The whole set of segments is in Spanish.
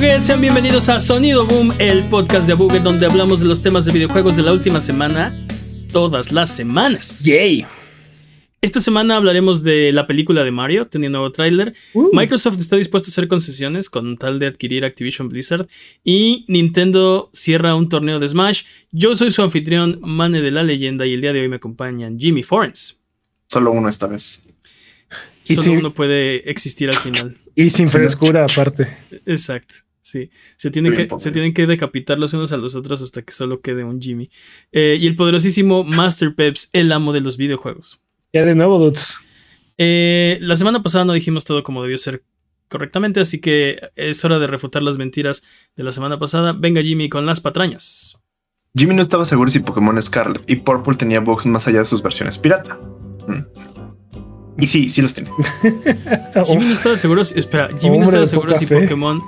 Buget, sean bienvenidos a Sonido Boom, el podcast de Buget donde hablamos de los temas de videojuegos de la última semana, todas las semanas. Yay. Esta semana hablaremos de la película de Mario, teniendo nuevo tráiler. Uh. Microsoft está dispuesto a hacer concesiones con tal de adquirir Activision Blizzard. Y Nintendo cierra un torneo de Smash. Yo soy su anfitrión, Mane de la Leyenda, y el día de hoy me acompañan Jimmy Forens. Solo uno esta vez. Y Solo sin- uno puede existir al final. Y sin frescura aparte. Exacto. Sí, se tienen, que, se tienen que decapitar los unos a los otros hasta que solo quede un Jimmy. Eh, y el poderosísimo Master Peps, el amo de los videojuegos. Ya de nuevo, dudes. Eh, la semana pasada no dijimos todo como debió ser correctamente, así que es hora de refutar las mentiras de la semana pasada. Venga Jimmy con las patrañas. Jimmy no estaba seguro si Pokémon Scarlet y Purple tenía bugs más allá de sus versiones pirata. Mm. Y sí, sí los tiene. Jimmy no estaba seguro, si- espera, Jimmy no estaba seguro si fe. Pokémon,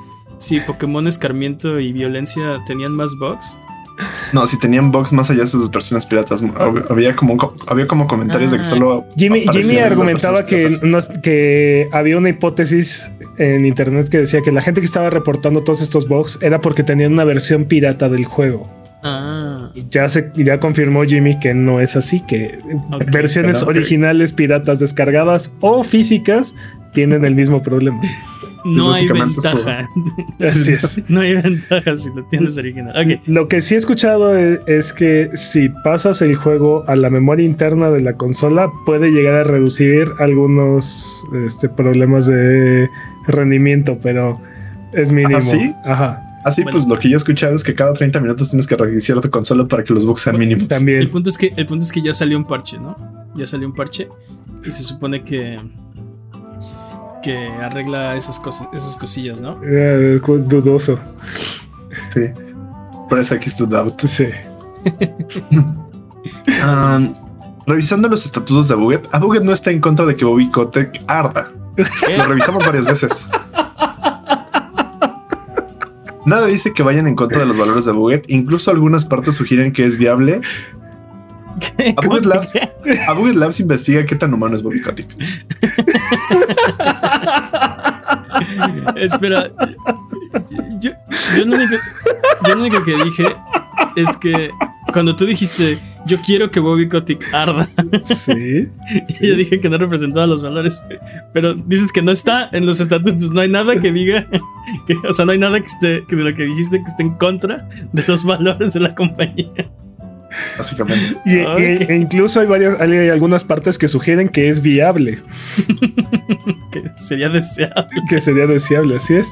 si Pokémon Escarmiento y Violencia tenían más bugs. No, si tenían bugs más allá de sus versiones piratas. Hab- Había como, co- había como comentarios de que Ah. solo. Jimmy, Jimmy argumentaba que, no- que había una hipótesis en internet que decía que la gente que estaba reportando todos estos bugs era porque tenían una versión pirata del juego. Ah, ya se ya confirmó Jimmy que no es así, que versiones pero- originales piratas descargadas o físicas tienen el mismo problema. no hay ventaja. Así es. no hay ventaja si lo tienes original. Ok. Lo que sí he escuchado e- es que si pasas el juego a la memoria interna de la consola, puede llegar a reducir algunos este, problemas de rendimiento, pero es mínimo. sí? Ajá. Así Bueno. pues lo que yo he escuchado es que cada 30 minutos tienes que reiniciar tu consola para que los bugs sean mínimos. El También. punto es que el punto es que ya salió un parche, ¿no? Ya salió un parche y se supone que que arregla esas cosas, esas cosillas, ¿no? Eh, dudoso. Sí. Press X to doubt. Sí. Ah, revisando los estatutos de Buget, a Buget no está en contra de que Bobby Kotick arda. Lo revisamos varias veces. Nada dice que vayan en contra de los valores de Buget. Incluso algunas partes sugieren que es viable. A Buget Labs, a Buget Labs investiga qué tan humano es Bobby Kotick. Espera. Yo, yo lo único, yo lo único que dije es que cuando tú dijiste yo quiero que Bobby Kotick arda, Sí. y yo dije que no representaba los valores, pero dices que no está en los estatutos, no hay nada que diga, que, o sea, no hay nada que esté, que de lo que dijiste que esté en contra de los valores de la compañía. Básicamente. Y, e incluso hay, varias, hay algunas partes que sugieren que es viable, Que sería deseable. que sería deseable, así es.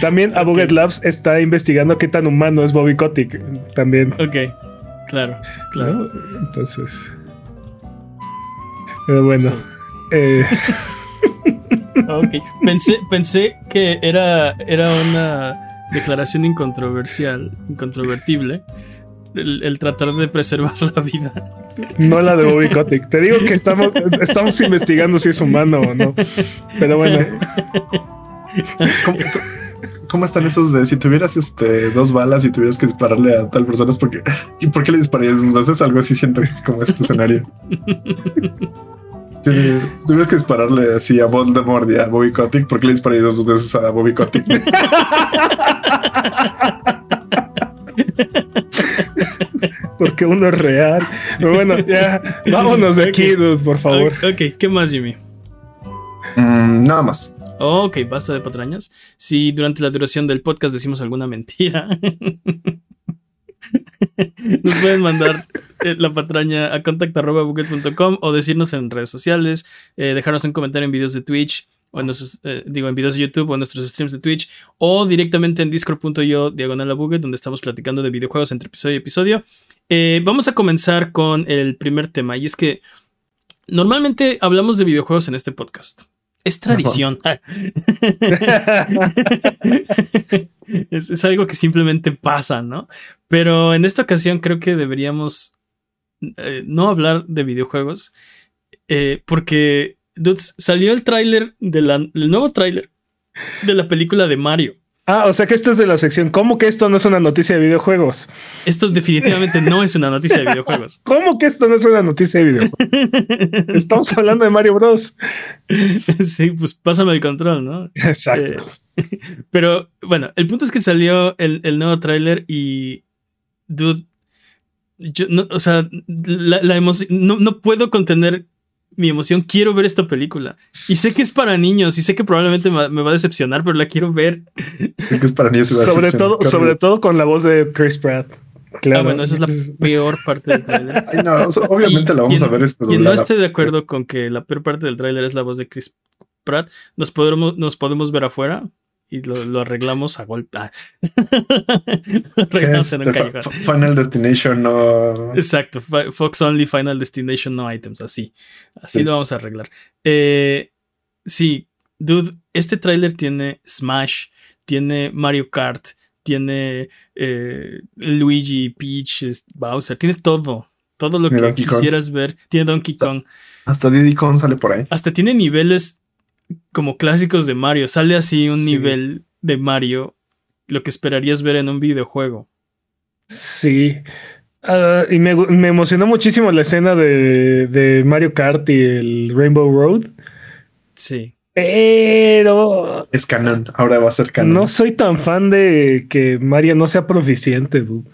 También a Buget Labs está investigando qué tan humano es Bobby Kotick. También. Ok, claro, claro. ¿no? Entonces. Pero bueno. Sí. eh, Ok, pensé, pensé que era, era una declaración incontroversial, incontrovertible, el, el tratar de preservar la vida. no la de Bobby Kotick. Te digo que estamos, estamos investigando si es humano o no. Pero bueno. ¿Cómo, cómo están esos de si tuvieras este dos balas y tuvieras que dispararle a tal persona? Es porque ¿y por qué le dispararías dos veces? Algo así siento que es como este escenario. Si, si tuvieras que dispararle así a Voldemort y a Bobby Kotick, ¿por qué le dispararías dos veces a Bobby Kotick? Porque uno es real. Pero bueno, ya. Vámonos de aquí, dude, por favor. Ok, ok, ¿qué más, Jimmy? Mm, nada más. Ok, basta de patrañas. Si durante la duración del podcast decimos alguna mentira, nos pueden mandar eh, la patraña a contact.buget.com o decirnos en redes sociales, eh, dejarnos un comentario en videos de Twitch o en nuestros, eh, digo, en videos de YouTube o en nuestros streams de Twitch o directamente en discord.io diagonal donde estamos platicando de videojuegos entre episodio y episodio. Vamos a comenzar con el primer tema y es que normalmente hablamos de videojuegos en este podcast. Es tradición. es, es algo que simplemente pasa, ¿no? Pero en esta ocasión creo que deberíamos eh, no hablar de videojuegos eh, porque dudes, salió el tráiler de la- el nuevo tráiler de la película de Mario. Ah, o sea que esto es de la sección. ¿Cómo que esto no es una noticia de videojuegos? Esto definitivamente no es una noticia de videojuegos. ¿Cómo que esto no es una noticia de videojuegos? Estamos hablando de Mario Bros. sí, pues pásame el control, ¿no? Exacto. Eh, Pero bueno, el punto es que salió el, el nuevo tráiler y. Dude. Yo no, o sea, la, la emoción. No, no puedo contener mi emoción. Quiero ver esta película. Y sé que es para niños y sé que probablemente me, va a decepcionar, pero la quiero ver. Creo que es para niños. Sobre todo, sobre todo con la voz de Chris Pratt. Claro. Ah, bueno, esa es la peor parte del tráiler. Ay, no, obviamente Y la vamos quien- a ver este Quien no esté de acuerdo con que la peor parte del tráiler es la voz de Chris Pratt, nos podemos, nos podemos ver afuera y lo, lo arreglamos a golpe. Ah. Lo ¿Qué arreglamos en un Este, Final Destination no. Exacto, Fox Only Final Destination No Items, así. Así Sí. lo vamos a arreglar. Eh, sí, dude, este tráiler tiene Smash, tiene Mario Kart, tiene eh, Luigi, Peach, Bowser, tiene todo. Todo lo que quisieras ver. Tiene Donkey Está- Kong. Hasta Diddy Kong sale por ahí. Hasta tiene niveles como clásicos de Mario. Sale así un Sí. nivel de Mario, lo que esperarías ver en un videojuego. Sí. Ah, y me, me emocionó muchísimo la escena de, de Mario Kart y el Rainbow Road. Sí. Pero Es canon. Ahora va a ser canon. no soy tan fan de que Mario no sea proficiente, dude.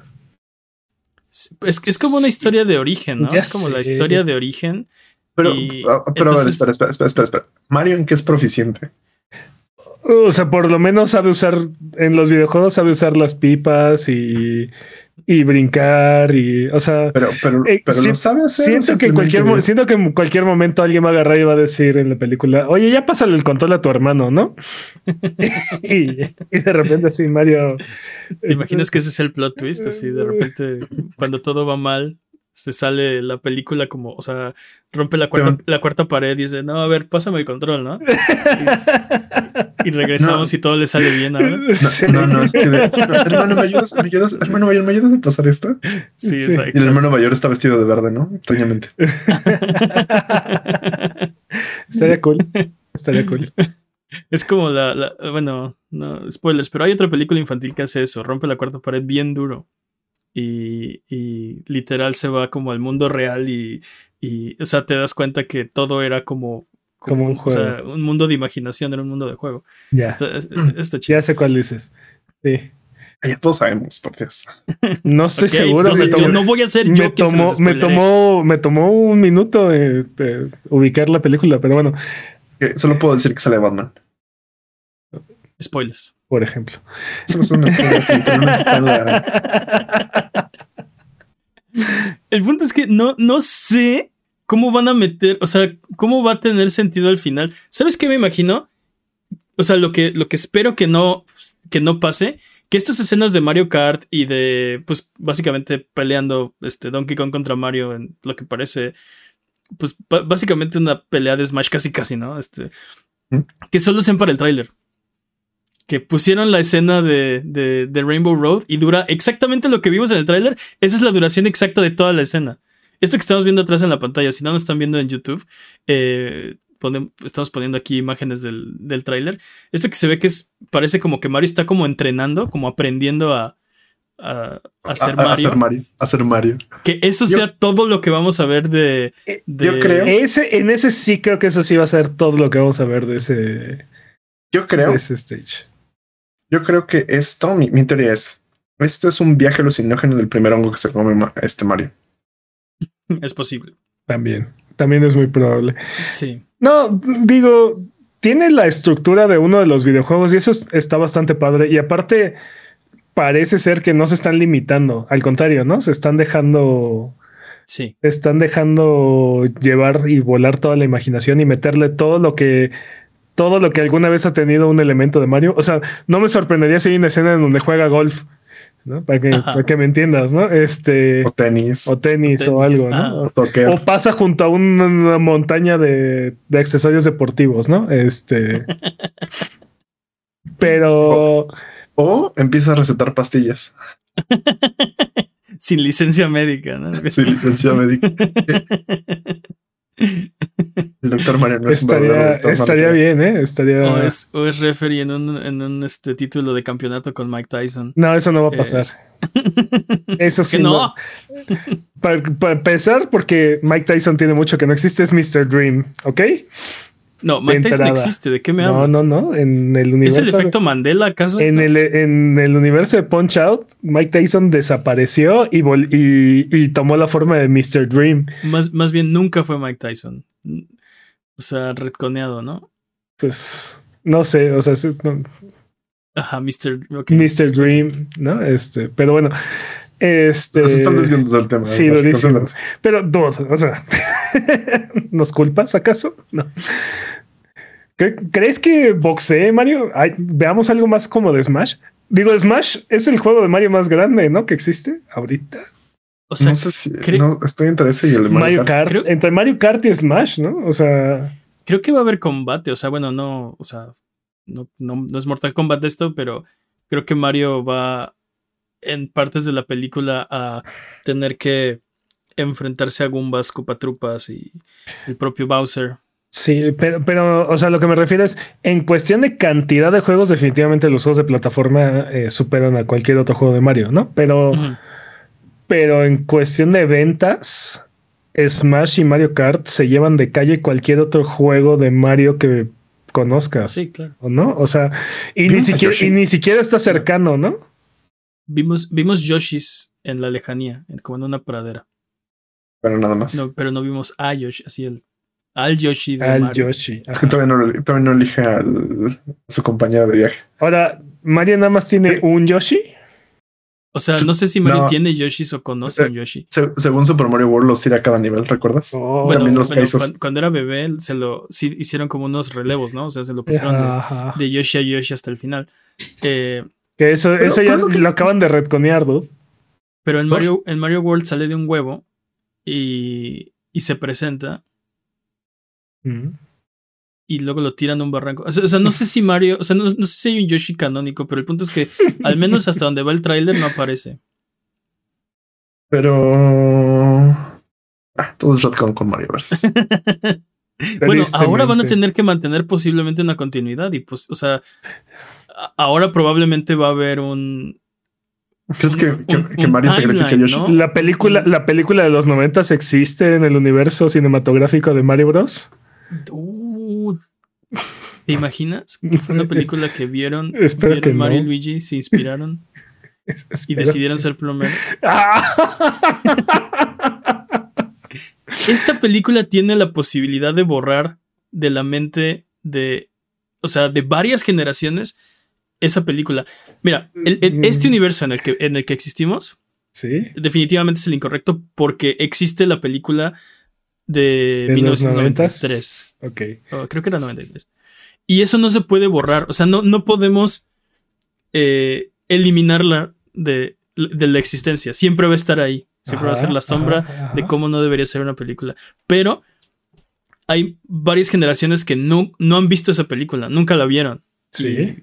Es, es como una historia de origen, ¿no? Ya es como la historia de origen. Pero, Y ah, pero a ver, entonces- espera, espera, espera, espera, espera. Mario, ¿en qué es proficiente? O sea, por lo menos sabe usar en los videojuegos, sabe usar las pipas y, y brincar y, o sea, Pero, pero, Eh, pero sí- lo sabe hacer. siento que en cualquier siento que en cualquier momento alguien va a agarrar y va a decir en la película, oye, ya pásale el control a tu hermano, ¿no? y, y de repente así Mario. ¿Te imaginas que ese es el plot twist? Así de repente, cuando todo va mal, se sale la película como, o sea, rompe la cuarta, la cuarta pared y dice, no, a ver, pásame el control, ¿no? Y, y regresamos y todo le sale bien ahora. Sí. No, no, es que de- no, hermano, ¿me ayudas? ¿Me ayudas? Hermano mayor, ¿me ayudas a pasar esto? Sí, Sí. exacto. Y el hermano mayor está vestido de verde, ¿no? Extrañamente. Estaría cool. Estaría cool. Es como la, la- bueno, no, spoilers, pero hay otra película infantil que hace eso, rompe la cuarta pared bien duro. Y, y literal se va como al mundo real y, y, o sea, te das cuenta que todo era como, Como un O sea, un mundo de imaginación, era un mundo de juego. Ya. Está, es- es- está chido. Ya sé cuál dices. Sí. Ya todos sabemos, por Dios. No estoy seguro. entonces me yo tomó, no voy a ser me yo se tomó, me tomó, me tomó un minuto eh, de ubicar la película, pero bueno, Que solo puedo decir que sale Batman. Spoilers. Por ejemplo. Es una El punto es que no, no sé cómo van a meter, o sea, cómo va a tener sentido al final. ¿Sabes qué me imagino? O sea, lo que, lo que espero que no, que no pase, que estas escenas de Mario Kart y de, pues, básicamente peleando este Donkey Kong contra Mario en lo que parece, pues, básicamente una pelea de Smash casi casi, ¿no? Este, ¿Mm? que solo sean para el tráiler. Que pusieron la escena de, de, de Rainbow Road y dura exactamente lo que vimos en el tráiler. Esa es la duración exacta de toda la escena. Esto que estamos viendo atrás en la pantalla, si no nos están viendo en YouTube, eh, estamos poniendo aquí imágenes del, del tráiler. Esto que se ve que es, parece como que Mario está como entrenando, como aprendiendo a, a, a ser a- a Mario. hacer Mario. a hacer Mario. Que eso Yo- sea todo lo que vamos a ver de... de- Yo creo- Ese, en ese sí creo que eso sí va a ser todo lo que vamos a ver de ese, de Yo creo, ese stage. Yo creo que esto, mi, mi teoría es, esto es un viaje alucinógeno del primer hongo que se come este Mario. Es posible. También. También es muy probable. Sí. No, digo, tiene la estructura de uno de los videojuegos y eso es- está bastante padre. Y aparte, parece ser que no se están limitando. Al contrario, ¿no? Se están dejando. Sí. Están dejando llevar y volar toda la imaginación y meterle todo lo que. Todo lo que alguna vez ha tenido un elemento de Mario. O sea, no me sorprendería si hay una escena en donde juega golf, ¿no? Para que, para que me entiendas, ¿no? Este. O tenis, O tenis, o tenis, algo, ah. ¿no? o soccer. O pasa junto a una, una montaña de, de accesorios deportivos, ¿no? Este. Pero O empieza a recetar pastillas Sin licencia médica, ¿no? sin licencia médica. El doctor no es un estaría, estaría bien, ¿eh? Estaría. O es, o es referee en un, en un este, título de campeonato con Mike Tyson. No, eso no va a Eh. pasar. Eso sí. que no. Para, para empezar, porque Mike Tyson tiene mucho que no existe, es Mr. Dream, ¿ok? No, Mike Tyson entrada. existe. ¿De qué me No, hablas? no, no. En el ¿Es universo. el efecto Mandela acaso? en, el, en el universo de Punch Out, Mike Tyson desapareció y, vol- y, y tomó la forma de Mr. Dream. Más, más bien nunca fue Mike Tyson. O sea, retconeado, ¿no? Pues no sé, o sea, es- no, Ajá, Mr. ok. Mr. Dream, ¿no? Este, pero bueno, este. Se están desviando del tema. sí, durísimo. Pero, dude, o sea, ¿nos culpas acaso? No. ¿Cre- ¿Crees que boxee Mario? Ay, veamos algo más como de Smash. Digo, Smash es el juego de Mario más grande, ¿no? Que existe ahorita. O sea, no sé si cre- no, estoy entre ese y el de Mario, Mario, Kart. Entre Mario Kart y Smash, ¿no? O sea, creo que va a haber combate. O sea, bueno, no, o sea, no, no, no es Mortal Kombat esto, pero creo que Mario va en partes de la película a tener que enfrentarse a Goombas, Copatrupas y el propio Bowser. sí, pero, pero, o sea, lo que me refiero es, en cuestión de cantidad de juegos, definitivamente los juegos de plataforma eh, superan a cualquier otro juego de Mario, ¿no? Pero, pero en cuestión de ventas, Smash y Mario Kart se llevan de calle cualquier otro juego de Mario que conozcas. Sí, claro. ¿O no? O sea, y ni, ¿Vimos a siquiera, y ni siquiera está cercano, ¿no? Vimos, vimos Yoshis en la lejanía, en- como en una pradera. Pero nada más. No, pero no vimos a Yoshi, así el al Yoshi de Al Mario. Yoshi. Es que todavía no, todavía no elige al- a su compañero de viaje. Ahora, Mario nada más tiene un Yoshi. O sea, no sé si Mario No. tiene Yoshis o conoce a un Yoshi. Se- según Super Mario World los tira a cada nivel, ¿recuerdas? Oh, Bueno, También los bueno, cuando, era bebé, él se lo sí, hicieron como unos relevos, ¿no? O sea, se lo pusieron de, de Yoshi a Yoshi hasta el final. Eh, Que eso, Pero- eso ya pero lo que- lo acaban de retconear, dude. pero en. Mario, en Mario World sale de un huevo y, y se presenta Mm. y luego lo tiran a un barranco. O sea, o sea, no sé si Mario, o sea, no, no sé si hay un Yoshi canónico, pero el punto es que al menos hasta donde va el tráiler no aparece. Pero. Ah, todo es retcon con Mario Bros. Bueno, ahora van a tener que mantener posiblemente una continuidad y pues, o sea, ahora probablemente va a haber un... ¿Crees que, un- que, un- que un Mario sacrifica a timeline, Yoshi? ¿no? La película, la película de los noventas existe en el universo cinematográfico de Mario Bros. Dude. ¿Te imaginas? Que fue una película que vieron, Espero vieron que Mario no. y Luigi, se inspiraron y decidieron ser plomeros. Ah. Esta película tiene la posibilidad de borrar de la mente de, o sea, de varias generaciones esa película. Mira, el- el- este Mm. universo en el, que, en el que existimos Sí. definitivamente es el incorrecto porque existe la película de, ¿De los 1993. Ok. o creo que era 93. Y eso no se puede borrar. O sea, no, no podemos eh, eliminarla de, de la existencia. Siempre va a estar ahí. Siempre va a ser la sombra ajá, ajá. de cómo no debería ser una película. Pero hay varias generaciones que no, no han visto esa película, nunca la vieron. Sí.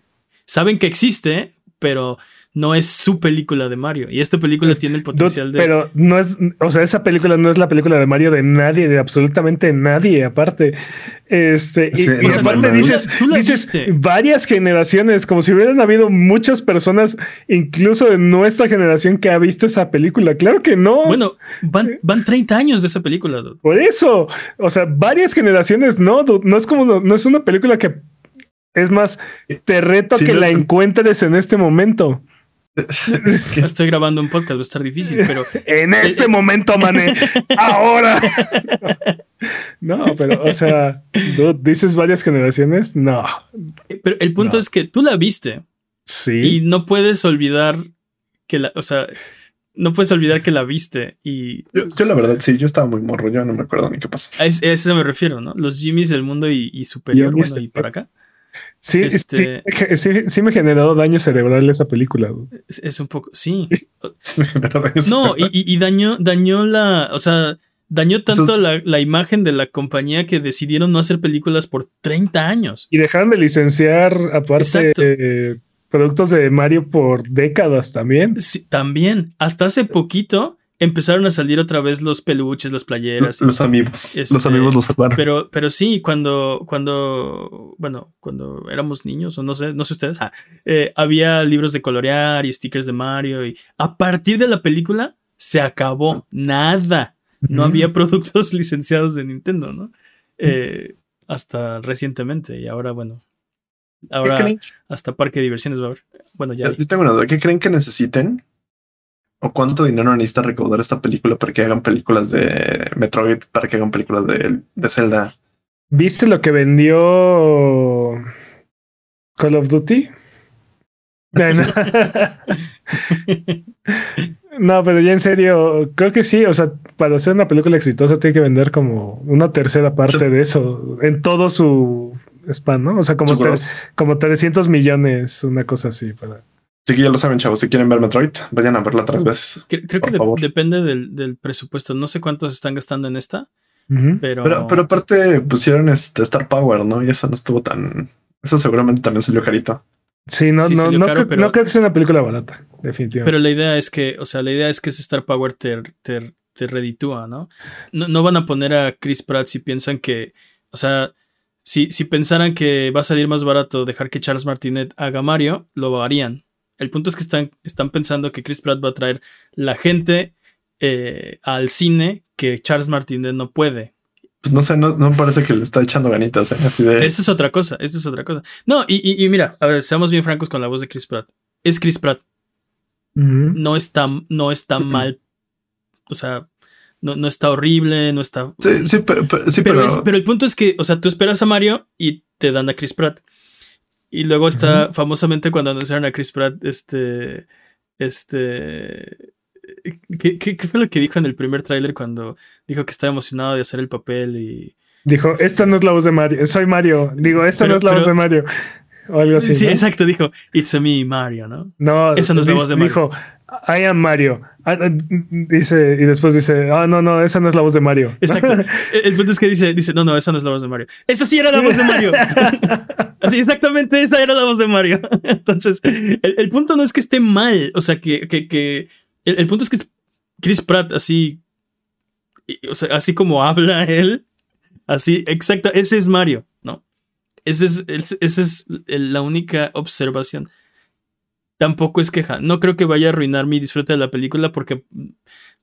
Saben que existe, pero no es su película de Mario. Y esta película tiene el potencial de. Pero no es, o sea, esa película no es la película de Mario de nadie, de absolutamente nadie, aparte. Este, y- Sí, y, o sea, aparte tú la- dices, tú la dices varias generaciones, como si hubieran habido muchas personas, incluso de nuestra generación, que ha visto esa película. Claro que no. Bueno, van, van 30 años de esa película. dude. Por eso, o sea, varias generaciones, no, dude, no es como, no es una película que es más, te reto Sí, que no la es- encuentres en este momento. Estoy grabando un podcast, va a estar difícil, pero En este momento, mané. Ahora. No, pero, o sea, dude, dices varias generaciones. No. Pero el punto No. es que tú la viste Sí. y no puedes olvidar que la, o sea, no puedes olvidar que la viste y Yo, yo la verdad, sí, yo estaba muy morro, yo no me acuerdo ni qué pasó. a, es- a eso me refiero, ¿no? Los Jimmys del mundo y, y superior, bueno, y para acá. Sí, este- sí, sí, sí me generó daño cerebral esa película. Es, es un poco, sí. Sí, me generó daño No, y, dañó, dañó la, o sea, dañó tanto la, la imagen de la compañía que decidieron no hacer películas por 30 años. Y dejaron de licenciar, aparte, eh, productos de Mario por décadas también. Sí, también, hasta hace poquito empezaron a salir otra vez los peluches, las playeras. y- los amigos, Este, los amigos los salvaron. Pero, pero sí, cuando, cuando, bueno, cuando éramos niños, o no sé, no sé ustedes, ah, eh, había libros de colorear y stickers de Mario y a partir de la película se acabó nada. No había productos licenciados de Nintendo, ¿no? Eh, hasta recientemente. Y ahora, bueno, ahora hasta parque de diversiones va a haber. Bueno, ya. Yo tengo una duda. ¿Qué creen que necesiten? ¿O cuánto dinero necesita recaudar esta película para que hagan películas de Metroid, para que hagan películas de, de Zelda? ¿Viste lo que vendió Call of Duty? No, pero ya en serio, creo que sí. O sea, para hacer una película exitosa tiene que vender como una tercera parte de eso en todo su span, ¿no? O sea, como, como 300 millones, una cosa así. Para... Sí que ya lo saben, chavos. Si quieren ver Metroid, vayan a verla tres veces. Creo, que depende del, presupuesto. No sé cuántos están gastando en esta, pero... pero... aparte pusieron este Star Power, ¿no? Y eso no estuvo tan. Eso seguramente también salió carito. Sí, no, no, no, creo, que sea una película barata, definitivamente. Pero la idea es que, o sea, la idea es que ese Star Power te, te, te reditúa, ¿no? ¿no? ¿no? van a poner a Chris Pratt si piensan que, o sea, si, si pensaran que va a salir más barato dejar que Charles Martinet haga Mario, lo harían. El punto es que están, están pensando que Chris Pratt va a traer la gente eh, al cine que Charles Martinet no puede pues no sé, no, parece que le está echando ganitas. ¿eh? Así de... Esa es otra cosa, esa es otra cosa. No, y, mira, a ver, seamos bien francos con la voz de Chris Pratt. Es Chris Pratt. No está, no está mal. O sea, no, no está horrible, no está. Sí, sí, pero, pero, el punto es que, o sea, tú esperas a Mario y te dan a Chris Pratt. Y luego está, famosamente, cuando anunciaron a Chris Pratt, este. Este ¿Qué, fue lo que dijo en el primer tráiler cuando dijo que estaba emocionado de hacer el papel y... Dijo, esta no es la voz de Mario, soy Mario. Digo, esta no es la voz de Mario. O algo así. Sí, exacto, dijo, it's a me, Mario, ¿no? No, esa no es la voz de Mario. Dijo, I am Mario. Ah, dice, y después dice, ah, no, no, esa no es la voz de Mario. Exacto. el punto es que dice, dice, no, no, esa no es la voz de Mario. Esa sí era la voz de Mario. Así, exactamente, esa era la voz de Mario. Entonces, el, punto no es que esté mal, o sea, que, que, que el, punto es que Chris Pratt, así. O sea, así como habla él. Así, exacto. Ese es Mario, ¿no? Esa es, ese es la única observación. Tampoco es queja. No creo que vaya a arruinar mi disfrute de la película porque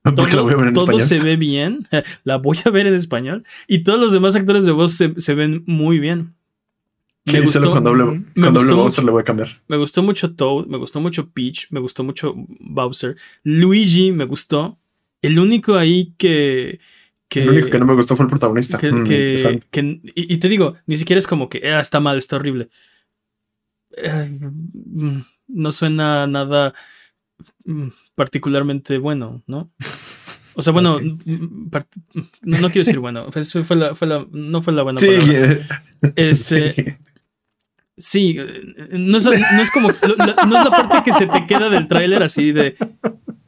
todo, se ve bien. La voy a ver en español. Y todos los demás actores de voz se ven muy bien. Me gustó, cuando hable, Bowser le voy a cambiar. Me gustó mucho Toad, me gustó mucho Peach, me gustó mucho Bowser. Luigi me gustó. El único ahí que. que el único que no me gustó fue el protagonista. Mm, y, te digo, ni siquiera es como que ah, está mal, está horrible. Mm, no suena nada mm, particularmente bueno, ¿no? O sea, bueno, no, quiero decir bueno, fue, la, fue la, no fue la buena sí, Este, Sí, no es, como. no es la parte que se te queda del tráiler así de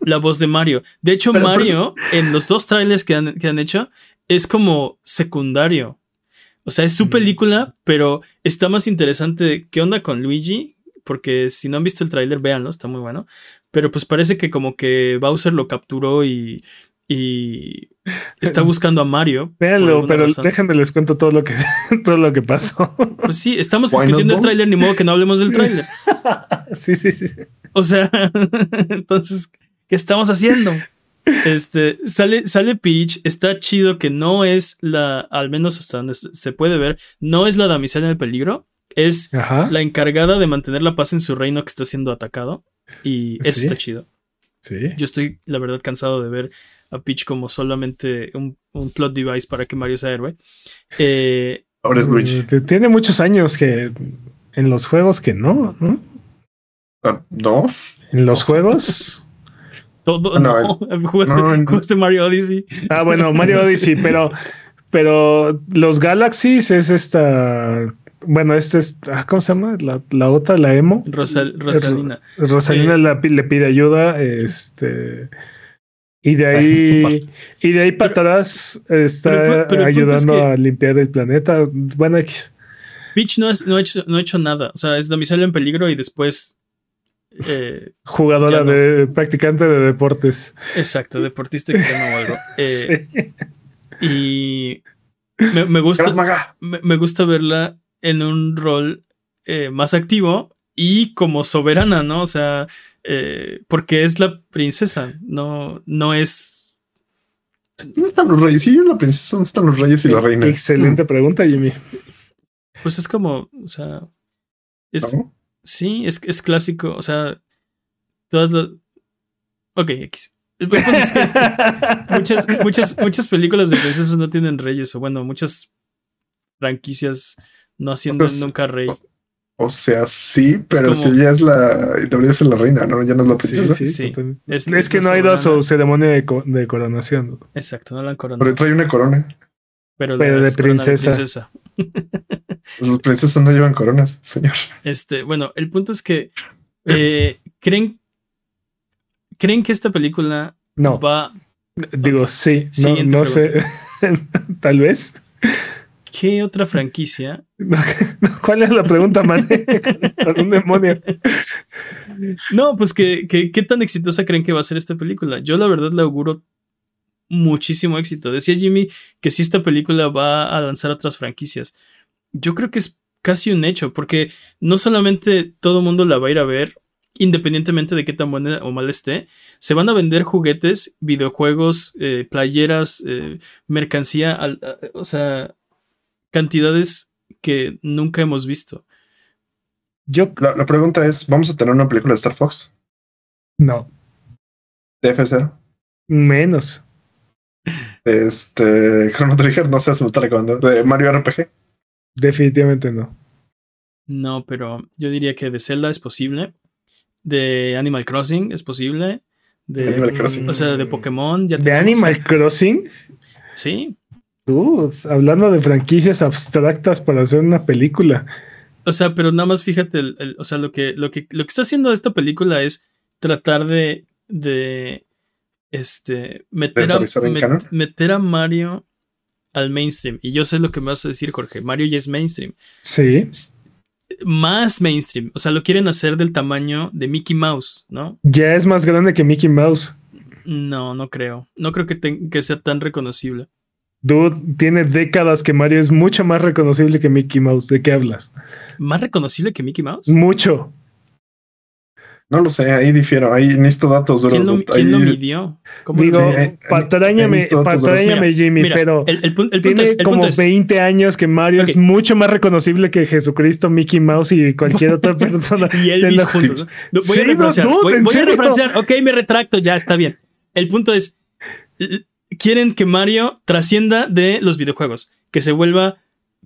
la voz de Mario. De hecho, Mario, en los dos trailers que han, que han hecho, es como secundario. O sea, es su mm. película, pero está más interesante. ¿Qué onda con Luigi? Porque si no han visto el tráiler, véanlo, está muy bueno. Pero pues parece que como que Bowser lo capturó y y está buscando a Mario. Véanlo, pero déjenme les cuento todo lo que todo lo que pasó. Pues sí, estamos discutiendo el tráiler, ni modo que no hablemos del tráiler. sí, sí, sí. O sea, entonces, ¿qué estamos haciendo? Este, sale, sale Peach, está chido que no es la, al menos hasta donde se puede ver, no es la damisela en el peligro, es la encargada de mantener la paz en su reino que está siendo atacado. Y eso está chido. Sí. Yo estoy, la verdad, cansado de ver a Peach como solamente un, plot device para que Mario sea héroe. Eh, Ahora es Luigi. Tiene muchos años que en los juegos que no, ¿no? Ah, no. En los juegos. Todo, no. Jugaste, Mario Odyssey. Ah, bueno, Mario Odyssey, pero, pero los Galaxies es esta. Bueno, este es. Ah, ¿Cómo se llama? La, otra, la emo. Rosalina. Rosalina eh, le pide ayuda. Este. Y de ahí, y de ahí para atrás está ayudando a limpiar el planeta. Bueno, X. Peach no, no, ha hecho, no ha hecho nada. O sea, es domicilio en peligro y después. Eh, Jugadora de practicante de deportes. Exacto, deportista extremo o algo. Eh, y me, gusta. Me, gusta verla en un rol eh, más activo y como soberana, ¿no? O sea, eh, porque es la princesa, no, no es. ¿Dónde están los reyes? Sí, es la princesa, ¿dónde están los reyes y la reina? Excelente pregunta, Jimmy. Pues es como, o sea. Es, ¿no? Sí, es, es clásico. O sea, todas las. Ok, X. Es que muchas, muchas, muchas películas de princesas no tienen reyes, o bueno, muchas franquicias no haciendo O sea, nunca rey. O sea, sí, pero como- si ella es la. Debería ser la reina, ¿no? Ya no es la Sí, princesa. sí, Sí. Es- Es, es que no ha ido a su ceremonia de, co- de coronación. Exacto, no la han coronado. Pero trae una corona. Pero, de princesa. Pues Las princesas no llevan coronas, señor. Este, bueno, el punto es que eh, creen, creen que esta película No, va. digo, sí. No, no sé. Tal vez. ¿Qué otra franquicia? ¿Cuál es la pregunta, man? Con un demonio. No, pues que, que- qué tan exitosa creen que va a ser esta película. Yo la verdad le auguro muchísimo éxito. Decía Jimmy que si esta película va a lanzar otras franquicias. Yo creo que es casi un hecho, porque no solamente todo el mundo la va a ir a ver, independientemente de qué tan buena o mal esté, se van a vender juguetes, videojuegos, eh, playeras, eh, mercancía, al- a- o sea, cantidades que nunca hemos visto. Yo La, la pregunta es: ¿vamos a tener una película de Star Fox? no, TF0. menos. Este. Chrono Trigger, no sé si me está recomendando. De Mario RPG. Definitivamente no. No, pero yo diría que de Zelda es posible. De Animal Crossing es posible. De, Animal Crossing. O sea, de Pokémon ya ¿De tenemos- Animal Crossing? Sí. Uh, hablando de franquicias abstractas para hacer una película. O sea, pero nada más fíjate, el- el- o sea, lo que, lo que, lo que está haciendo esta película es tratar de, de este, meter a, met- meter a Mario al mainstream. Y yo sé lo que me vas a decir, Jorge. Mario ya es mainstream. Sí. Más mainstream. O sea, lo quieren hacer del tamaño de Mickey Mouse, ¿no? Ya es más grande que Mickey Mouse. No, no creo. No creo que, te- que sea tan reconocible. Dude, tiene décadas que Mario es mucho más reconocible que Mickey Mouse. ¿De qué hablas? ¿Más reconocible que Mickey Mouse? Mucho. No lo sé, ahí difiero. Ahí necesito datos duros. ¿Quién lo, Ahí- quién lo midió? ¿Cómo Digo, eh, patráñame, patráñame, Jimmy, Mira, pero el, el el punto tiene es, el como punto es- 20 años que Mario es mucho más reconocible que Jesucristo, Mickey Mouse y cualquier otra persona. y Elvis la- juntos. ¿no? No, voy Sí, a no, dude, voy, ¿en voy a refrasear. Ok, me retracto, ya está bien. El punto es: quieren que Mario trascienda de los videojuegos, que se vuelva,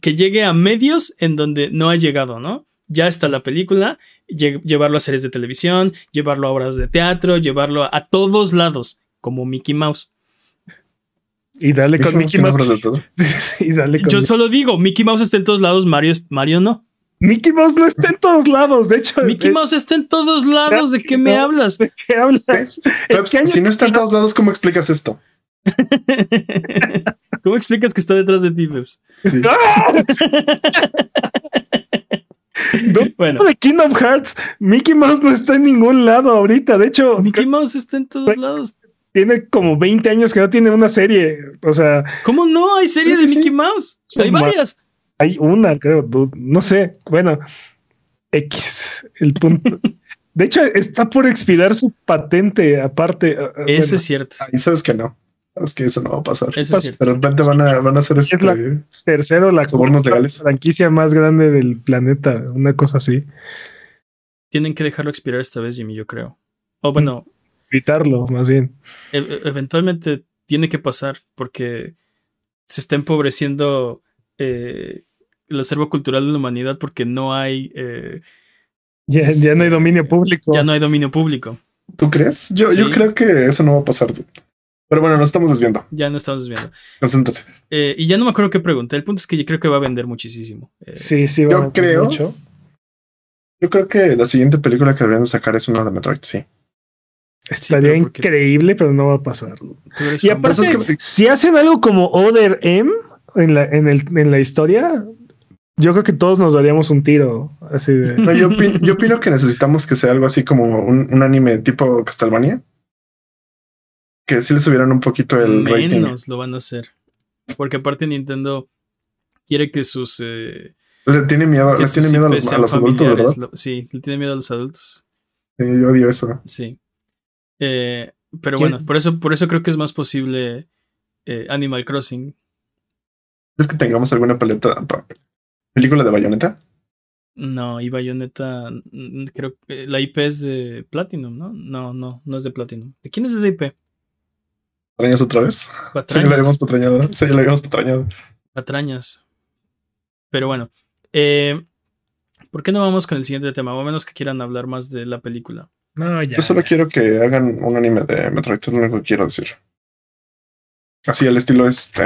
que llegue a medios en donde no ha llegado, ¿no? Ya está la película, lle- llevarlo a series de televisión, llevarlo a obras de teatro, llevarlo a, a todos lados, como Mickey Mouse. Y dale con Mickey Mouse. Mouse de todo. y dale con Yo solo digo, Mickey Mouse está en todos lados, Mario, Mario no. Mickey Mouse no está en todos lados. De hecho, Mickey ¿de Mouse está en todos lados, ¿de qué me No. hablas? qué hablas? Peps, ¿En qué año- si no está en todos lados, ¿cómo explicas esto? ¿Cómo explicas que está detrás de ti, Peps? Bueno, de Kingdom Hearts, Mickey Mouse no está en ningún lado ahorita. De hecho, Mickey Mouse está en todos Bueno. lados. tiene como 20 años que no tiene una serie. O sea, ¿Cómo no? Hay serie de sí. Mickey Mouse. Sí, Hay varias. hay una, creo. No sé. Bueno, X. El punto. De hecho, está por expirar su patente aparte. ah, ah, Eso bueno, es cierto. Ahí sabes que no. Sabes que eso no va a pasar. Eso es. De repente van a, van a hacer este. Es la- tercero, la Sobornos legales. franquicia más grande del planeta. Una cosa así. Tienen que dejarlo expirar esta vez, Jimmy, yo creo. O bueno, Evitarlo, más bien. e- e- eventualmente tiene que pasar porque se está empobreciendo eh, el acervo cultural de la humanidad porque no hay eh, Ya, ya no hay dominio público. ya no hay dominio público. ¿Tú crees? Yo, yo creo que eso no va a pasar. dude. Pero bueno, nos estamos desviando. Ya no estamos viendo. Concéntrate. Eh, y ya no me acuerdo qué pregunté. El punto es que yo creo que va a vender muchísimo. Eh, Sí, sí, Yo va a haber creo- mucho. Yo creo que la siguiente película que deberían de sacar es una de Metroid, sí. Estaría increíble, pero no va a pasar. Y aparte, es que- si hacen algo como Other M en la, en, el, en la historia, yo creo que todos nos daríamos un tiro. Así de. No, yo, opino, yo opino que necesitamos que sea algo así como un, un anime tipo Castlevania. Que sí le subieran un poquito el rating. menos lo van a hacer. Porque aparte Nintendo quiere que sus... eh, Le tiene miedo, le tiene miedo a los, a sean los adultos. ¿verdad? Lo- sí, le tiene miedo a los adultos. Sí, yo odio eso. Sí. Eh, pero ¿Quién? bueno, por eso, por eso creo que es más posible eh, Animal Crossing. Es que tengamos alguna paleta. pa- ¿Película de Bayonetta? No, y Bayonetta, mm, creo que la IP es de Platinum, ¿no? No, no, no es de Platinum. ¿De quién es esa IP? ¿Patrañas otra vez? Sí, la habíamos patrañado. Sí, la habíamos patrañado. Patrañas. Pero bueno, eh, ¿por qué no vamos con el siguiente tema? O a menos que quieran hablar más de la película. No, ya. Yo solo quiero que hagan un anime de Metroid, es lo único que quiero decir. Así el estilo este.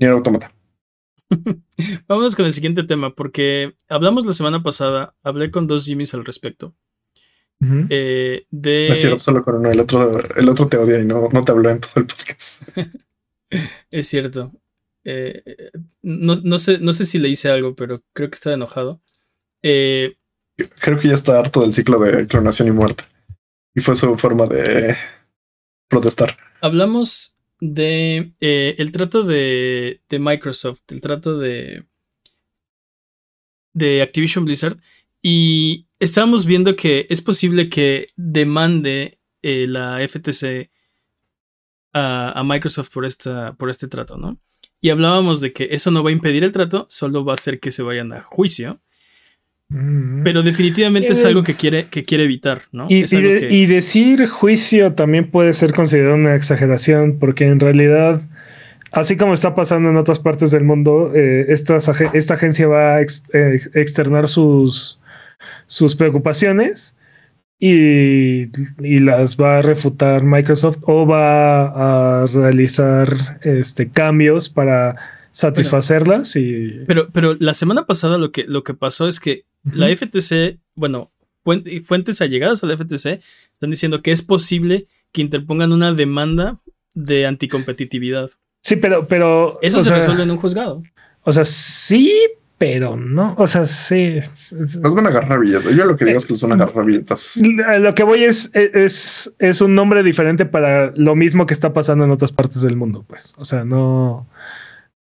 Nier Automata. Vámonos con el siguiente tema, porque hablamos la semana pasada, hablé con dos Jimmys al respecto. Eh, de. No es cierto, solo con uno. El otro, el otro te odia y no, no te habló en todo el podcast. Es cierto. Eh, no, no sé, no sé si le hice algo, pero creo que estaba enojado. Eh, Creo que ya está harto del ciclo de clonación y muerte. Y fue su forma de protestar. hablamos de eh, el trato de, de Microsoft, el trato de, de Activision Blizzard. Y estábamos viendo que es posible que demande eh, la FTC a, a Microsoft por, esta, por este trato, ¿no? Y hablábamos de que eso no va a impedir el trato, solo va a hacer que se vayan a juicio. Ujú. Pero definitivamente es algo que quiere, que quiere evitar, ¿no? Y, es y algo de- que- y decir juicio también puede ser considerado una exageración, porque en realidad, así como está pasando en otras partes del mundo, eh, estas ag- esta agencia va a ex- eh, externar sus, sus preocupaciones y, y las va a refutar Microsoft o va a realizar este, cambios para satisfacerlas y Pero, pero la semana pasada lo que, lo que pasó es que la. FTC, bueno, fuen- fuentes allegadas a la FTC están diciendo que es posible que interpongan una demanda de anticompetitividad. sí, pero, pero Eso se sea, resuelve en un juzgado. O sea, sí, pero no. O sea, sí. Nos van a agarrar billetes. Yo lo que digo es que les van a agarrar billetes. A Lo que voy es, es, es un nombre diferente para lo mismo que está pasando en otras partes del mundo, pues. O sea, no,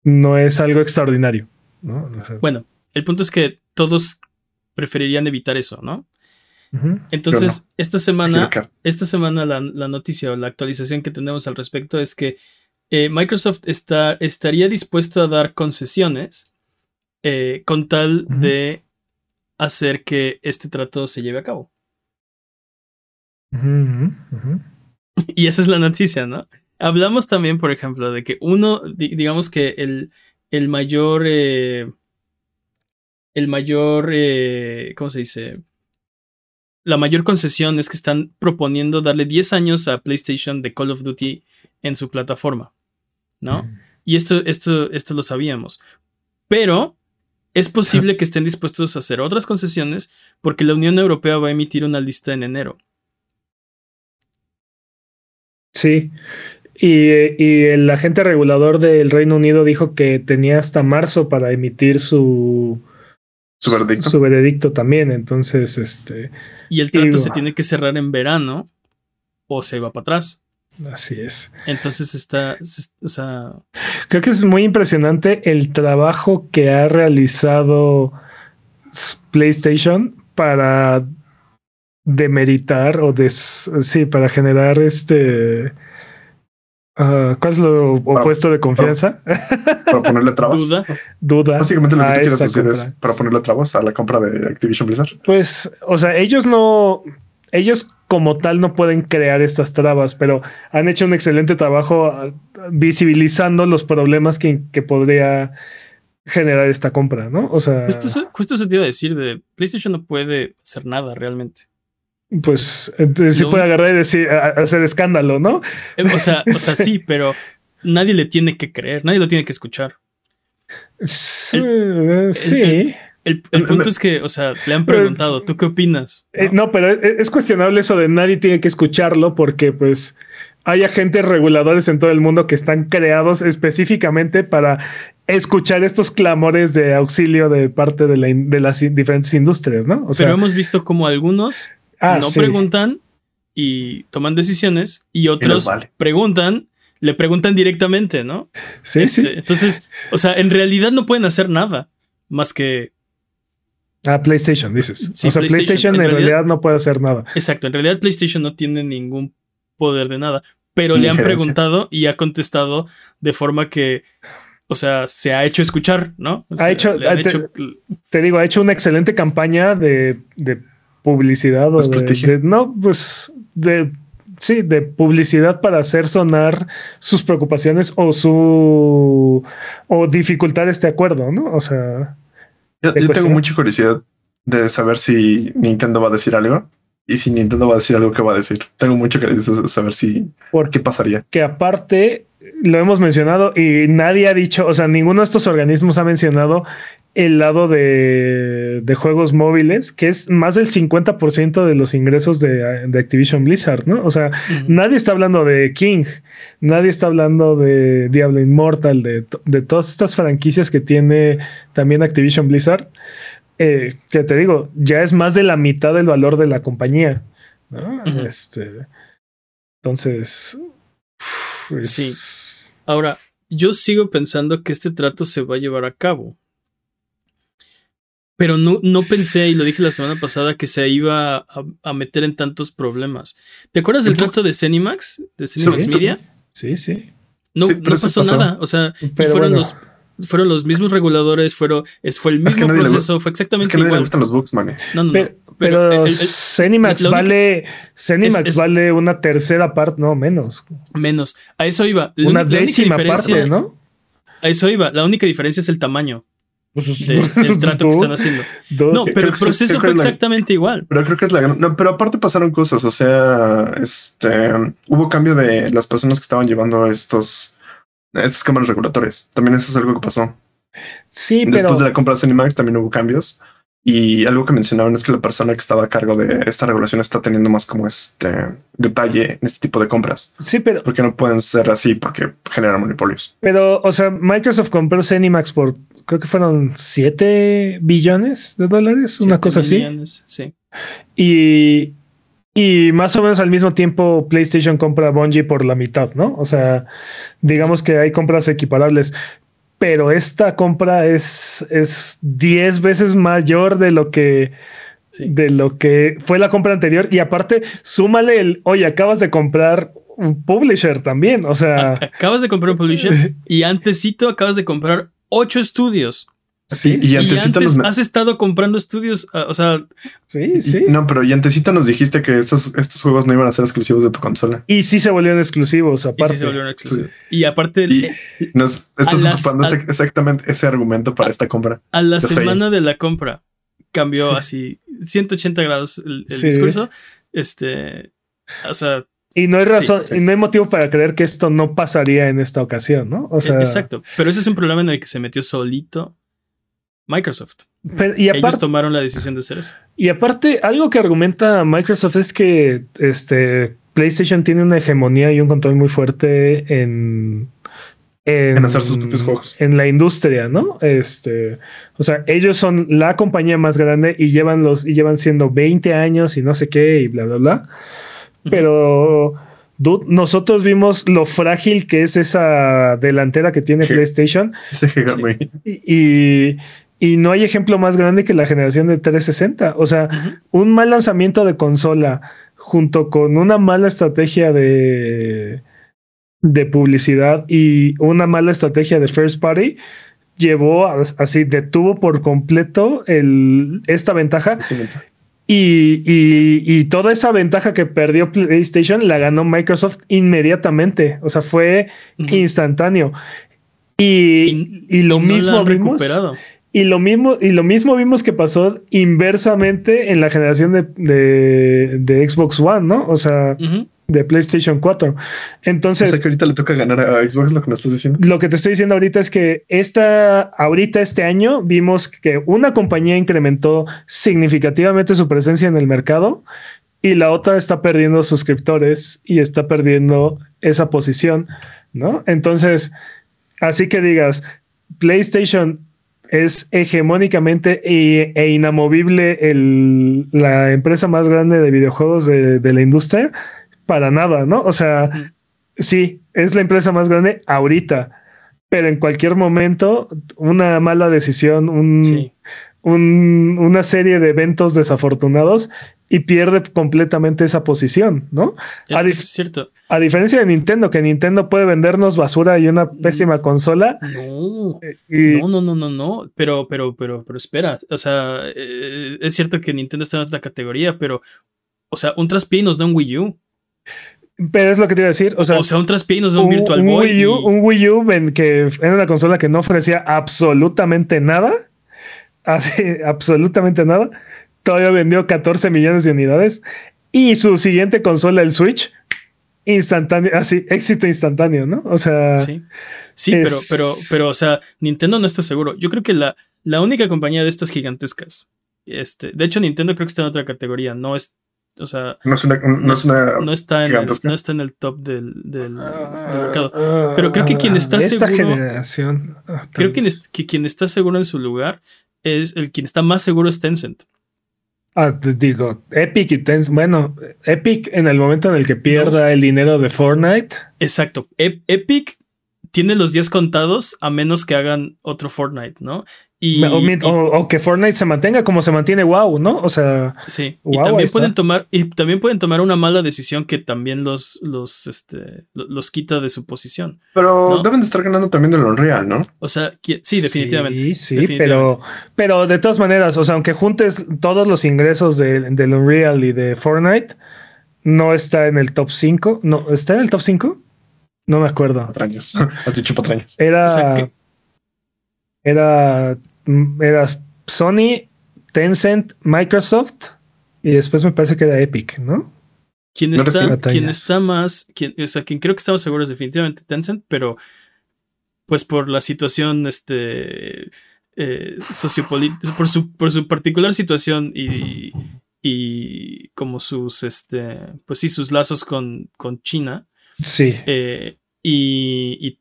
no es algo extraordinario. ¿no? O sea, Bueno, el punto es que todos preferirían evitar eso, ¿no? Entonces, esta semana, esta semana la, la noticia o la actualización que tenemos al respecto es que eh, Microsoft está, estaría dispuesto a dar concesiones eh, con tal de hacer que este trato se lleve a cabo. Y esa es la noticia, ¿no? Hablamos también, por ejemplo, de que uno, di- digamos que el, el mayor, eh, el mayor, eh, ¿cómo se dice? La mayor concesión es que están proponiendo darle 10 años a PlayStation de Call of Duty en su plataforma, ¿no? Y esto, esto, esto lo sabíamos. Pero es posible que estén dispuestos a hacer otras concesiones porque la Unión Europea va a emitir una lista en enero. Sí. Y, y el agente regulador del Reino Unido dijo que tenía hasta marzo para emitir su, Su veredicto. su veredicto también. Entonces, este, Y el trato Digo- se tiene que cerrar en verano o se va para atrás. Así es. Entonces está, o sea, Creo que es muy impresionante el trabajo que ha realizado PlayStation para demeritar o des, sí, para generar este. ah, ¿Cuál es lo opuesto de confianza? Para ponerle trabas. duda. Duda. Básicamente lo que tú quieres decir compra. es para ponerle trabas a la compra de Activision Blizzard. Pues, o sea, ellos no. Ellos como tal no pueden crear estas trabas, pero han hecho un excelente trabajo ah, visibilizando los problemas que, que podría generar esta compra, ¿no? O sea, Justo, justo eso te iba a decir de PlayStation no puede hacer nada realmente. pues entonces sí No. puede agarrar y decir, a- a- hacer escándalo, ¿no? Eh, O sea, o sea, sí, pero nadie le tiene que creer, nadie lo tiene que escuchar. Sí. eh, sí. el- El, el punto es que, o sea, le han preguntado, ¿tú qué opinas? Eh, no, pero es, es cuestionable eso de nadie tiene que escucharlo porque pues hay agentes reguladores en todo el mundo que están creados específicamente para escuchar estos clamores de auxilio de parte de, la de las diferentes industrias, ¿no? O sea, pero hemos visto como algunos ah, no sí. preguntan y toman decisiones y otros vale. preguntan, le preguntan directamente, ¿no? Sí, Este, sí. Entonces, o sea, en realidad no pueden hacer nada más que, Ah, PlayStation, dices. Sí, o sea, PlayStation, PlayStation, en en realidad- realidad no puede hacer nada. exacto, en realidad PlayStation no tiene ningún poder de nada, pero le han preguntado y ha contestado de forma que o sea, se ha hecho escuchar, ¿no? O Ha hecho- te- hecho- Te digo, ha hecho una excelente campaña de, de publicidad o de, de- no, pues de sí, de publicidad para hacer sonar sus preocupaciones o su o dificultar este acuerdo, ¿no? O sea, Yo, tengo mucha curiosidad de saber si Nintendo va a decir algo y si Nintendo va a decir algo que va a decir. Tengo mucho de saber si qué porque pasaría. que aparte lo hemos mencionado y nadie ha dicho, o sea, ninguno de estos organismos ha mencionado el lado de, de juegos móviles, que es más del 50% de los ingresos de, de Activision Blizzard, ¿no? O sea, nadie está hablando de King, nadie está hablando de Diablo Immortal, de, de todas estas franquicias que tiene también Activision Blizzard, eh, que te digo, ya es más de la mitad del valor de la compañía. Este, entonces, Sí. Ahora, yo sigo pensando que este trato se va a llevar a cabo. Pero no, no pensé, y lo dije la semana pasada, que se iba a, a meter en tantos problemas. ¿Te acuerdas del trato de Cenimax? De Cenimax Sí. Media. Sí, sí. No, Sí, no pasó, pasó. nada. O sea, Pero fueron bueno. los fueron los mismos reguladores, fueron, es, fue el Es que mismo le proceso, fue Es exactamente que a nadie le igual. gustan los bugs, man. No, no, no. Pero, Pero pero el- el- Cenimax única- vale, Cenimax es- es- vale una tercera parte, no menos, menos. A eso iba. La una la única décima diferencia parte, es- ¿no? A eso iba. La única diferencia es el tamaño Pues, de- del trato que están haciendo. No, pero el proceso fue la- exactamente igual. Pero creo que es la gran... No, pero aparte pasaron cosas. O sea, este hubo cambio de las personas que estaban llevando estos estas cámaras regulatorias. También eso es algo que pasó. Sí, pero Después de la compra de Cinemax también hubo cambios. Y algo que mencionaban es que la persona que estaba a cargo de esta regulación está teniendo más como este detalle en este tipo de compras. sí, pero, Porque no pueden ser así porque generan monopolios. pero, o sea, Microsoft compró Cenimax por creo que fueron 7 billones de dólares, una cosa así. millones, Sí. Y, y más o menos al mismo tiempo PlayStation compra Bungie por la mitad, ¿no? O sea, digamos que hay compras equiparables. Pero esta compra es, es 10 veces mayor de lo que Sí. de lo que fue la compra anterior. Y aparte, súmale el oye, acabas de comprar un publisher también. O sea, acabas de comprar un publisher y antesito acabas de comprar ocho estudios. Sí, y Y, antes nos- has estado comprando estudios. ah, O sea, sí, Y- sí. No, pero y antesito nos dijiste que estos, estos juegos no iban a ser exclusivos de tu consola. Y sí se volvieron exclusivos, y aparte. sí se volvieron exclusivos. Y aparte, Y eh, nos estás las- ocupando a- ese- exactamente ese argumento para esta compra. a la Yo sé. semana de la compra cambió Sí. así 180 grados el, el Sí. discurso. Este, o sea, Y no hay razón, sí. y no hay motivo para creer que esto no pasaría en esta ocasión, ¿no? O sea, e- exacto. Pero ese es un problema en el que se metió solito Microsoft. pero- y, Ellos tomaron la decisión de hacer eso. y aparte, algo que argumenta Microsoft es que este PlayStation tiene una hegemonía y un control muy fuerte en, En hacer sus propios juegos. En la industria, ¿no? Este, o sea, ellos son la compañía más grande y llevan los, y llevan siendo 20 años y no sé qué, y bla, bla, bla. Pero dude, nosotros vimos lo frágil que es esa delantera que tiene Sí. PlayStation Ese Sí. y, y, y no hay ejemplo más grande que la generación de 360. O sea, un mal lanzamiento de consola junto con una mala estrategia de, de publicidad y una mala estrategia de first party llevó a- así, detuvo por completo el, esta ventaja y, y- y toda esa ventaja que perdió PlayStation la ganó Microsoft inmediatamente. O sea, fue instantáneo. Y, y lo no la mismo han vimos. recuperado. Y lo mismo, y lo mismo vimos que pasó inversamente en la generación de, de- de Xbox One, ¿no? O sea, de PlayStation 4. O Entonces, sea que ahorita le toca ganar a Xbox lo que me estás diciendo. lo que te estoy diciendo ahorita es que esta, ahorita este año vimos que una compañía incrementó significativamente su presencia en el mercado y la otra está perdiendo suscriptores y está perdiendo esa posición, ¿no? Entonces, así que digas, PlayStation es hegemónicamente e, e inamovible el- la empresa más grande de videojuegos de, de la industria, para nada, ¿no? O sea, sí, es la empresa más grande ahorita, pero en cualquier momento una mala decisión, un, Sí. una serie de eventos desafortunados y pierde completamente esa posición, ¿no? Es, cierto. A diferencia de Nintendo, que Nintendo puede vendernos basura y una mm. pésima consola. No, eh, no, no, no, no, pero, pero, pero, pero espera, o sea, eh, es cierto que Nintendo está en otra categoría, pero, o sea, un traspié nos da un Wii U. Pero es lo que te iba a decir. O sea, o sea un traspié nos da un, Virtual Boy. Wii U, Un Wii U que era una consola que no ofrecía absolutamente nada. Así, absolutamente nada todavía vendió 14 millones de unidades. Y su siguiente consola, el Switch, instantáneo, así, éxito instantáneo, ¿no? O sea. Sí, sí pero, pero, pero, o sea, Nintendo no está seguro. Yo creo que la, la única compañía de estas gigantescas, este, de hecho, Nintendo creo que está en otra categoría, no es. O sea, no, es una, no, está en el, no está en el top del, del, mercado. Pero creo que quien está esta seguro. Generación. Ah, creo que, que quien está seguro en su lugar es el quien está más seguro es Tencent. Ah, digo, Epic y Tencent. Bueno, Epic en el momento en el que pierda el dinero de Fortnite. Exacto. Epic tiene los días contados a menos que hagan otro Fortnite, ¿no? o, que Fortnite se mantenga como se mantiene WoW, ¿no? O sea. Sí. y también pueden tomar, y también pueden tomar una mala decisión que también los, los, este, los quita de su posición. Pero deben de estar ganando también del Unreal, ¿no? O sea, sí, definitivamente. Sí, sí, pero, pero de todas maneras, o sea, aunque juntes todos los ingresos del Unreal y de Fortnite, no está en el top 5. No, ¿está en el top 5? No me acuerdo. Patrañas. Has dicho patrañas. Era. Era Mm, era Sony, Tencent, Microsoft y después me parece que era Epic, ¿no? Quien está, quien está más, quien, o sea, quien creo que estamos seguros definitivamente Tencent, pero pues por la situación este eh, sociopolítica, por su, por su particular situación y, y como sus este pues sí sus lazos con, con China. Sí. Eh, y, y,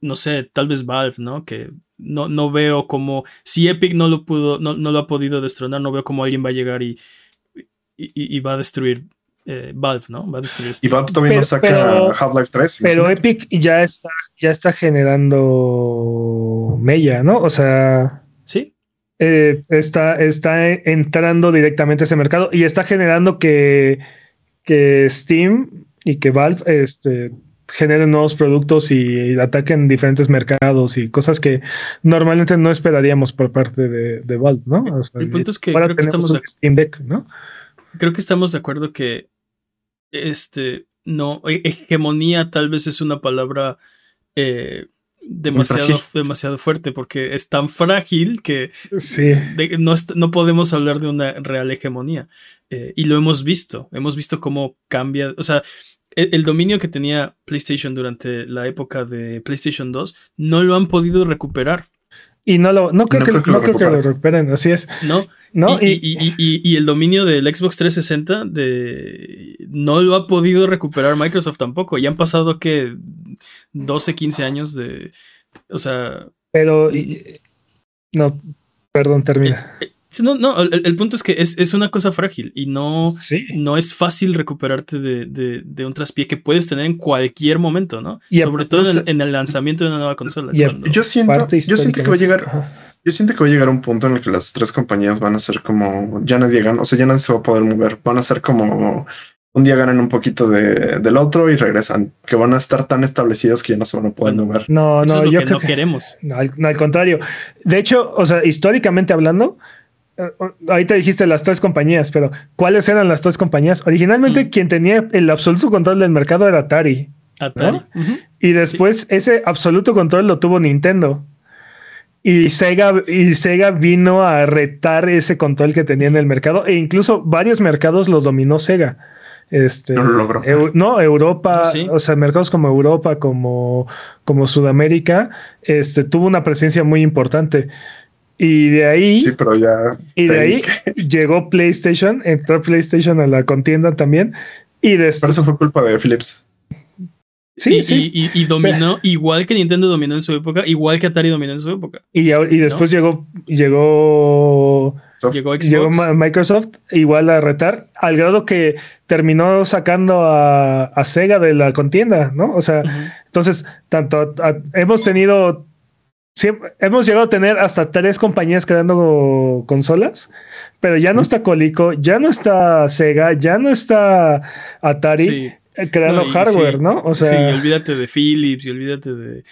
no sé, tal vez Valve, ¿no? Que no, no veo como, si Epic no lo pudo, no, no, lo ha podido destronar, no veo como alguien va a llegar y, y, va a destruir eh, Valve, ¿no? Va a destruir Y Valve también no saca Half-Life 3. Pero Epic ya está, ya está generando Mella, ¿no? O sea. Sí. Eh, está, está entrando directamente a ese mercado y está generando que, que Steam y que Valve este, generen nuevos productos y ataquen diferentes mercados y cosas que normalmente no esperaríamos por parte de, de Valve, ¿no? el punto es que creo que estamos de, Steam Deck, ¿no? Creo que estamos de acuerdo que este no hegemonía tal vez es una palabra eh, demasiado, demasiado fuerte porque es tan frágil que sí. no, no, podemos hablar de una real hegemonía. Eh, y lo hemos visto, hemos visto cómo cambia, o sea, el, dominio que tenía PlayStation durante la época de PlayStation 2 no lo han podido recuperar. Y no lo, no creo, que, no creo que lo recuperen, así es. No, ¿No? Y, y, el dominio del Xbox 360 de, no lo ha podido recuperar Microsoft tampoco. Ya han pasado que 12, 15 años de. O sea. Pero. no, perdón, termina. Eh, eh, no, no, el, punto es que es, una cosa frágil y no, no es fácil recuperarte de, de, un traspié que puedes tener en cualquier momento, ¿no? Y Sobre todo en el, lanzamiento de una nueva consola. Yo siento, yo siento que va a llegar. Yo siento que va a llegar un punto en el que las tres compañías van a ser como ya nadie gana, o sea, ya nadie se va a poder mover, van a ser como un día ganan un poquito de, del otro y regresan, que van a estar tan establecidas que ya no se van a poder mover. No, no, yo que no queremos. No al, no, al contrario. De hecho, o sea, históricamente hablando, ahorita dijiste las tres compañías, pero ¿cuáles eran las tres compañías? Originalmente mm. quien tenía el absoluto control del mercado era Atari. Atari. Y después ese absoluto control lo tuvo Nintendo. Y Sega, y Sega vino a retar ese control que tenía en el mercado e incluso varios mercados los dominó Sega. Este, no lo logró. no, Europa, o sea, mercados como Europa, como, como Sudamérica, este, tuvo una presencia muy importante. Y de ahí. Sí, pero ya. Y de ahí llegó PlayStation, entró PlayStation a la contienda también. Y después. Pero eso fue culpa de Philips. Sí, y, sí. Y, dominó, igual que Nintendo dominó en su época, igual que Atari dominó en su época. Y, y después llegó, llegó, llegó, llegó, Microsoft igual a retar, al grado que terminó sacando a, Sega de la contienda, ¿no? O sea, entonces, tanto hemos tenido hemos llegado a tener hasta tres compañías creando consolas, pero ya no está Colico, ya no está Sega, ya no está Atari. Eh, creando hardware, ¿no? O sea, sí, olvídate de Philips y olvídate de,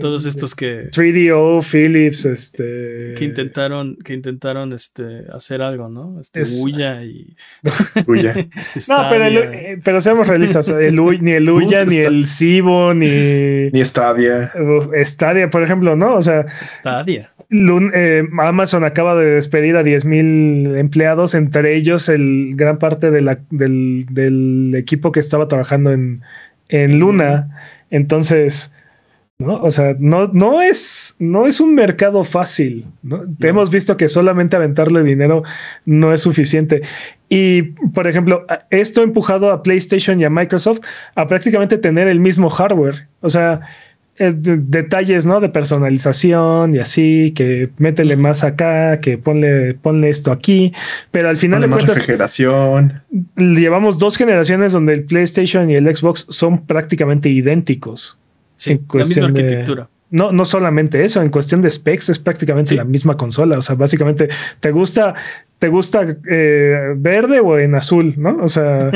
todos estos que 3DO, Philips, este que intentaron que intentaron este hacer algo, ¿no? Este Uya y Uya. no, pero, eh, pero seamos realistas, el, ni el Uya ni el Cibo ni ni Stadia. Stadia, por ejemplo, ¿no? O sea, Stadia. Eh, Amazon acaba de despedir a 10.000 empleados, entre ellos el gran parte de la, del, equipo que estaba trabajando en, en Luna. Entonces, ¿no? O sea, no, no, es, no es un mercado fácil. ¿no? Hemos visto que solamente aventarle dinero no es suficiente. Y, por ejemplo, esto ha empujado a PlayStation y a Microsoft a prácticamente tener el mismo hardware. O sea, eh, detalles, ¿no? De personalización y así, que métele más acá, que ponle, ponle esto aquí, pero al final de cuentas, generación. llevamos dos generaciones donde el PlayStation y el Xbox son prácticamente idénticos. Sí, la misma arquitectura. No, no solamente eso, en cuestión de specs es prácticamente la misma consola. O sea, básicamente te gusta ¿te gusta eh, verde o en azul? ¿No? O sea,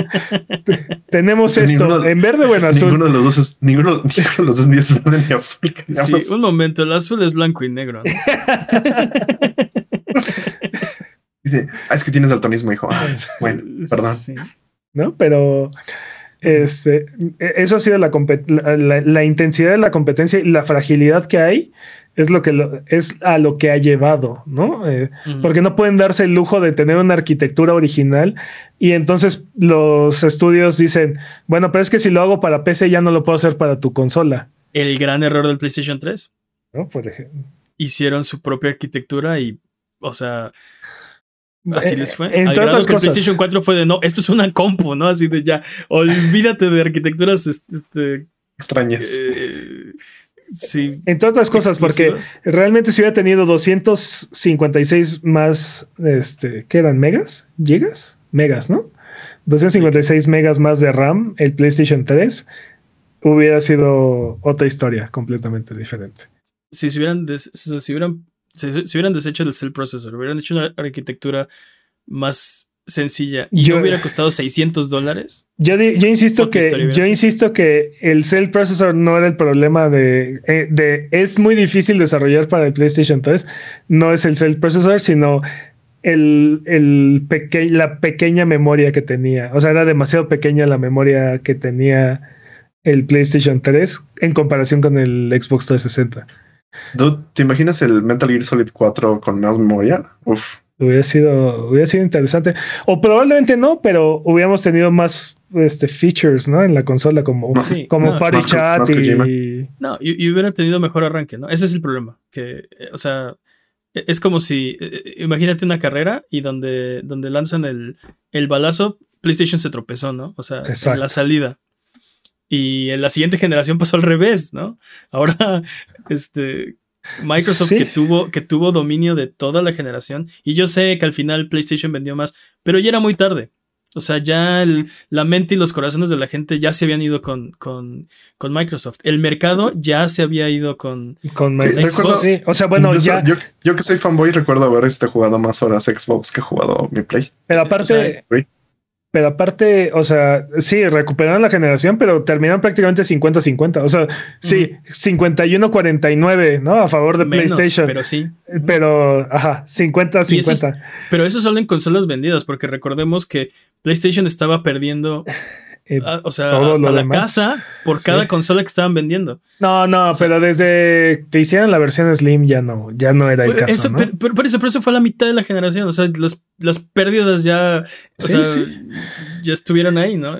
tenemos esto en verde o en azul. Ninguno de los dos es, ninguno, de los dos ni es verde ni azul. Sí, un momento, el azul es blanco y negro. Dice, ah, es que tienes daltonismo, hijo. Ah, bueno, perdón. ¿No? Pero este, eso ha sido la, la, la, intensidad de la competencia y la fragilidad que hay es lo que es a lo que ha llevado, ¿no? Eh, porque no pueden darse el lujo de tener una arquitectura original y entonces los estudios dicen, bueno, pero es que si lo hago para PC ya no lo puedo hacer para tu consola. El gran error del PlayStation 3. ¿No? Por ejemplo. Hicieron su propia arquitectura y, o sea, Así eh, les fue. Al grado que el PlayStation 4 fue de no, esto es una compu, ¿no? Así de ya, olvídate de arquitecturas este, extrañas. Eh, Sí. Entre otras cosas, porque realmente si hubiera tenido 256 más, este, ¿qué eran? ¿Megas? ¿Gigas? Megas, ¿no? 256 megas más de RAM, el PlayStation 3, hubiera sido otra historia completamente diferente. Si se hubieran, si hubieran, si, hubieran deshecho el cell processor, hubieran hecho una arquitectura más sencilla y yo, hubiera costado 600 dólares. Yo, insisto que yo insisto que el Cell Processor no era el problema de, eh, de, es muy difícil desarrollar para el PlayStation 3. No es el Cell Processor, sino el, el la pequeña memoria que tenía. O sea, era demasiado pequeña la memoria que tenía el PlayStation 3 en comparación con el Xbox 360. ¿Te imaginas el Metal Gear Solid 4 con más memoria? Uf. Hubiera sido, hubiera sido interesante. O probablemente no, pero hubiéramos tenido más este, features, ¿no? En la consola, como, como Party Chat y. No, y, hubiera tenido mejor arranque, ¿no? Ese es el problema. Que, eh, o sea, e, es como si. Eh, eh, imagínate una carrera y donde, donde lanzan el, el balazo, PlayStation se tropezó, ¿no? O sea, en la salida. Y en la siguiente generación pasó al revés, ¿no? Ahora, este, Microsoft que, tuvo, que tuvo dominio de toda la generación. Y yo sé que al final PlayStation vendió más, pero ya era muy tarde. O sea, ya la mente y los corazones de la gente ya se habían ido con, con, con Microsoft. El mercado ya se había ido con, con Xbox. O sea, bueno, ya. Yo, que soy fanboy recuerdo haber este jugado más horas Xbox que jugado mi Play. Pero aparte, pero aparte, o sea, sí, recuperaron la generación, pero terminaron prácticamente 50-50. O sea, sí, 51-49, ¿no? A favor de PlayStation. Pero sí. Pero, ajá, 50-50. Pero eso solo en consolas vendidas, porque recordemos que PlayStation estaba perdiendo eh, ah, o sea, hasta la casa por cada consola que estaban vendiendo. No, no, pero desde que hicieron la versión Slim ya no, ya no era el pues, caso. Eso, pero, por eso, por eso fue la mitad de la generación. O sea, las, pérdidas ya, ya estuvieron ahí, ¿no?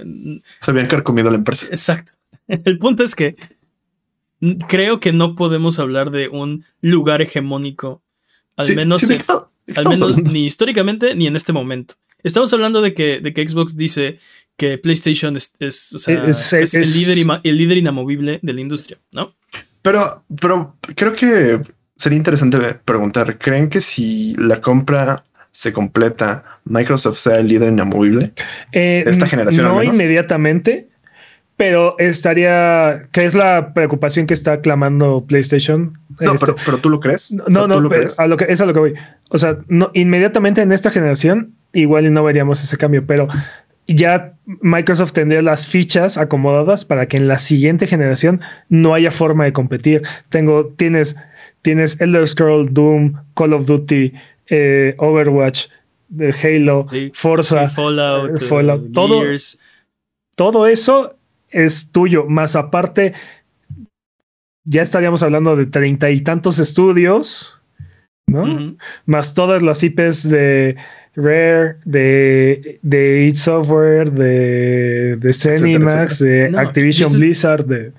Se habían carcomido la empresa. Exacto. El punto es que creo que no podemos hablar de un lugar hegemónico, al menos, al menos ni históricamente ni en este momento. Estamos hablando de que, de que Xbox dice que PlayStation es, el, líder el líder inamovible de la industria, ¿no? Pero, pero creo que sería interesante preguntar, ¿creen que si la compra se completa, Microsoft sea el líder inamovible? Eh, esta generación. No inmediatamente, pero estaría, ¿qué es la preocupación que está clamando PlayStation? No, este, pero, tú lo crees. No, no, A lo que, es a lo que voy. O sea, no, inmediatamente en esta generación, igual y no veríamos ese cambio, pero ya Microsoft tendría las fichas acomodadas para que en la siguiente generación no haya forma de competir. Tengo, tienes, tienes Elder Scrolls, Doom, Call of Duty, eh, Overwatch, Halo, Forza, Fallout, eh, todo, todo eso es tuyo. Más aparte, ya estaríamos hablando de treinta y tantos estudios, ¿no? Más todas las IPs de Rare, de, de Software, de, de Zenimax, de Activision Blizzard, de...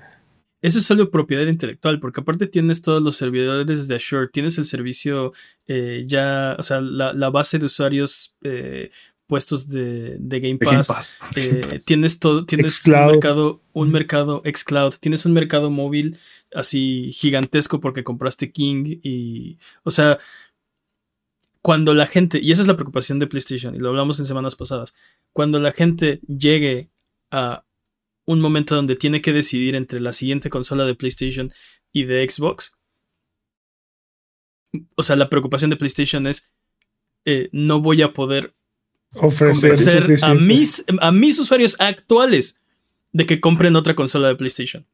Eso es solo propiedad intelectual, porque aparte tienes todos los servidores de Azure, tienes el servicio eh, ya, o sea, la, base de usuarios eh, puestos de, Game Pass. Eh, tienes todo, tienes un mercado, un mercado xCloud, tienes un mercado móvil así gigantesco porque compraste King y, o sea, cuando la gente, y esa es la preocupación de PlayStation, y lo hablamos en semanas pasadas, cuando la gente llegue a un momento donde tiene que decidir entre la siguiente consola de PlayStation y de Xbox, o sea, la preocupación de PlayStation es, eh, no voy a poder a mis, a mis usuarios actuales de que compren otra consola de PlayStation.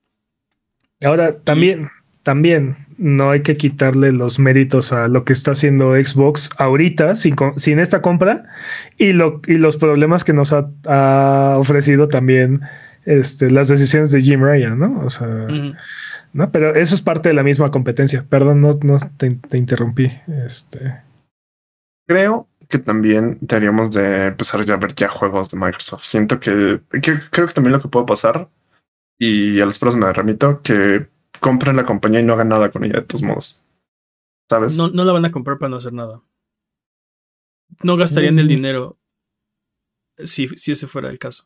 Ahora, también, también no hay que quitarle los méritos a lo que está haciendo Xbox ahorita sin, sin esta compra y, lo, y los problemas que nos ha, ofrecido también este, las decisiones de Jim Ryan, ¿no? O sea, ¿no? Pero eso es parte de la misma competencia. Perdón, no, no te, interrumpí. Este. Creo que también deberíamos de empezar ya a ver ya juegos de Microsoft. Siento que, que creo que también lo que puede pasar y a los pros me remito que compren la compañía y no hagan nada con ella de todos modos. ¿Sabes? No, no la van a comprar para no hacer nada. No gastarían el mm. dinero si, si ese fuera el caso.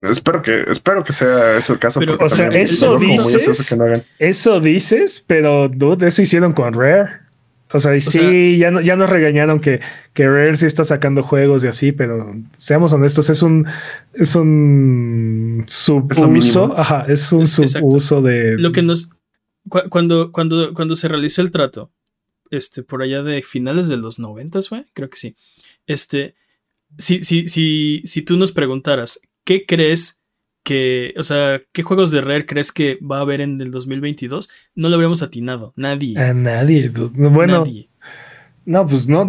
Espero que, espero que sea ese el caso. o sea, eso dices, eso dices, pero dude, eso hicieron con Rare. O sea, sí, ya, no, ya nos regañaron que, que Rare sí está sacando juegos y así, pero seamos honestos, es un, es un subuso. ajá, es un subuso de. Lo que nos. cuando, cuando, cuando se realizó el trato, este, por allá de finales de los noventas, fue, creo que sí. Este, si, si, si, si tú nos preguntaras, ¿qué crees que, o sea, ¿qué juegos de Rare crees que va a haber en el 2022? No lo habríamos atinado, nadie. A nadie. Bueno, nadie. No, pues no,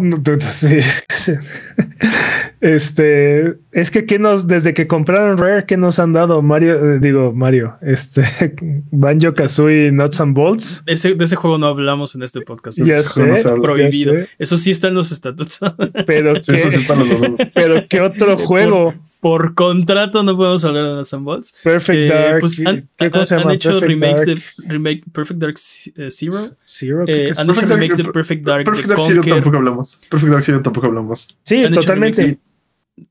Este, es que ¿qué nos, desde que compraron Rare, ¿qué nos han dado Mario? Eh, digo, Mario, este, Banjo Kazooie Nuts and Bolts. Ese, de ese juego no hablamos en este podcast. Ya sé, prohibido. Eso sí está en los estatutos. Pero, ¿qué, pero ¿qué otro juego? Por contrato no podemos hablar de Nuts and Bolts. Perfect eh, Dark. Pues han, han, hecho remakes de remake Perfect Dark Zero. Zero. Eh, han hecho remakes de Perfect Dark. Perfect Dark Zero tampoco hablamos. Perfect Dark Zero tampoco hablamos. Sí, totalmente.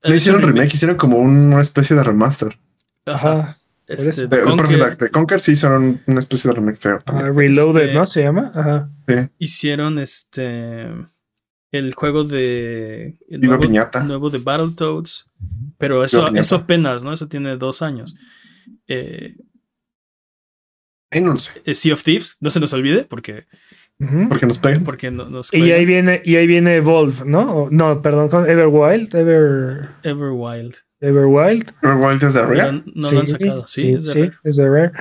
No hicieron remake, hicieron como una especie de remaster. Ajá. Este, de, Perfect Dark. De Conker sí hicieron una especie de remake feo. Uh, Reloaded, este, ¿no? Se llama. Ajá. Sí. Hicieron este el juego de el nuevo, piñata. nuevo de Battletoads, pero eso, eso apenas, ¿no? Eso tiene dos años. Eh, no sé. Eh, sea of Thieves, no se nos olvide, porque porque nos pegan. Porque nos y ahí viene, y ahí viene Evolve, ¿no? no, perdón, Everwild, Ever. Everwild. Everwild. Everwild es de Rare. No, lo han sacado, sí, es, de sí es de Rare.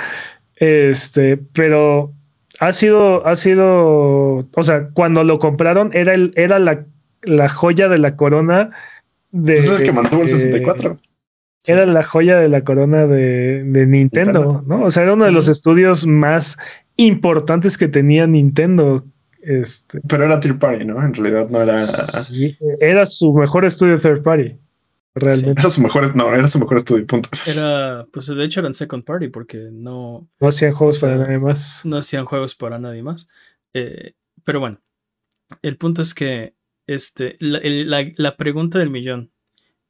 Este, pero ha sido, ha sido, o sea, cuando lo compraron era, el, era la, la joya de la corona de... es el que mantuvo el 64. Era la joya de la corona de, de Nintendo, ¿no? O sea, era uno de los estudios más importantes que tenía Nintendo. Este. Pero era third party, ¿no? En realidad no era. Sí, era su mejor estudio third party. Realmente. Era su mejor, no, era su mejor estudio, punto. Era, pues de hecho eran second party porque no. No hacían juegos para nadie más. No hacían juegos para nadie más. Eh, pero bueno, el punto es que este, la, pregunta del millón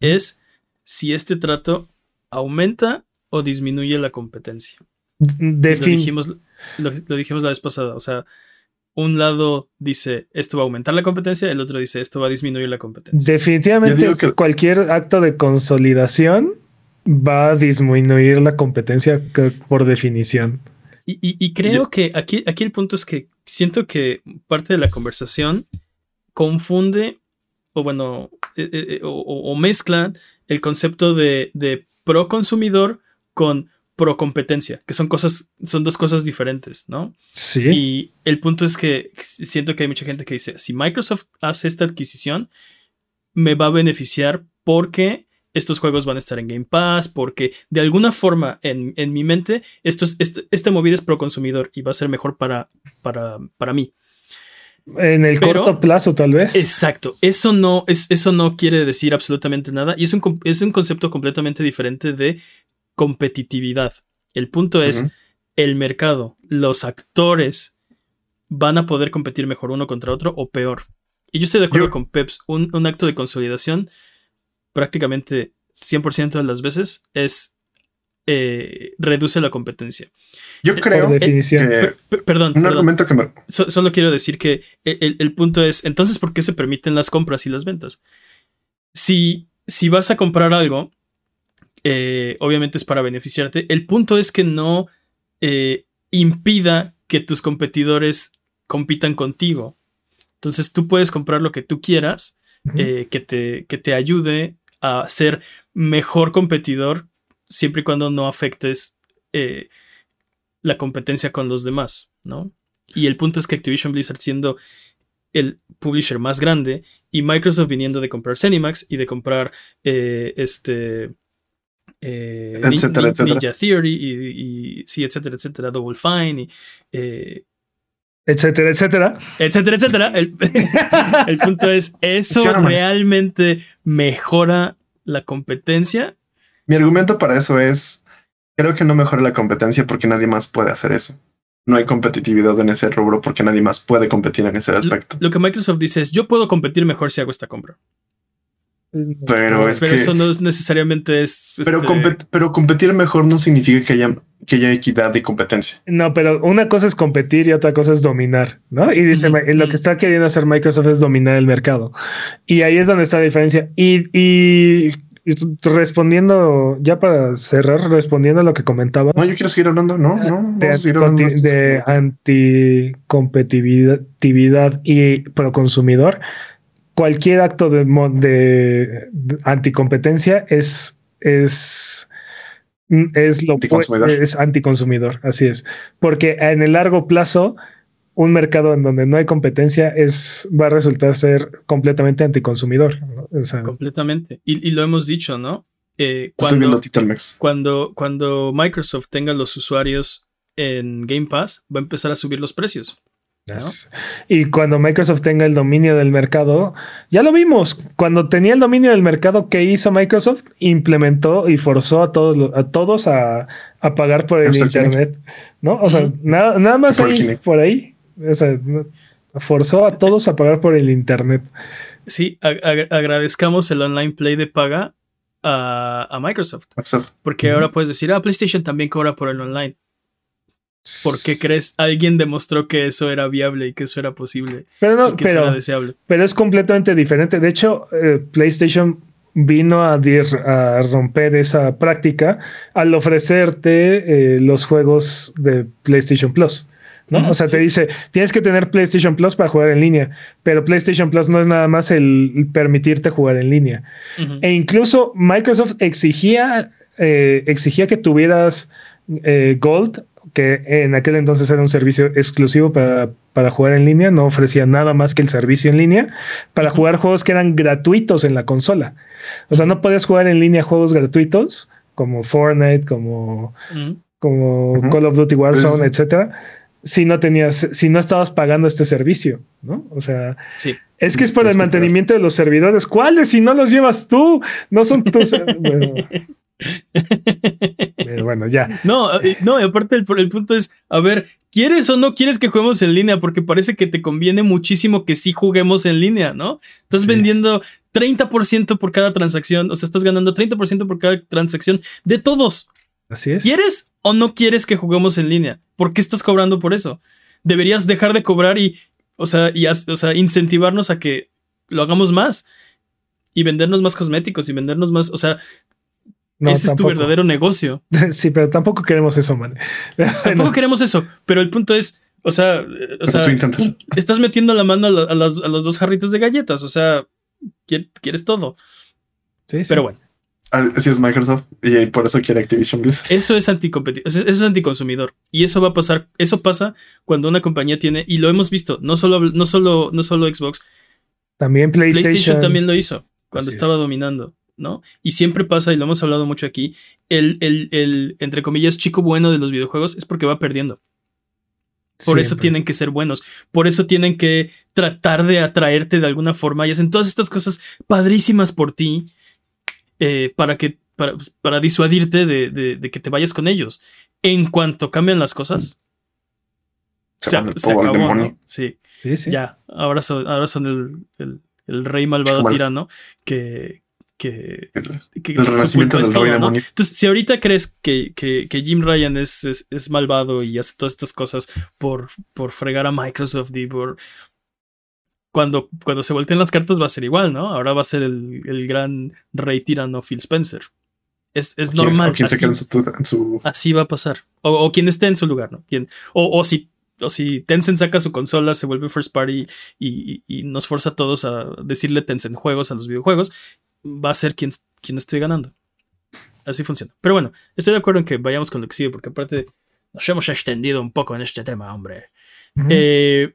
es si este trato aumenta o disminuye la competencia. De lo, dijimos, lo dijimos la vez pasada, o sea, un lado dice esto va a aumentar la competencia, el otro dice esto va a disminuir la competencia. Definitivamente cualquier acto de consolidación va a disminuir la competencia por definición. Y, creo que aquí, aquí el punto es que siento que parte de la conversación confunde o bueno, eh, eh, eh, o, mezcla el concepto de, de pro consumidor con pro competencia, que son cosas, son dos cosas diferentes, ¿no? Sí. Y el punto es que siento que hay mucha gente que dice, si Microsoft hace esta adquisición, me va a beneficiar porque estos juegos van a estar en Game Pass, porque de alguna forma en, mi mente esto es, este, esta movida es pro consumidor y va a ser mejor para, para, para mí. En el corto plazo, tal vez. Exacto. Eso no, es, eso no quiere decir absolutamente nada. Y es un, es un concepto completamente diferente de competitividad. El punto es, el mercado, los actores van a poder competir mejor uno contra otro o peor. Y yo estoy de acuerdo con Peps, un, un, acto de consolidación prácticamente 100% de las veces es eh, reduce la competencia. Yo creo que, perdón, un argumento que me... solo quiero decir que el, punto es, entonces, ¿por qué se permiten las compras y las ventas? Si, si vas a comprar algo, eh, obviamente es para beneficiarte. El punto es que no eh, impida que tus competidores compitan contigo. Entonces tú puedes comprar lo que tú quieras, que, te, que te ayude a ser mejor competidor siempre y cuando no afectes eh, la competencia con los demás, ¿no? Y el punto es que Activision Blizzard siendo el publisher más grande y Microsoft viniendo de comprar Cinemax y de comprar eh, este eh, Ninja Theory y, sí, etcétera, etcétera, Double Fine y etcétera, etcétera. Etcétera, etcétera. El, punto es, ¿eso realmente mejora la competencia mi argumento para eso es, creo que no mejora la competencia porque nadie más puede hacer eso. No hay competitividad en ese rubro porque nadie más puede competir en ese aspecto. Lo que Microsoft dice es, yo puedo competir mejor si hago esta compra. Pero, es pero eso no necesariamente es... Pero, este, pero competir mejor no significa que haya, que haya equidad de competencia. No, pero una cosa es competir y otra cosa es dominar, ¿no? Y dice, lo que está queriendo hacer Microsoft es dominar el mercado. Y ahí es donde está la diferencia. Y, y respondiendo, ya para cerrar, respondiendo a lo que comentaba. No, yo quiero seguir hablando, no, no. De, de anticompetitividad y proconsumidor. Cualquier acto de, de, anticompetencia es, es, es lo anticonsumidor. es anticonsumidor, así es. Porque en el largo plazo, un mercado en donde no hay competencia es, va a resultar ser completamente anticonsumidor. completamente. Y, lo hemos dicho, ¿no? Eh, cuando, cuando, cuando Microsoft tenga los usuarios en Game Pass, va a empezar a subir los precios. Y cuando Microsoft tenga el dominio del mercado, ya lo vimos, cuando tenía el dominio del mercado, ¿qué hizo Microsoft? Implementó y forzó a todos, a, todos a, pagar por el Internet, ¿no? O sea, nada, nada más ahí, por ahí forzó a todos a pagar por el internet. Sí, agradezcamos el online play de paga a, Microsoft. Porque ahora puedes decir, ah, PlayStation también cobra por el online. ¿Por qué crees? Alguien demostró que eso era viable y que eso era posible. Pero no, que pero, era deseable. Pero es completamente diferente. De hecho, eh, PlayStation vino a, a, romper esa práctica al ofrecerte eh, los juegos de PlayStation Plus. ¿no? o sea, te dice, tienes que tener PlayStation Plus para jugar en línea, pero PlayStation Plus no es nada más el permitirte jugar en línea. E incluso Microsoft exigía, eh, exigía que tuvieras eh, Gold, que en aquel entonces era un servicio exclusivo para, para, jugar en línea, no ofrecía nada más que el servicio en línea, para jugar juegos que eran gratuitos en la consola. O sea, no podías jugar en línea juegos gratuitos como Fortnite, como, como Call of Duty Warzone, etcétera si no tenías, si no estabas pagando este servicio, ¿no? O sea, sí. es que es para el mantenimiento de los servidores. ¿Cuáles? Si no los llevas tú, no son tus. bueno. bueno, ya. No, eh, no, y aparte el, el, punto es, a ver, ¿quieres o no quieres que juguemos en línea? Porque parece que te conviene muchísimo que sí juguemos en línea, ¿no? Estás vendiendo 30% por cada transacción, o sea, estás ganando 30% por cada transacción de todos. Así es. ¿Quieres o no quieres que juguemos en línea? ¿Por qué estás cobrando por eso? Deberías dejar de cobrar y, o sea, y, o sea, incentivarnos a que lo hagamos más y vendernos más cosméticos y vendernos más, o sea, Ese es tu verdadero negocio. sí, pero tampoco queremos eso, man. tampoco queremos eso. Pero el punto es, o sea, o sea estás metiendo la mano a, los, dos jarritos de galletas. O sea, quieres todo. Sí, sí. Pero bueno. Así es Microsoft y por eso quiere Activision Blizzard. Eso es anticompetitivo, eso es anticonsumidor. Y eso va a pasar, eso pasa cuando una compañía tiene, y lo hemos visto, no solo, no solo, no solo Xbox. También PlayStation. PlayStation también lo hizo cuando estaba dominando. ¿No? Y siempre pasa, y lo hemos hablado mucho aquí, el, el, entre comillas, chico bueno de los videojuegos es porque va perdiendo. Por eso tienen que ser buenos. Por eso tienen que tratar de atraerte de alguna forma y hacen todas estas cosas padrísimas por ti eh, para que para, pues, para disuadirte de, que te vayas con ellos. En cuanto cambian las cosas, se, acabó, Sí. Ya, ahora son, ahora son el, el rey malvado tirano que, que, el renacimiento del rey demonio. Entonces, si ahorita crees que, que, Jim Ryan es, es, malvado y hace todas estas cosas por, por fregar a Microsoft y por. Cuando, cuando se volteen las cartas va a ser igual, ¿no? Ahora va a ser el, el gran rey tirano Phil Spencer. Es, es normal. así, va a pasar. O, quien esté en su lugar, ¿no? Quien, o, o si o si Tencent saca su consola, se vuelve first party y, y, nos forza a todos a decirle Tencent juegos a los videojuegos, va a ser quien, quien esté ganando. Así funciona. Pero bueno, estoy de acuerdo en que vayamos con lo que sigue, porque aparte nos hemos extendido un poco en este tema, hombre. Eh,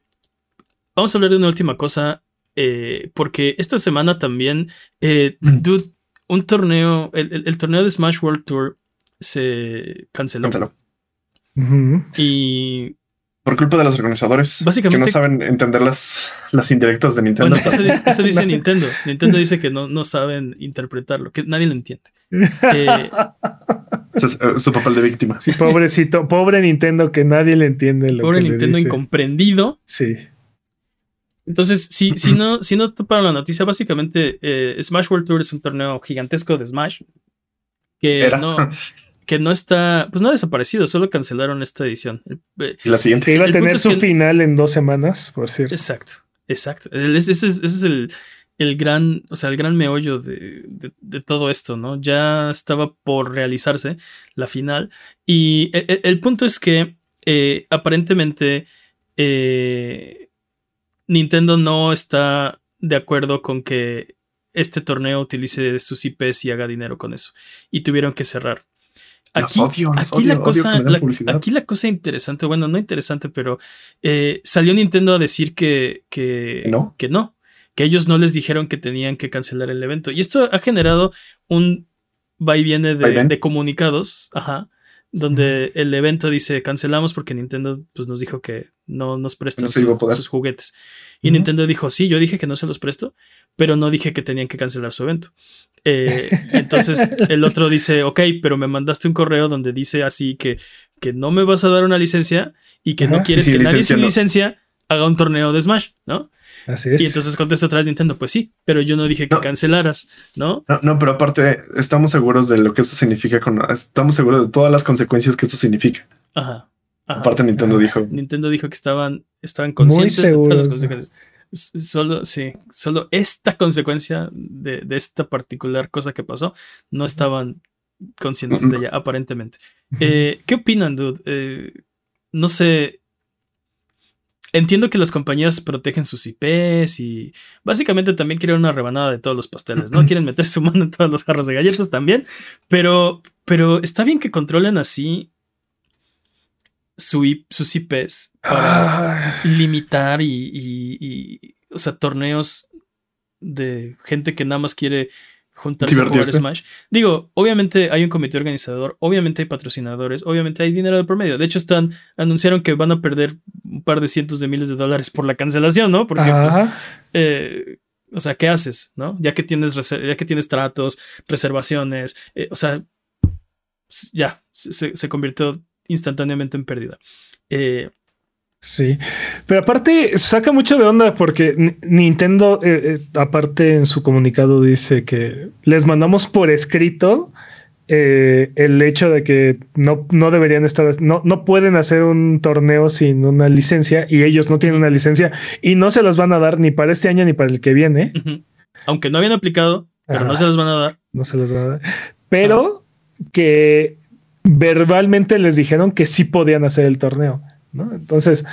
vamos a hablar de una última cosa, eh, porque esta semana también, eh, mm. dude, un torneo, el, torneo de Smash World Tour se canceló. canceló. Y por culpa de los organizadores Básicamente, que no saben entender las, las indirectas de Nintendo. eso, dice, Nintendo. Nintendo dice que no, no saben interpretarlo, que nadie lo entiende. Eh, es su papel de víctima. Sí, pobrecito, pobre Nintendo que nadie le entiende lo pobre Nintendo incomprendido. Sí. Entonces, si, si no, si no toparon la noticia, básicamente eh, Smash World Tour es un torneo gigantesco de Smash que no que no está, pues no ha desaparecido, solo cancelaron esta edición. La siguiente iba a tener su final en dos semanas, por cierto. Exacto, exacto. Ese es, el, gran, o sea, el gran meollo de, todo esto, ¿no? Ya estaba por realizarse la final. Y e, e, el, punto es que eh, aparentemente eh, Nintendo no está de acuerdo con que este torneo utilice sus IPs y haga dinero con eso. Y tuvieron que cerrar. Aquí, la cosa, aquí la cosa interesante, bueno, no interesante, pero eh, salió Nintendo a decir que, que, ¿No? que no, que ellos no les dijeron que tenían que cancelar el evento. Y esto ha generado un va y viene de, comunicados, ajá, donde el evento dice cancelamos porque Nintendo pues, nos dijo que no nos prestan sus juguetes. Y Nintendo dijo, sí, yo dije que no se los presto, pero no dije que tenían que cancelar su evento. Eh, entonces el otro dice, ok, pero me mandaste un correo donde dice así que, que no me vas a dar una licencia y que no quieres que nadie sin licencia haga un torneo de Smash, ¿no? Así es. Y entonces contesta atrás Nintendo, pues sí, pero yo no dije que cancelaras, ¿no? ¿no? No, pero aparte estamos seguros de lo que eso significa, con, estamos seguros de todas las consecuencias que esto significa. Ajá. Aparte Nintendo dijo. Nintendo dijo que estaban, estaban conscientes de todas las consecuencias solo, sí, solo esta consecuencia de, esta particular cosa que pasó, no estaban conscientes de ella, aparentemente. Eh, ¿Qué opinan, dude? Eh, no sé. Entiendo que las compañías protegen sus IPs y básicamente también quieren una rebanada de todos los pasteles, ¿no? Quieren meter su mano en todos los jarros de galletas también, pero, pero está bien que controlen así su, sus IPs para ah. limitar y, o sea, torneos de gente que nada más quiere juntarse a jugar Smash. Digo, obviamente hay un comité organizador, obviamente hay patrocinadores, obviamente hay dinero de promedio. De hecho, están, anunciaron que van a perder un par de cientos de miles de dólares por la cancelación, ¿no? Porque, pues, eh, o sea, ¿qué haces, no? Ya que tienes, ya que tienes tratos, reservaciones, eh, o sea, ya, se, se convirtió instantáneamente en pérdida. Eh, sí, pero aparte saca mucho de onda porque Nintendo, eh, eh, aparte en su comunicado dice que les mandamos por escrito el hecho de que no, no deberían estar, no, no pueden hacer un torneo sin una licencia y ellos no tienen una licencia y no se las van a dar ni para este año ni para el que viene. Aunque no habían aplicado, pero no se las van a dar. No se las van a dar. Pero que verbalmente les dijeron que sí podían hacer el torneo. ¿no? Entonces,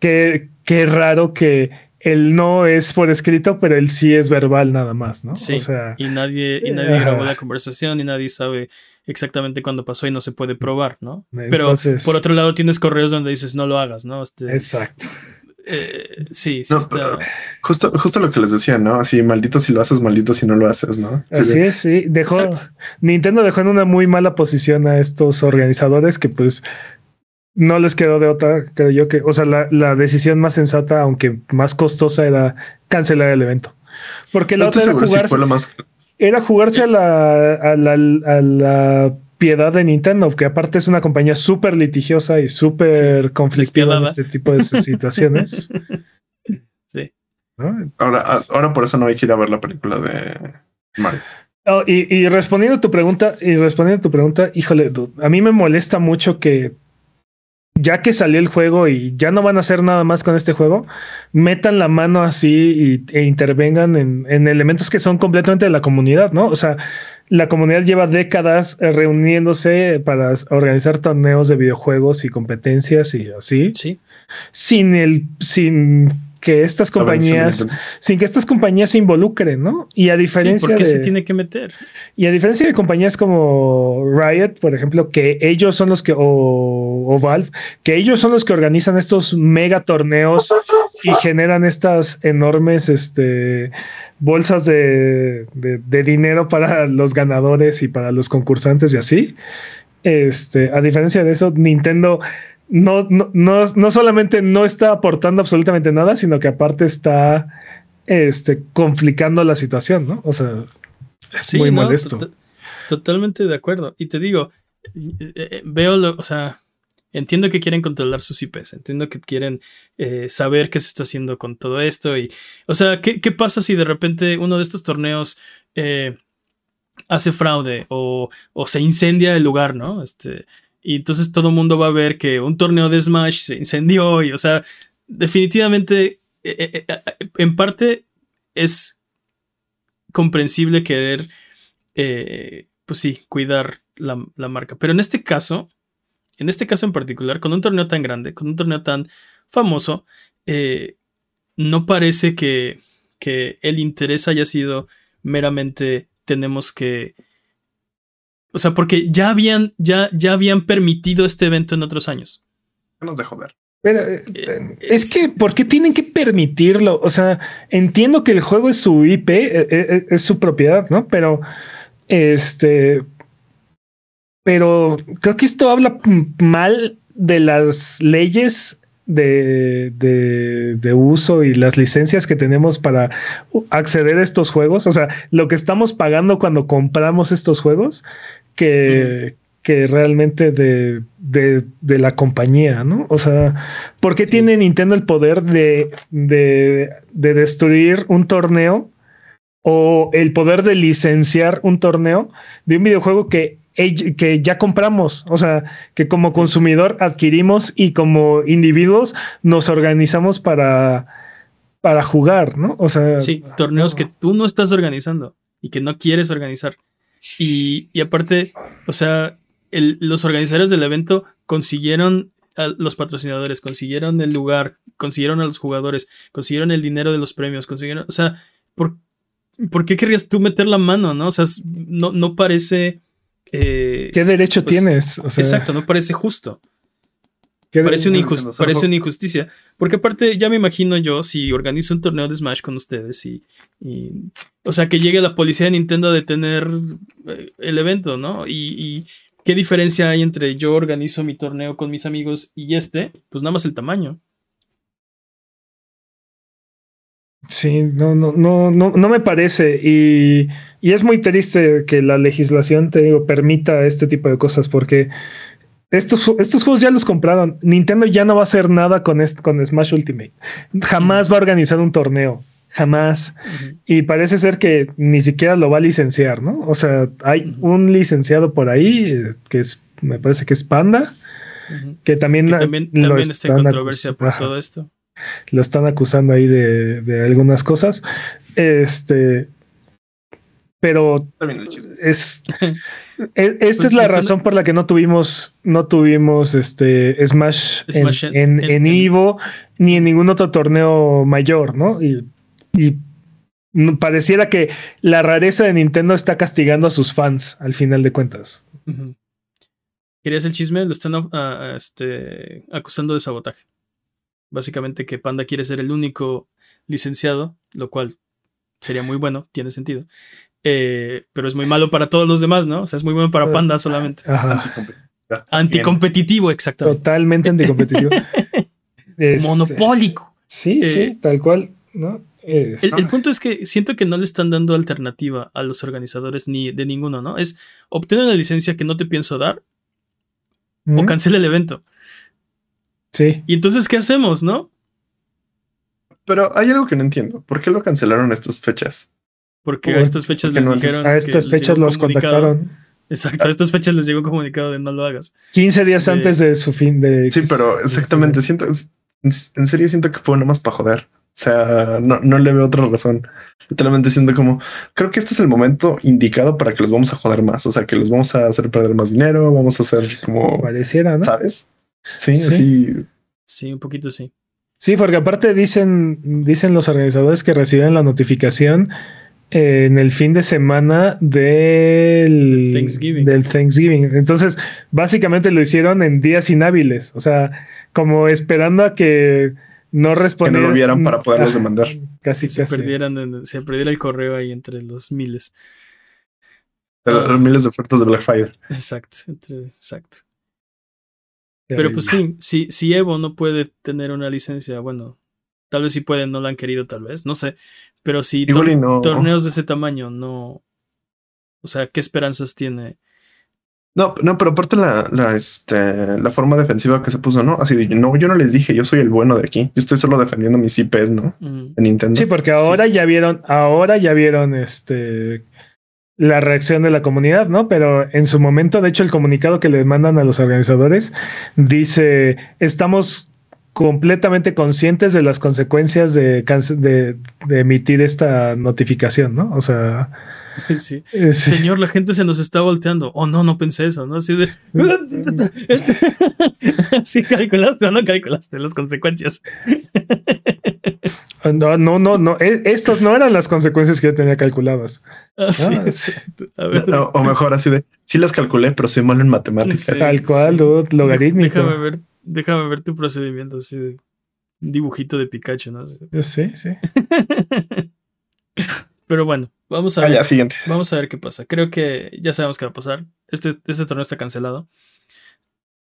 qué, qué raro que el no es por escrito, pero el sí es verbal nada más, ¿no? Sí, y nadie, y nadie grabó la conversación y nadie sabe exactamente cuándo pasó y no se puede probar, ¿no? pero por otro lado tienes correos donde dices no lo hagas, ¿no? Este, exacto. Eh, sí, sí está... Justo, justo lo que les decía, ¿no? Así, maldito si lo haces, maldito si no lo haces, ¿no? Así es, sí. Dejó, Nintendo dejó en una muy mala posición a estos organizadores que pues no les quedó de otra, creo yo que, o sea, la, decisión más sensata, aunque más costosa, era cancelar el evento. Porque la otra era, jugarse, era jugarse a la, a la, a la piedad de Nintendo, que aparte es una compañía súper litigiosa y súper conflictiva en este tipo de situaciones. sí. Ahora, ahora por eso no hay que ir a ver la película de Mario. Oh, y, y, respondiendo a tu pregunta, y respondiendo a tu pregunta, híjole, a mí me molesta mucho que ya que salió el juego y ya no van a hacer nada más con este juego, metan la mano así e intervengan en, elementos que son completamente de la comunidad, ¿no? O sea, la comunidad lleva décadas eh, reuniéndose para organizar torneos de videojuegos y competencias y así. Sí. Sin el, sin que estas compañías, sin que estas compañías se involucren, ¿no? Y a diferencia sí, ¿por qué se tiene que meter? Y a diferencia de compañías como Riot, por ejemplo, que ellos son los que, o, Valve, que ellos son los que organizan estos mega torneos y generan estas enormes este, bolsas de, de dinero para los ganadores y para los concursantes y así. Este, a diferencia de eso, Nintendo no, no, no, solamente no está aportando absolutamente nada, sino que aparte está este, complicando la situación, ¿no? O sea, es muy molesto. totalmente de acuerdo. Y te digo, eh, eh, veo, lo, o sea, entiendo que quieren controlar sus IPs, entiendo que quieren eh, saber qué se está haciendo con todo esto. Y, o sea, ¿qué, pasa si de repente uno de estos torneos hace fraude o, o, se incendia el lugar, ¿no? Este, y entonces todo el mundo va a ver que un torneo de Smash se incendió y, o sea, definitivamente, eh, eh, eh, en parte es comprensible querer, pues sí, cuidar la, marca. Pero en este caso, en este caso en particular, con un torneo tan grande, con un torneo tan famoso, no parece que, que el interés haya sido meramente tenemos que o sea, porque ya habían, ya, ya habían permitido este evento en otros años. Nos de joder. Pero, eh, eh, es, que, ¿por qué tienen que permitirlo? O sea, entiendo que el juego es su IP, eh, es, su propiedad, ¿no? Pero, este, pero creo que esto habla mal de las leyes de, de, de, uso y las licencias que tenemos para acceder a estos juegos. O sea, lo que estamos pagando cuando compramos estos juegos que, que realmente de, de, la compañía, ¿no? O sea, ¿por qué tiene Nintendo el poder de, de, destruir un torneo o el poder de licenciar un torneo de un videojuego que, que ya compramos? O sea, que como consumidor adquirimos y como individuos nos organizamos para, para jugar, ¿no? O sea... Sí, torneos que tú no estás organizando y que no quieres organizar. Y, aparte, o sea, los organizadores del evento consiguieron a los patrocinadores, consiguieron el lugar, consiguieron a los jugadores, consiguieron el dinero de los premios, consiguieron, o sea, ¿por, ¿por qué querrías tú meter la mano, no? O sea, no, no parece... Eh, ¿Qué derecho pues, tienes? exacto, no parece justo. Parece, una parece una injusticia. Porque aparte, ya me imagino yo, si organizo un torneo de Smash con ustedes y, o sea, que llegue la policía de Nintendo a detener eh, el evento, ¿no? Y, qué diferencia hay entre yo organizo mi torneo con mis amigos y este, pues nada más el tamaño. Sí, no, no, no, no, no me parece. Y, y es muy triste que la legislación, te digo, permita este tipo de cosas porque estos, estos juegos ya los compraron. Nintendo ya no va a hacer nada con, con Smash Ultimate. Jamás va a organizar un torneo. Jamás. Y parece ser que ni siquiera lo va a licenciar, ¿no? O sea, hay un licenciado por ahí que es, me parece que es Panda, que también, también, está en controversia por todo esto. Lo están acusando ahí de, de algunas cosas. Este, pero es e, esta es la razón por la que no tuvimos, no tuvimos este Smash, en, en, Evo ni en ningún otro torneo mayor, ¿no? Y, pareciera que la rareza de Nintendo está castigando a sus fans al final de cuentas. ¿Querías el chisme? Lo están este, acusando de sabotaje. Básicamente que Panda quiere ser el único licenciado, lo cual sería muy bueno, tiene sentido. Eh, pero es muy malo para todos los demás, ¿no? O sea, es muy bueno para Panda solamente. Anticompetitivo, exacto. Totalmente anticompetitivo. Este, Monopólico. Sí, sí, eh, tal cual, ¿no? El, punto es que siento que no le están dando alternativa a los organizadores ni de ninguno, ¿no? Es obtener la licencia que no te pienso dar o cancela el evento. Sí. Y entonces, ¿qué hacemos, no? Pero hay algo que no entiendo. ¿Por qué lo cancelaron estas fechas? Porque a estas fechas les dijeron. A estas fechas los contactaron. Exacto, a estas fechas les llegó comunicado de no lo hagas. 15 días antes de su fin de. Sí, pero exactamente. Siento. En serio, siento que fue más para joder. O sea, no, no le veo otra razón. Literalmente siento como, creo que este es el momento indicado para que los vamos a joder más. O sea, que los vamos a hacer perder más dinero, vamos a hacer como... Pareciera, ¿no? ¿Sabes? Sí, sí. Sí, un poquito sí. Sí, porque aparte dicen, dicen los organizadores que reciben la notificación en el fin de semana del Thanksgiving. del Thanksgiving. Entonces, básicamente lo hicieron en días inhábiles, o sea, como esperando a que no respondieran. Que no lo vieran para poderlos demandar. Casi, se Perdieran, se perdiera el correo ahí entre los miles. Pero, miles de ofertas de Blackfire. Exacto, exacto. Pero pues sí, si, si Evo no puede tener una licencia, bueno, tal vez sí pueden, no la han querido, tal vez, no sé. Pero si torneos de ese tamaño no. O sea, ¿qué esperanzas tiene? No, no, pero aparte la, la, este, la forma defensiva que se puso, ¿no? Así de, no, yo no les dije, yo soy el bueno de aquí. Yo estoy solo defendiendo mis IPs, ¿no? En Nintendo. Sí, porque ahora ya vieron, ahora ya vieron este la reacción de la comunidad, ¿no? Pero en su momento, de hecho, el comunicado que le mandan a los organizadores dice, estamos completamente conscientes de las consecuencias de, de, emitir esta notificación, ¿no? O sea... Sí. Señor, la gente se nos está volteando. Oh, no, no pensé eso, ¿no? Así de... sí, calculaste o no calculaste las consecuencias. No, no, no, no. E, Estas no eran las consecuencias que yo tenía calculadas. Ah, ah, o mejor así de, sí las calculé, pero soy malo en matemáticas. Tal cual, logarítmico. Déjame ver, déjame ver tu procedimiento así de un dibujito de Pikachu, ¿no? Sí, sí. pero bueno, vamos a ah, ver. siguiente. Vamos a ver qué pasa. Creo que ya sabemos qué va a pasar. Este, este torneo está cancelado.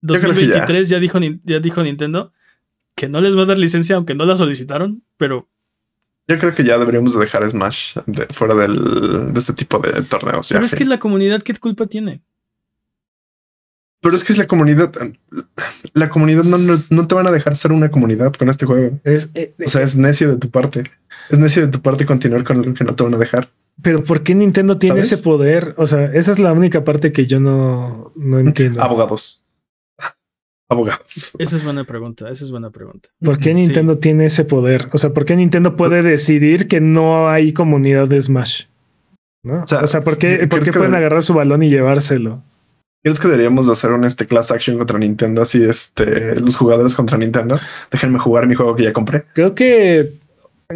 2023 ya. dijo, ya dijo Nintendo que no les va a dar licencia aunque no la solicitaron, pero... Yo creo que ya deberíamos dejar Smash fuera del, de este tipo de torneos. Pero es que la comunidad, ¿qué culpa tiene? Pero es que es la comunidad. La comunidad no, no, te van a dejar ser una comunidad con este juego. Es, eh, o sea, es necio de tu parte. Es necio de tu parte continuar con algo que no te van a dejar. Pero ¿por qué Nintendo tiene ese poder? O sea, esa es la única parte que yo no, no entiendo. Abogados abogados? Esa es buena pregunta, esa es buena pregunta. ¿Por qué Nintendo tiene ese poder? O sea, ¿por qué Nintendo puede decidir que no hay comunidad de Smash? ¿No? O sea, ¿por qué, ¿por qué pueden agarrar su balón y llevárselo? ¿Crees que deberíamos de hacer un este class action contra Nintendo? Así, este, los jugadores contra Nintendo. Déjenme jugar mi juego que ya compré. Creo que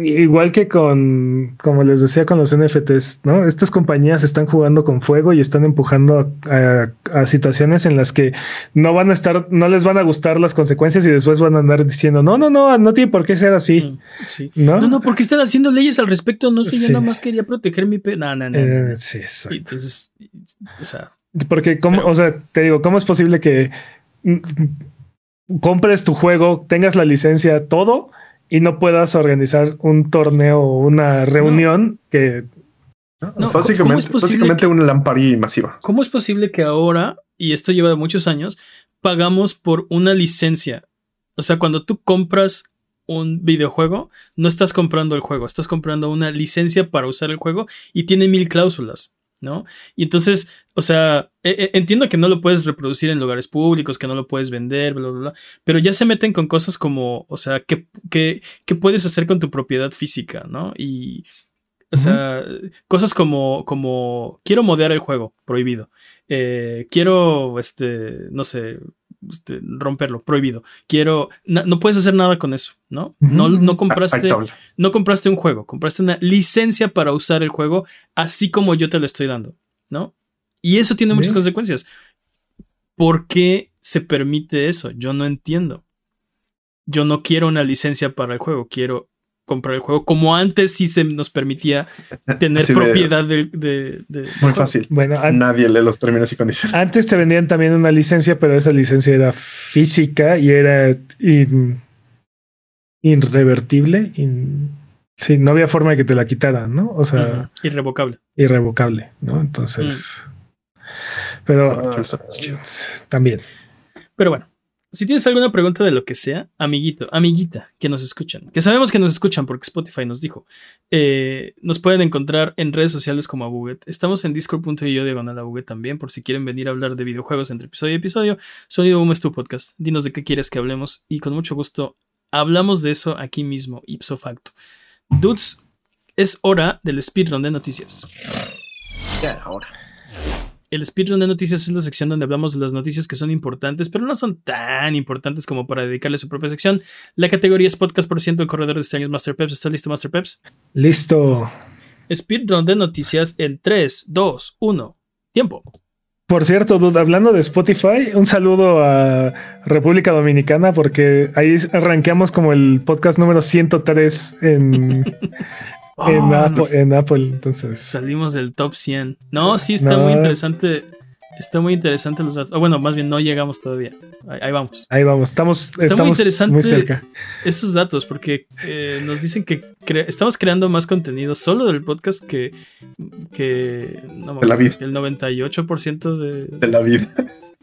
Igual que con, como les decía, con los NFTs, ¿no? Estas compañías están jugando con fuego y están empujando a, situaciones en las que no van a estar, no les van a gustar las consecuencias y después van a andar diciendo, no, no, no, no tiene por qué ser así. Mm, ¿No? no, no, porque están haciendo leyes al respecto. No sé, yo nada más quería proteger mi... No, no, no. Eh, sí, exacto. entonces, o sea... Porque, ¿cómo, o sea, te digo, ¿cómo es posible que compres tu juego, tengas la licencia, todo y no puedas organizar un torneo o una reunión que... básicamente, básicamente una lamparí masiva. ¿Cómo es posible que ahora, y esto lleva muchos años, pagamos por una licencia? O sea, cuando tú compras un videojuego, no estás comprando el juego, estás comprando una licencia para usar el juego y tiene mil cláusulas. ¿No? Y entonces, o sea, e, e, entiendo que no lo puedes reproducir en lugares públicos, que no lo puedes vender, bla, bla, bla, pero ya se meten con cosas como, o sea, ¿qué, qué, qué puedes hacer con tu propiedad física, ¿no? Y O sea, cosas como, como quiero modear el juego, prohibido. Eh, quiero, este, no sé, este, romperlo, prohibido. Quiero, no, puedes hacer nada con eso, ¿no? No, no compraste, no compraste un juego, compraste una licencia para usar el juego así como yo te lo estoy dando, ¿no? Y eso tiene muchas consecuencias. ¿Por qué se permite eso? Yo no entiendo. Yo no quiero una licencia para el juego, quiero comprar el juego, como antes sí se nos permitía tener propiedad de, Muy fácil. Bueno, nadie lee los términos y condiciones. Antes te vendían también una licencia, pero esa licencia era física y era irrevertible. sí, no había forma de que te la quitaran, ¿no? O sea, irrevocable. Irrevocable, ¿no? Entonces, mm. pero también. Pero bueno, si tienes alguna pregunta de lo que sea, amiguito, amiguita, que nos escuchan, que sabemos que nos escuchan porque Spotify nos dijo, eh, nos pueden encontrar en redes sociales como Abuget. Estamos en discord.io diagonal Abuget también, por si quieren venir a hablar de videojuegos entre episodio y episodio. Sonido Boom es tu podcast. Dinos de qué quieres que hablemos y con mucho gusto hablamos de eso aquí mismo, ipso facto. Dudes, es hora del speedrun de noticias. Ya, ahora. El speedrun de noticias es la sección donde hablamos de las noticias que son importantes, pero no son tan importantes como para dedicarle su propia sección. La categoría es podcast por ciento, el corredor de este año Master Peps. ¿Estás listo, Master Peps? Listo. Speedrun de noticias en 3, 2, 1. Tiempo. Por cierto, dude, hablando de Spotify, un saludo a República Dominicana porque ahí arranqueamos como el podcast número 103 en, Ah, en, Apple, entonces. Salimos del top 100. No, sí, está muy interesante. Está muy interesante los datos. bueno, más bien no llegamos todavía. Ahí, vamos. Ahí vamos. Estamos, muy, interesante cerca. Esos datos, porque eh, nos dicen que estamos creando más contenido solo del podcast que, que de la vida. el 98% de, de la vida.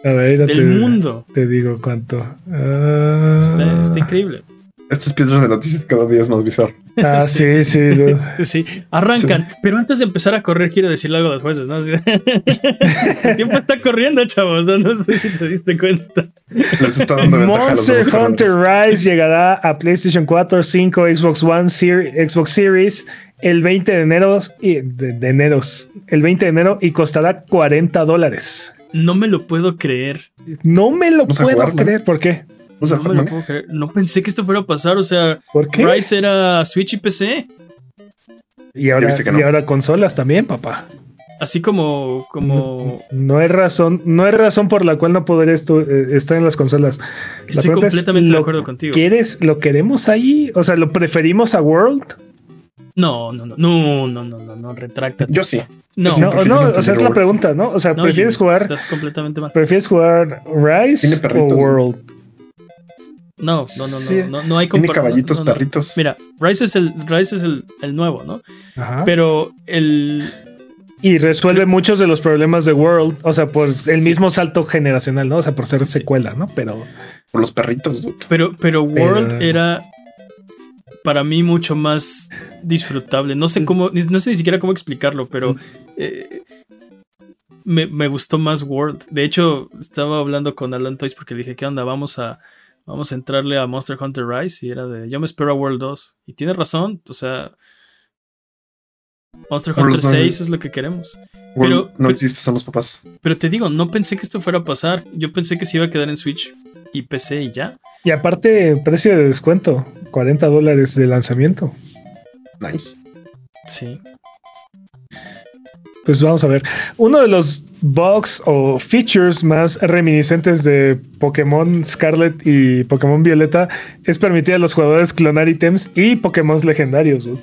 A ver, del mundo. Te digo cuánto. está, está increíble. Estas piedras de noticias cada día es más bizarro. Ah, sí, sí. Sí, arrancan. Pero antes de empezar a correr, quiero decirle algo a los jueces, ¿no? El tiempo está corriendo, chavos. No, sé si te diste cuenta. Les está dando Monster Hunter Rise llegará a PlayStation 4, 5, Xbox One, Xbox Series el 20 de enero, y, de, enero, el 20 de enero y costará 40 dólares. No me lo puedo creer. No me lo puedo creer. ¿Por qué? No, pensé que esto fuera a pasar. O sea, ¿Por Rise era Switch y PC. Y ahora, y ahora consolas también, papá. Así como, como. No, hay razón, no hay razón por la cual no poder esto, eh, estar en las consolas. Estoy completamente de acuerdo contigo. ¿Quieres, lo queremos ahí? O sea, ¿lo preferimos a World? No, no, no, no, no, no, no, no, retráctate. Yo sí. No, no, no, o sea, es la pregunta, ¿no? O sea, ¿prefieres jugar? Estás completamente mal. ¿Prefieres jugar Rise o World? No, no, no, no, no, no hay Tiene caballitos, perritos. Mira, Rise es el, Rise es el, el nuevo, ¿no? Ajá. Pero el. Y resuelve muchos de los problemas de World, o sea, por el mismo salto generacional, ¿no? O sea, por ser secuela, ¿no? Pero. Por los perritos. Pero, pero World era para mí mucho más disfrutable. No sé cómo, no sé ni siquiera cómo explicarlo, pero eh, me, me, gustó más World. De hecho, estaba hablando con Alan Toys porque le dije, ¿qué onda? Vamos a vamos a entrarle a Monster Hunter Rise y era de yo me espero a World 2 y tiene razón, o sea, Monster Hunter 6 es lo que queremos. pero no existe, son los papás. Pero te digo, no pensé que esto fuera a pasar. Yo pensé que se iba a quedar en Switch y PC y ya. Y aparte, precio de descuento, 40 dólares de lanzamiento. Nice. Sí. Pues vamos a ver. Uno de los bugs o features más reminiscentes de Pokémon Scarlet y Pokémon Violeta es permitir a los jugadores clonar ítems y Pokémon legendarios. ¿no?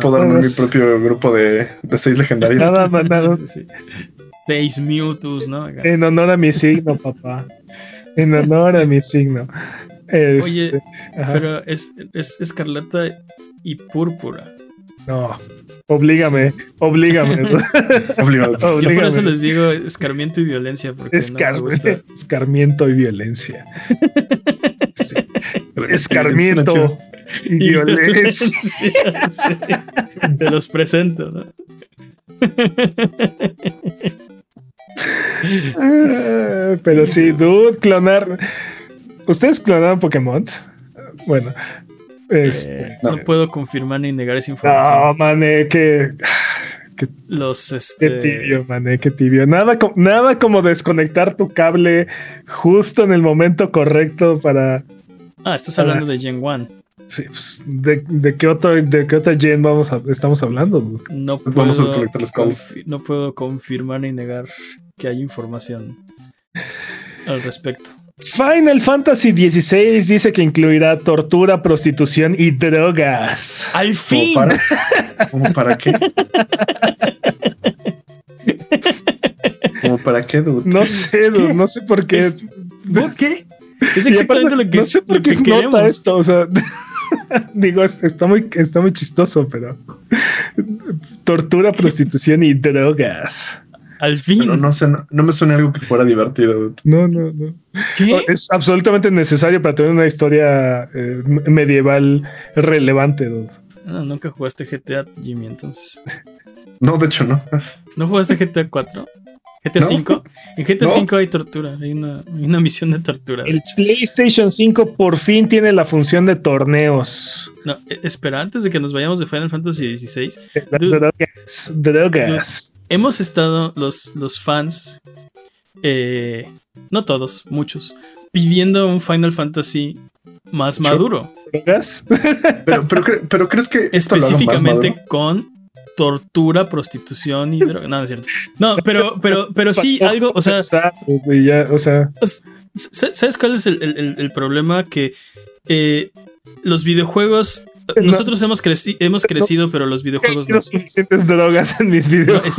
puedo darme mi propio grupo de, seis legendarios. Nada más, nada. Seis Mewtwo's, ¿no? En honor a mi signo, papá. En honor a mi signo. Oye, este, pero es, es escarlata y púrpura. No. Oblígame, oblígame. oblígame. Yo por eso les digo escarmiento y violencia. Porque Escarmiento y violencia. Escarmiento y, violencia. Te los presento, ¿no? Ah, pero sí, dude, clonar. ¿Ustedes clonaron Pokémon? Bueno, Este, no. puedo confirmar ni negar esa información. No, mané, que. los este... Qué tibio, mané, qué tibio. Nada, nada como desconectar tu cable justo en el momento correcto para. Ah, estás hablando de Gen 1. Sí, pues, ¿de, qué otro, ¿de qué otra gen vamos a, estamos hablando? No puedo, vamos a desconectar los cables. No puedo confirmar ni negar que hay información al respecto. Final Fantasy XVI dice que incluirá tortura, prostitución y drogas. ¡Al fin! ¿Cómo para, qué? ¿Cómo para qué, dude? No sé, dude, no sé por qué. ¿Qué? Es exactamente lo que No sé por qué nota esto, o sea. digo, está muy, está muy chistoso, pero. Tortura, prostitución y drogas. Al fin. no, sé, no, me suena algo que fuera divertido. No, no, no. Es absolutamente necesario para tener una historia eh, medieval relevante. No, ah, nunca jugaste GTA, Jimmy, entonces. No, de hecho no. ¿No jugaste GTA 4? GTA 5. En GTA 5 hay tortura, hay una, misión de tortura. El PlayStation 5 por fin tiene la función de torneos. No, e, espera, antes de que nos vayamos de Final Fantasy XVI. drogas. hemos estado los, los fans, eh, no todos, muchos, pidiendo un Final Fantasy más maduro. ¿Drogas? pero, pero, crees que específicamente con tortura, prostitución y droga. No, es cierto. No, pero, pero, pero sí, algo, o sea. o sea. ¿Sabes cuál es el, problema? Que eh, los videojuegos. Nosotros hemos, hemos crecido, pero los videojuegos no. hay suficientes drogas en mis videojuegos.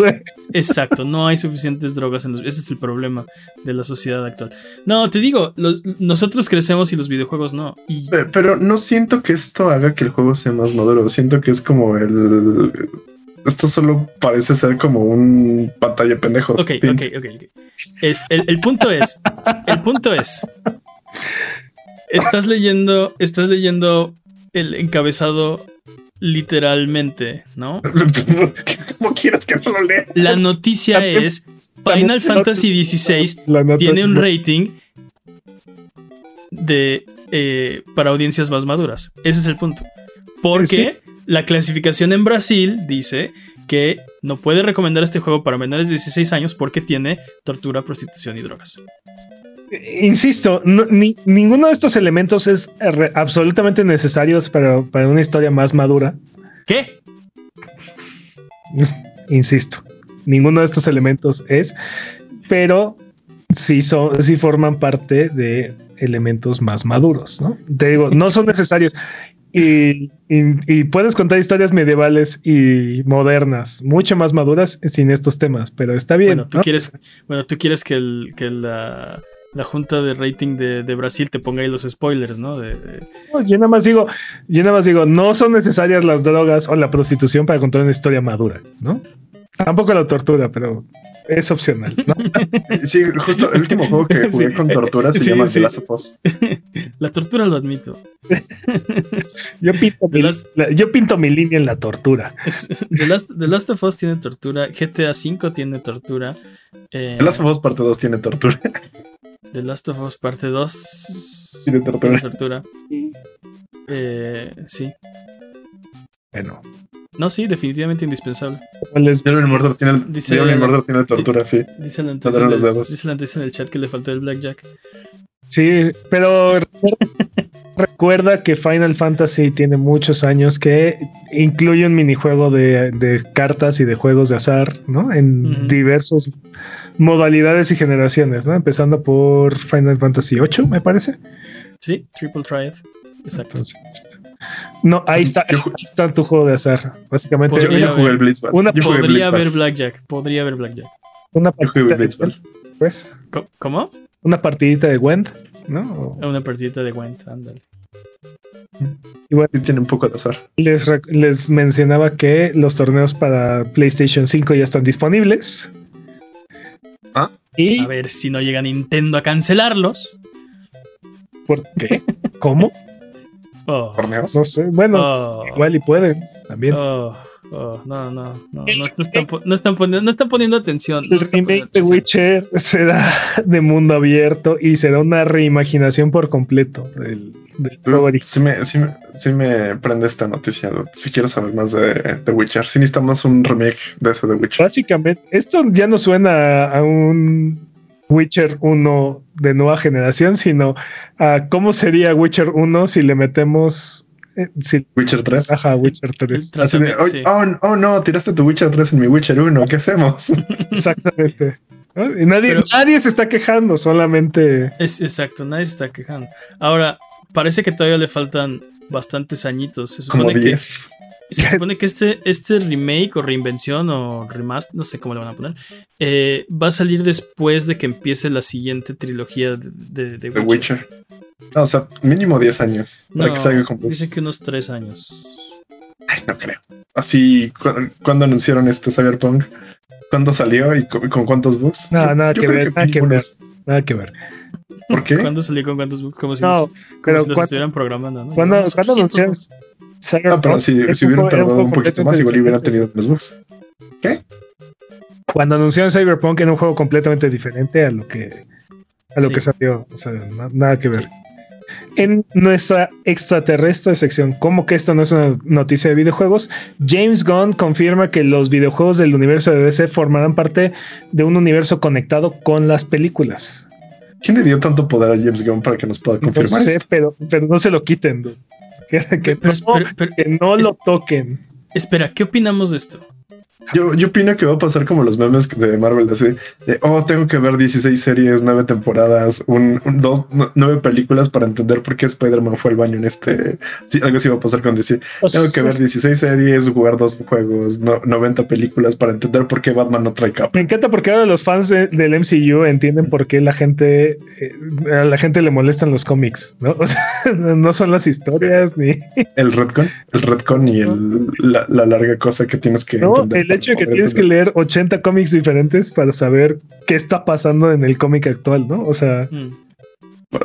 exacto, no hay suficientes drogas en los. Ese es el problema de la sociedad actual. No, te digo, nosotros crecemos y los videojuegos no. pero no siento que esto haga que el juego sea más maduro. Siento que es como el esto solo parece ser como un pantalla pendejos. Ok, ok, ok. Es, el, punto es, el punto es, estás leyendo, estás leyendo el encabezado literalmente, ¿no? ¿Cómo quieres que no lo lea? La noticia es Final Fantasy XVI tiene un rating de eh, para audiencias más maduras. Ese es el punto. Porque la clasificación en Brasil dice que no puede recomendar este juego para menores de 16 años porque tiene tortura, prostitución y drogas. Insisto, ninguno de estos elementos es absolutamente necesario para, una historia más madura. ¿Qué? Insisto, ninguno de estos elementos es, pero sí, son, sí forman parte de elementos más maduros, ¿no? Te digo, no son necesarios. Y, puedes contar historias medievales y modernas, mucho más maduras sin estos temas, pero está bien. Bueno, tú quieres, bueno, tú quieres que, la, junta de rating de, Brasil te ponga ahí los spoilers, ¿no? yo nada más digo, yo nada más digo, no son necesarias las drogas o la prostitución para contar una historia madura, ¿no? Tampoco la tortura, pero es opcional, ¿no? sí, justo el último juego que jugué con tortura se llama The Last of Us. La tortura lo admito. yo, pinto mi, yo pinto mi línea en la tortura. The Last, of Us tiene tortura, GTA V tiene tortura. Eh, The Last of Us parte 2 tiene tortura. The Last of Us parte 2 tiene tortura. Tiene tortura. Eh, sí. Bueno. No, sí, definitivamente indispensable. el Mordor tiene, dice, el tiene tortura, sí. Dice la antes en el chat que le faltó el Blackjack. Sí, pero recuerda que Final Fantasy tiene muchos años que incluye un minijuego de, cartas y de juegos de azar, ¿no? En diversas modalidades y generaciones, ¿no? Empezando por Final Fantasy VIII, me parece. Sí, Triple Triad. Exacto. No, ahí está, ahí está tu juego de azar. Básicamente. Jugué el Blitzball. Una, podría haber Blackjack. Podría haber Blackjack. Una partidita de pues. ¿Cómo? Una partidita de Wend, ¿no? Una partidita de Wend, ándale. Igual tiene un poco de azar. Les, les mencionaba que los torneos para PlayStation 5 ya están disponibles. Ah. Y a ver si no llega Nintendo a cancelarlos. ¿Por qué? ¿Cómo? Oh. ¿Torneos? No sé, bueno, oh. igual y pueden también. Oh, no, no, no, no, están, no, están poniendo, no están poniendo atención. El remake de Witcher será de mundo abierto y será una reimaginación por completo del sí, me, sí, sí, me, prende esta noticia. Si quiero saber más de The Witcher, si necesitamos un remake de ese The Witcher. Básicamente, esto ya no suena a un Witcher 1 de nueva generación, sino a cómo sería Witcher 1 si le metemos eh, Witcher 3. Ajá, Witcher 3. oh, oh, no, tiraste tu Witcher 3 en mi Witcher 1, ¿qué hacemos? Exactamente. nadie, nadie se está quejando, solamente. Es exacto, nadie se está quejando. Ahora, parece que todavía le faltan bastantes añitos. Se supone que. Se supone que este, este remake o reinvención o remaster, no sé cómo le van a poner, eh, va a salir después de que empiece la siguiente trilogía de, de, Witcher. No, o sea, mínimo 10 años. Para que salga Dicen que unos 3 años. Ay, no creo. Así, cuando anunciaron este Cyberpunk? ¿Cuándo salió y con, cuántos bugs? No, nada, que ver, nada que ver, nada que ver. ¿Por qué? ¿Cuándo salió con cuántos bugs? Como si, no, como si los estuvieran programando, ¿no? ¿Cuándo, ¿cuándo anunciaron? Ah, pero si, si hubieran tardado un, poquito más, igual hubieran tenido los bugs. ¿Qué? Cuando anunciaron Cyberpunk en un juego completamente diferente a lo que a lo que salió. O sea, nada que ver. En nuestra extraterrestre sección, como que esto no es una noticia de videojuegos, James Gunn confirma que los videojuegos del universo de DC formarán parte de un universo conectado con las películas. ¿Quién le dio tanto poder a James Gunn para que nos pueda confirmar? No sé, pero, pero no se lo quiten. Que, no, lo toquen. Espera, ¿qué opinamos de esto? Yo, yo opino que va a pasar como los memes de Marvel, así de, oh, tengo que ver 16 series, 9 temporadas, un, dos, 9 películas para entender por qué Spider-Man fue al baño en este. Sí, algo así va a pasar con DC. tengo que ver 16 series, jugar dos juegos, 90 películas para entender por qué Batman no trae capa. Me encanta porque ahora los fans del MCU entienden por qué la gente, eh, a la gente le molestan los cómics, ¿no? no son las historias ni. El Redcon, el Redcon y el, la, larga cosa que tienes que entender hecho de que tienes que leer 80 cómics diferentes para saber qué está pasando en el cómic actual, ¿no? O sea. Mm.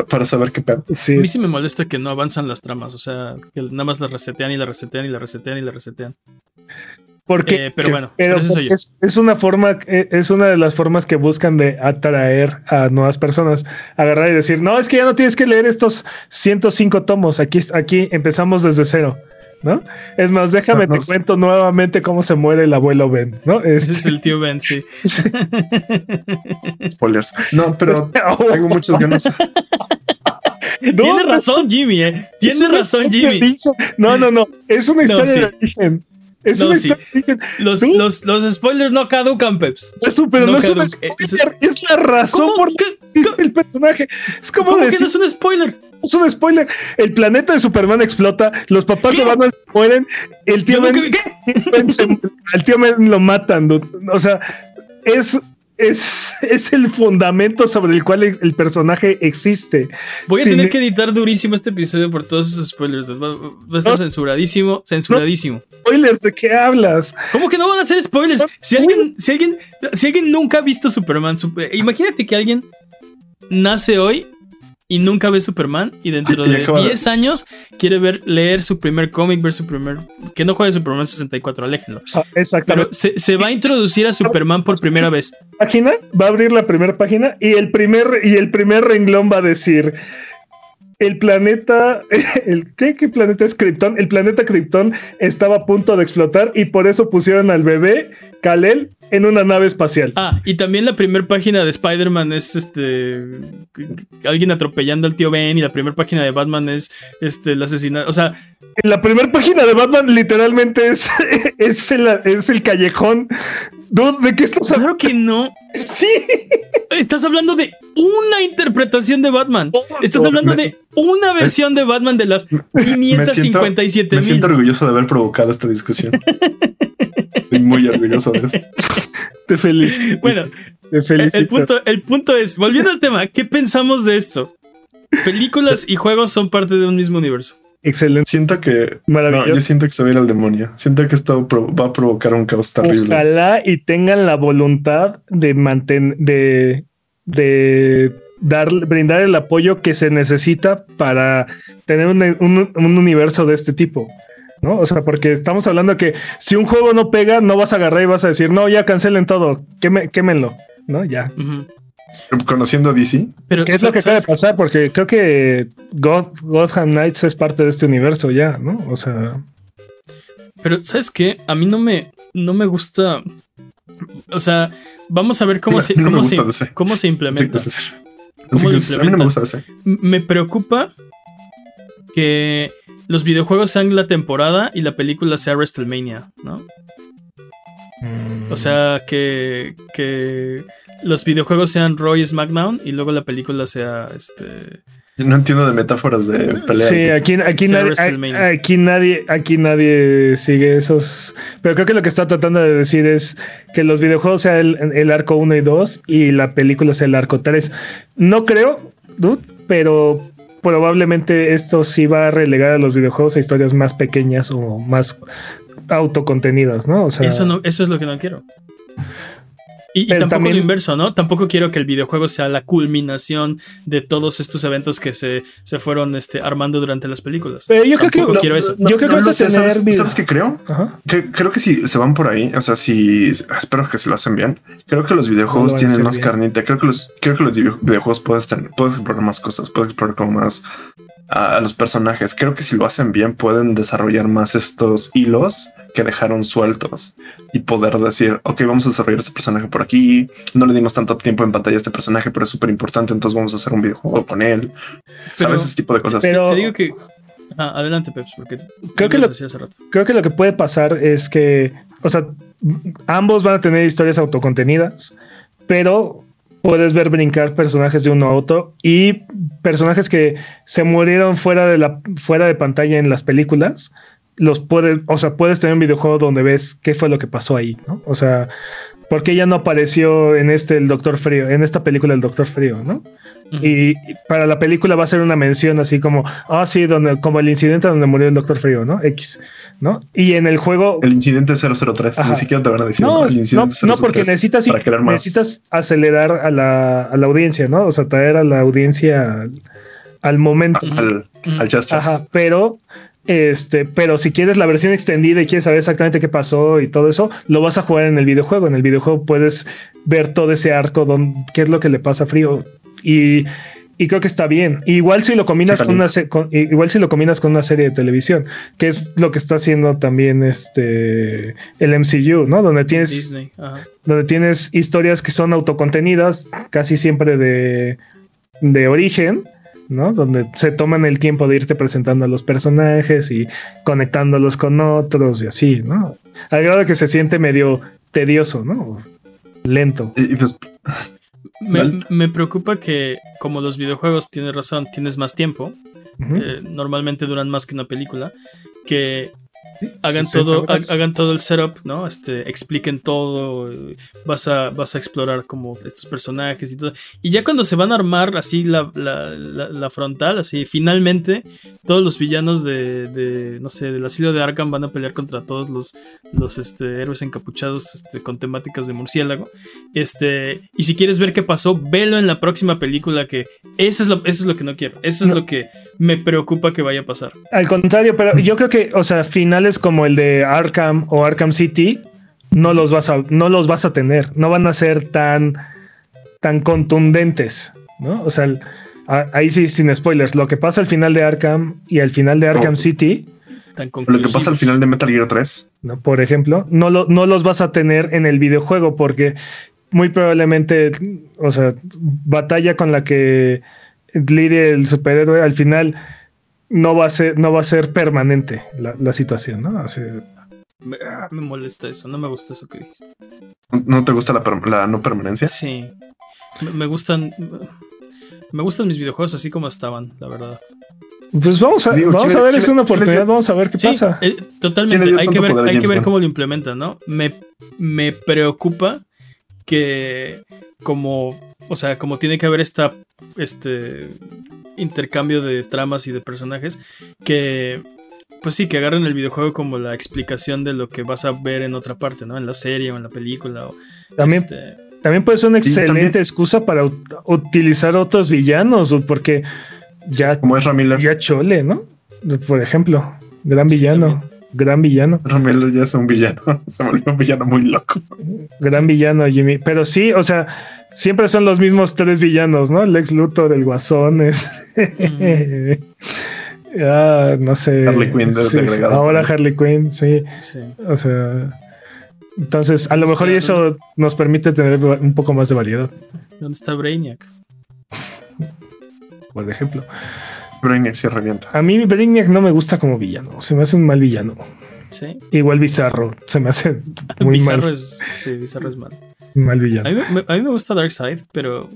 Para, saber qué pedo. A mí sí me molesta que no avanzan las tramas, o sea, que nada más la resetean y la resetean y la resetean y la resetean. Porque, eh, pero bueno, es, una forma, eh, es una de las formas que buscan de atraer a nuevas personas, agarrar y decir, no, es que ya no tienes que leer estos 105 tomos, aquí, aquí empezamos desde cero. ¿No? Es más, déjame te cuento nuevamente cómo se muere el abuelo Ben, ¿no? Ese es el tío Ben, sí. Spoilers. No, pero tengo muchos ganas. Tiene razón Jimmy, ¿eh? Tiene razón Jimmy. No, no, no. Es una historia de origen. Es no, sí. los, los, los, spoilers no caducan, Peps. Eso, pero no, es un spoiler, es, la razón por qué el personaje. Es como ¿Cómo que no es un spoiler? Es un spoiler. El planeta de Superman explota, los papás de Batman mueren, el tío Ben, el tío Ben lo matan. O sea, es es, es, el fundamento sobre el cual el personaje existe. Voy a tener que editar durísimo este episodio por todos esos spoilers. Va, a estar censuradísimo, censuradísimo. ¿Spoilers de qué hablas? ¿Cómo que no van a ser spoilers? Si alguien, si alguien, si alguien nunca ha visto Superman, imagínate que alguien nace hoy y nunca ve Superman y dentro de 10 años quiere ver leer su primer cómic, ver su primer que no juegue Superman 64, aléjenlo. Ah, exacto. Pero se, va a introducir a Superman por primera vez. Página, va a abrir la primera página y el primer y el primer renglón va a decir el planeta, el ¿qué, ¿qué, planeta es Krypton? El planeta Krypton estaba a punto de explotar y por eso pusieron al bebé Kalel en una nave espacial. Ah, y también la primera página de Spider-Man es este alguien atropellando al tío Ben y la primera página de Batman es este el asesinato, o sea, en la primera página de Batman literalmente es es el, es el callejón. ¿De qué estás hablando? Claro que no. Sí. Estás hablando de una interpretación de Batman. Estás hablando de una versión de Batman de las 557 Me siento orgulloso de haber provocado esta discusión. Estoy muy orgulloso de eso. Te felicito. Bueno, te felicito. El, punto, el punto es, volviendo al tema, ¿qué pensamos de esto? Películas y juegos son parte de un mismo universo. Excelente. Siento que. Maravilloso. yo siento que se va a ir al demonio. Siento que esto va a provocar un caos terrible. Ojalá y tengan la voluntad de mantener. de. de dar, brindar el apoyo que se necesita para tener un, un, universo de este tipo. ¿No? O sea, porque estamos hablando que si un juego no pega, no vas a agarrar y vas a decir, no, ya cancelen todo, quémenlo, ¿no? Ya. Conociendo a DC. Pero, ¿Qué es lo que acaba de pasar? Porque creo que God, Gotham Knights es parte de este universo ya, ¿no? O sea. Pero, ¿sabes qué? A mí no me, no me gusta. O sea, vamos a ver cómo, se, cómo, se, cómo se implementa. ¿Cómo A mí no me gusta ese. Me preocupa que los videojuegos sean la temporada y la película sea WrestleMania, ¿no? O sea, que, que los videojuegos sean Roy SmackDown y luego la película sea este. no entiendo de metáforas de peleas. Sí, aquí, aquí, nadie, aquí, nadie, aquí nadie sigue esos. Pero creo que lo que está tratando de decir es que los videojuegos sean el, el arco 1 y 2 y la película sea el arco 3. No creo, dude, pero probablemente esto sí va a relegar a los videojuegos a historias más pequeñas o más autocontenidas, ¿no? O sea, eso, no, eso es lo que no quiero. Y, tampoco lo inverso, ¿no? Tampoco quiero que el videojuego sea la culminación de todos estos eventos que se, se fueron este, armando durante las películas. Pero yo creo que quiero eso. yo creo que ¿sabes, ¿sabes, qué creo? creo que si se van por ahí, o sea, si espero que se lo hacen bien. Creo que los videojuegos tienen más carnita. Creo que los, creo que los videojuegos puedes tener, puedes explorar más cosas, puedes explorar como más a, los personajes. Creo que si lo hacen bien pueden desarrollar más estos hilos que dejaron sueltos y poder decir, ok, vamos a desarrollar este personaje por aquí. No le dimos tanto tiempo en pantalla a este personaje, pero es súper importante. Entonces vamos a hacer un videojuego con él. ¿Sabes? Ese tipo de cosas. Pero te digo que ah, adelante, Peps, porque creo que, lo, creo que lo que puede pasar es que, o sea, ambos van a tener historias autocontenidas, pero puedes ver brincar personajes de uno a otro y personajes que se murieron fuera de la fuera de pantalla en las películas los puedes o sea puedes tener un videojuego donde ves qué fue lo que pasó ahí no o sea por qué ya no apareció en este el Doctor Frío en esta película el Doctor Frío no y para la película va a ser una mención así como ah sí donde como el incidente donde murió el Doctor Frío no X ¿no? Y en el juego. El incidente 003, ni siquiera te van a decir. No, no, porque necesitas, necesitas acelerar a la, a la, audiencia, ¿no? O sea, traer a la audiencia al, momento. Al, al just, Ajá, pero. Este, pero si quieres la versión extendida y quieres saber exactamente qué pasó y todo eso, lo vas a jugar en el videojuego. En el videojuego puedes ver todo ese arco, don, qué es lo que le pasa a Frío. Y y creo que está bien. Igual si lo combinas con una igual si lo combinas con una serie de televisión, que es lo que está haciendo también este el MCU, ¿no? Donde tienes donde tienes historias que son autocontenidas, casi siempre de de origen, ¿no? Donde se toman el tiempo de irte presentando a los personajes y conectándolos con otros y así, ¿no? Al grado de que se siente medio tedioso, ¿no? Lento. Y, pues, me, preocupa que, como los videojuegos, tienes razón, tienes más tiempo. Eh, normalmente duran más que una película. Que hagan todo, hagan todo el setup, ¿no? Este, expliquen todo, vas a, vas a explorar como estos personajes y todo. Y ya cuando se van a armar así la, la, frontal, así finalmente todos los villanos de, de, no sé, del asilo de Arkham van a pelear contra todos los, los este, héroes encapuchados este, con temáticas de murciélago. Este, y si quieres ver qué pasó, velo en la próxima película que eso es lo, eso es lo que no quiero. Eso es lo que me preocupa que vaya a pasar. Al contrario, pero yo creo que, o sea, finales como el de Arkham o Arkham City, no los vas a, no los vas a tener, no van a ser tan, tan contundentes, ¿no? O sea, ahí sí, sin spoilers, lo que pasa al final de Arkham y al final de Arkham City. Lo que pasa al final de Metal Gear 3. ¿no? Por ejemplo, no, lo, no los vas a tener en el videojuego porque muy probablemente, o sea, batalla con la que lidie el superhéroe, al final no va a ser, no va a ser permanente la, situación, ¿no? Ah, me, molesta eso, no me gusta eso que dijiste. ¿No te gusta la, no permanencia? Sí. Me, gustan. Me gustan mis videojuegos así como estaban, la verdad. Pues vamos a, vamos a ver, es una oportunidad, vamos a ver qué pasa. Eh, totalmente, hay que ver, hay que ver cómo lo implementan, ¿no? Me, me preocupa que como, o sea, como tiene que haber esta, este intercambio de tramas y de personajes, que, pues sí, que agarren el videojuego como la explicación de lo que vas a ver en otra parte, ¿no? En la serie o en la película. O, también, este, también puede ser una excelente excusa para utilizar otros villanos, porque ya, como es ya Chole, ¿no? Por ejemplo, gran villano. Gran villano. Romero ya es un villano. Se volvió un villano muy loco. Gran villano, Jimmy. Pero sí, o sea, siempre son los mismos tres villanos, ¿no? Lex Luthor, el Guasón es. ah, no sé. Harley Quinn Ahora Harley Quinn, sí. O sea. Entonces, a lo mejor eso nos permite tener un poco más de variedad. ¿Dónde está Brainiac? Por ejemplo. Brainiac se revienta. A mí Brainiac no me gusta como villano. Se me hace un mal villano. Sí. Igual Bizarro. Se me hace muy Bizarro mal. Es, sí, Bizarro es mal. Mal villano. A mí, me, a mí me gusta Darkseid, pero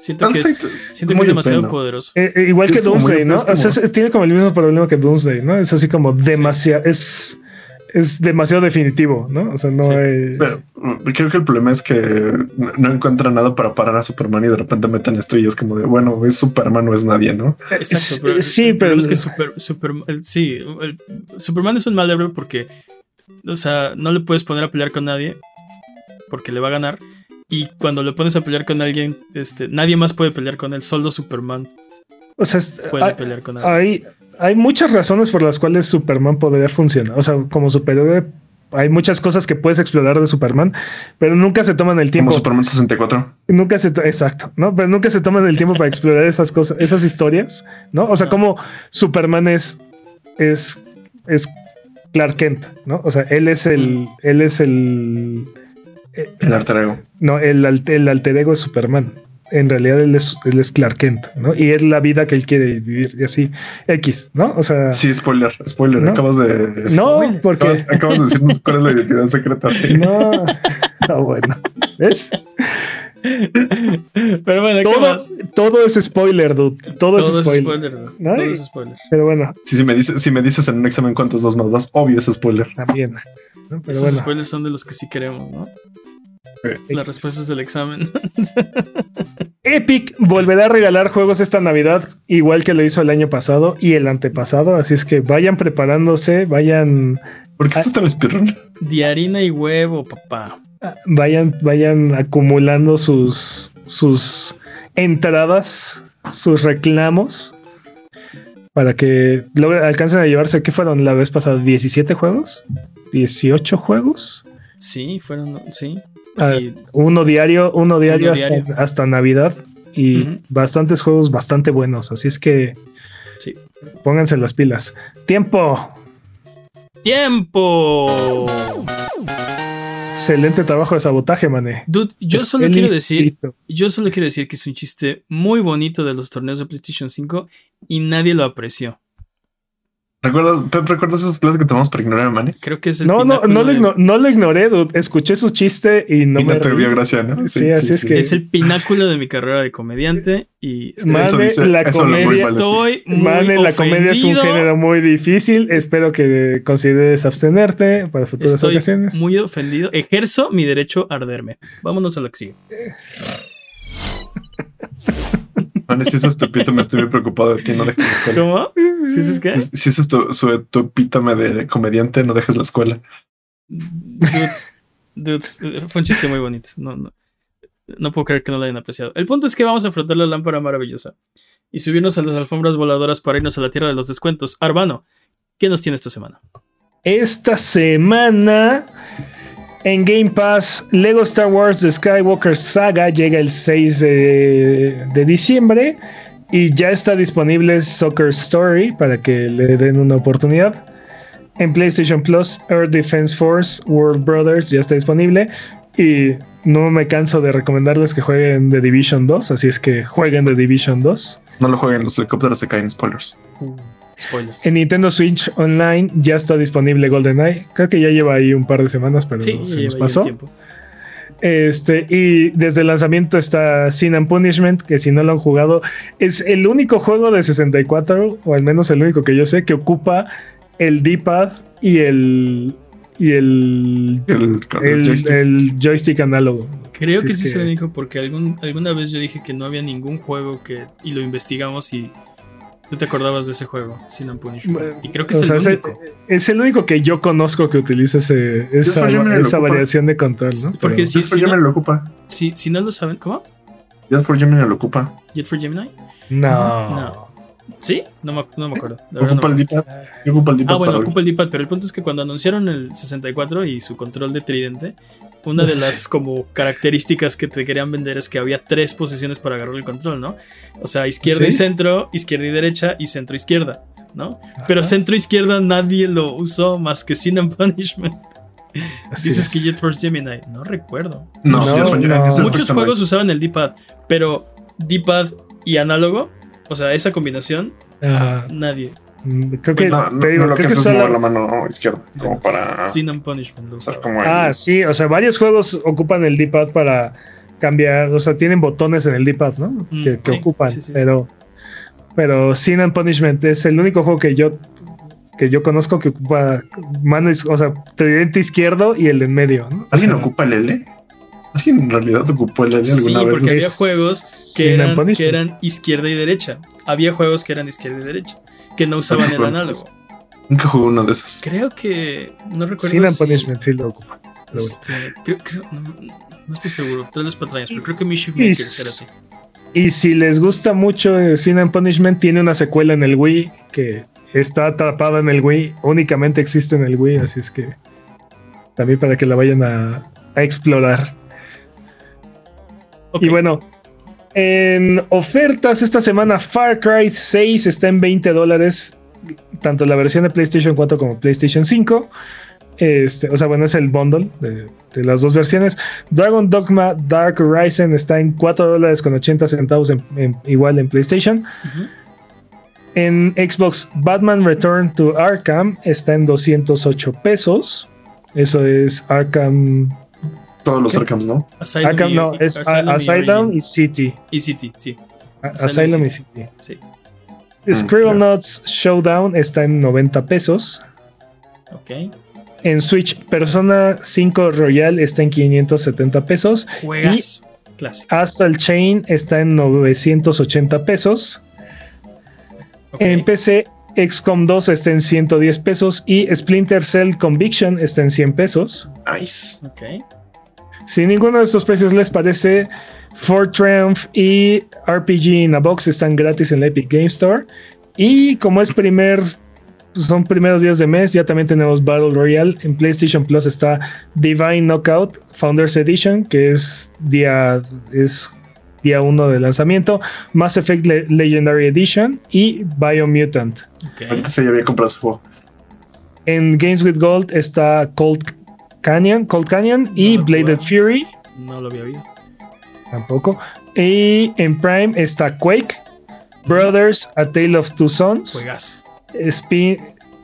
siento que es, siento que es demasiado poderoso. Eh, eh, igual que Doomsday, ¿no? O sea, tiene como el mismo problema que Doomsday, ¿no? Es así como demasiado. Es es demasiado definitivo, ¿no? O sea, no hay. Mm, creo que el problema es que no encuentra nada para parar a Superman y de repente meten esto y es como de, bueno, es Superman o es nadie, ¿no? Exacto, pero sí, pero es que super, sí, Superman es un mal héroe porque, o sea, no le puedes poner a pelear con nadie porque le va a ganar. Y cuando le pones a pelear con alguien, este, nadie más puede pelear con él, solo Superman. O sea, puede pelear con alguien. Hay, hay muchas razones por las cuales Superman podría funcionar. O sea, como superhéroe, hay muchas cosas que puedes explorar de Superman, pero nunca se toman el tiempo. Como Superman 64. Nunca se, exacto, ¿no? Pero nunca se toman el tiempo para explorar esas cosas, esas historias, ¿no? O sea, como Superman es, es, es Clark Kent, ¿no? O sea, él es el, él es el, el alter ego. No, el, el alter ego es Superman en realidad él es, él es Clark Kent, ¿no? Y es la vida que él quiere vivir y así, X, ¿no? O sea... Sí, spoiler, spoiler, acabas de... No, porque... Acabas, de decirnos cuál es la identidad secreta. No, no, bueno, ¿ves? Pero bueno, todo, todo es spoiler, dude. Todo, es spoiler. dude. Todo es spoiler. Pero bueno. Sí, si, me dices, si me dices en un examen cuántos dos más dos, obvio es spoiler. También. Pero Esos spoilers son de los que sí queremos, ¿no? Las respuestas del examen. Epic volverá a regalar juegos esta Navidad, igual que lo hizo el año pasado y el antepasado. Así es que vayan preparándose, vayan. ¿Por qué estás tan De harina y huevo, papá. Vayan, vayan acumulando sus, sus entradas, sus reclamos. Para que alcancen a llevarse, ¿qué fueron la vez pasada? ¿17 juegos? ¿18 juegos? Sí, fueron, sí. Ah, uno diario, uno diario, hasta, Navidad y bastantes juegos bastante buenos. Así es que pónganse las pilas. Tiempo. Tiempo. Excelente trabajo de sabotaje, mané. Dude, yo solo quiero decir, yo solo quiero decir que es un chiste muy bonito de los torneos de PlayStation 5 y nadie lo apreció. ¿Recuerdas, esas clases que tomamos para ignorar a Manny? Creo que es el No, no, no, lo no, lo ignoré, dude. Escuché su chiste y no me. No te dio gracia, ¿no? Sí, así es que. Es el pináculo de mi carrera de comediante y. Mane, la comedia. Estoy muy Mane, la comedia es un género muy difícil. Espero que consideres abstenerte para futuras estoy ocasiones. Muy ofendido. Ejerzo mi derecho a arderme. Vámonos a lo que sigue. Si eso es tu epítome, estoy muy preocupado de ti, no dejes la escuela. ¿Cómo? ¿Si eso es qué? Si eso es tu, su, tu epítome de comediante, no dejes la escuela. Dudes, dudes, fue un chiste muy bonito. No, no, no puedo creer que no lo hayan apreciado. El punto es que vamos a frotar la lámpara maravillosa y subirnos a las alfombras voladoras para irnos a la tierra de los descuentos. Arbano, ¿qué nos tiene esta semana? Esta semana en Game Pass, Lego Star Wars The Skywalker Saga llega el 6 de, diciembre y ya está disponible Soccer Story para que le den una oportunidad. En PlayStation Plus, Air Defense Force World Brothers ya está disponible y no me canso de recomendarles que jueguen The Division 2, así es que jueguen The Division 2. No lo jueguen, los helicópteros se caen, spoilers. En Nintendo Switch Online ya está disponible GoldenEye. Creo que ya lleva ahí un par de semanas, pero se nos pasó. Este, y desde el lanzamiento está Sin and Punishment, que si no lo han jugado, es el único juego de 64, o al menos el único que yo sé, que ocupa el D-pad y el. y el. el, joystick. análogo. Creo que sí es, el único, porque algún, alguna vez yo dije que no había ningún juego que. y lo investigamos y ¿Tú te acordabas de ese juego, Sin and Y creo que es el único. Es el único que yo conozco que utiliza ese, esa, variación de control, ¿no? Porque si, si, no, lo ocupa. Si, si no lo saben, ¿cómo? Jet for Gemini lo ocupa. ¿Jet for Gemini? No. No. ¿Sí? No me, no me acuerdo. Ocupa el D-pad. Ah, bueno, ocupa el D-pad, pero el punto es que cuando anunciaron el 64 y su control de tridente, una de las como características que te querían vender es que había tres posiciones para agarrar el control, ¿no? O sea, izquierda y centro, izquierda y derecha y centro izquierda, ¿no? Pero centro izquierda nadie lo usó más que Sin and Punishment. Dices que Jet Force Gemini, no recuerdo. No, no, muchos juegos usaban el D-pad, pero D-pad y análogo o sea, esa combinación, nadie. Mm, creo que, no, no, lo que, es mover la mano izquierda, como para. Sin and punishment. ah, sí, o sea, varios juegos ocupan el D-pad para cambiar, o sea, tienen botones en el D-pad, ¿no? Mm, que, ocupan, pero. Pero Sin and Punishment es el único juego que yo que yo conozco que ocupa mano, o sea, tridente izquierdo y el en medio. ¿no? ¿Alguien ocupa el L? en realidad ocupó el L alguna sí, porque había juegos que eran, izquierda y derecha. Había juegos que eran izquierda y derecha, que no usaban el análogo. Nunca jugué uno de esos. Creo que. No recuerdo. Sin si, Punishment sí lo ocupa. Este, creo, creo, no, estoy seguro. Tres las patrañas, pero creo que Mischief Maker era así. Y si les gusta mucho Sin and Punishment, tiene una secuela en el Wii que está atrapada en el Wii. Únicamente existe en el Wii, así es que también para que la vayan a, a explorar. Y bueno, en ofertas esta semana, Far Cry 6 está en 20 dólares, tanto la versión de PlayStation 4 como PlayStation 5. Este, o sea, bueno, es el bundle de, las dos versiones. Dragon Dogma Dark Horizon está en 4 dólares con 80 centavos igual en PlayStation. En Xbox, Batman Return to Arkham está en 208 pesos. Eso es Arkham todos los Arkhams, ¿no? Asylum Arkham no, es Asylum, y, City. Y City, sí. Asylum, y City. Sí. Scribble mm, Notes Showdown está en 90 pesos. Ok. En Switch, Persona 5 Royal está en 570 pesos. Juegas. Clásico. Hasta el Chain está en 980 pesos. En PC, XCOM 2 está en 110 pesos y Splinter Cell Conviction está en 100 pesos. Nice. Ok. Si ninguno de estos precios les parece, For Triumph y RPG in a Box están gratis en la Epic Game Store. Y como es primer, son primeros días de mes, ya también tenemos Battle Royale. En PlayStation Plus está Divine Knockout Founders Edition, que es día, es día 1 de lanzamiento. Mass Effect Legendary Edition y Biomutant. Okay. se ya había comprado su juego. En Games with Gold está Cold Canyon, Cold Canyon y Bladed Fury. No lo había oído. Tampoco. Y en Prime está Quake, Brothers, A Tale of Two Sons, Juegazo.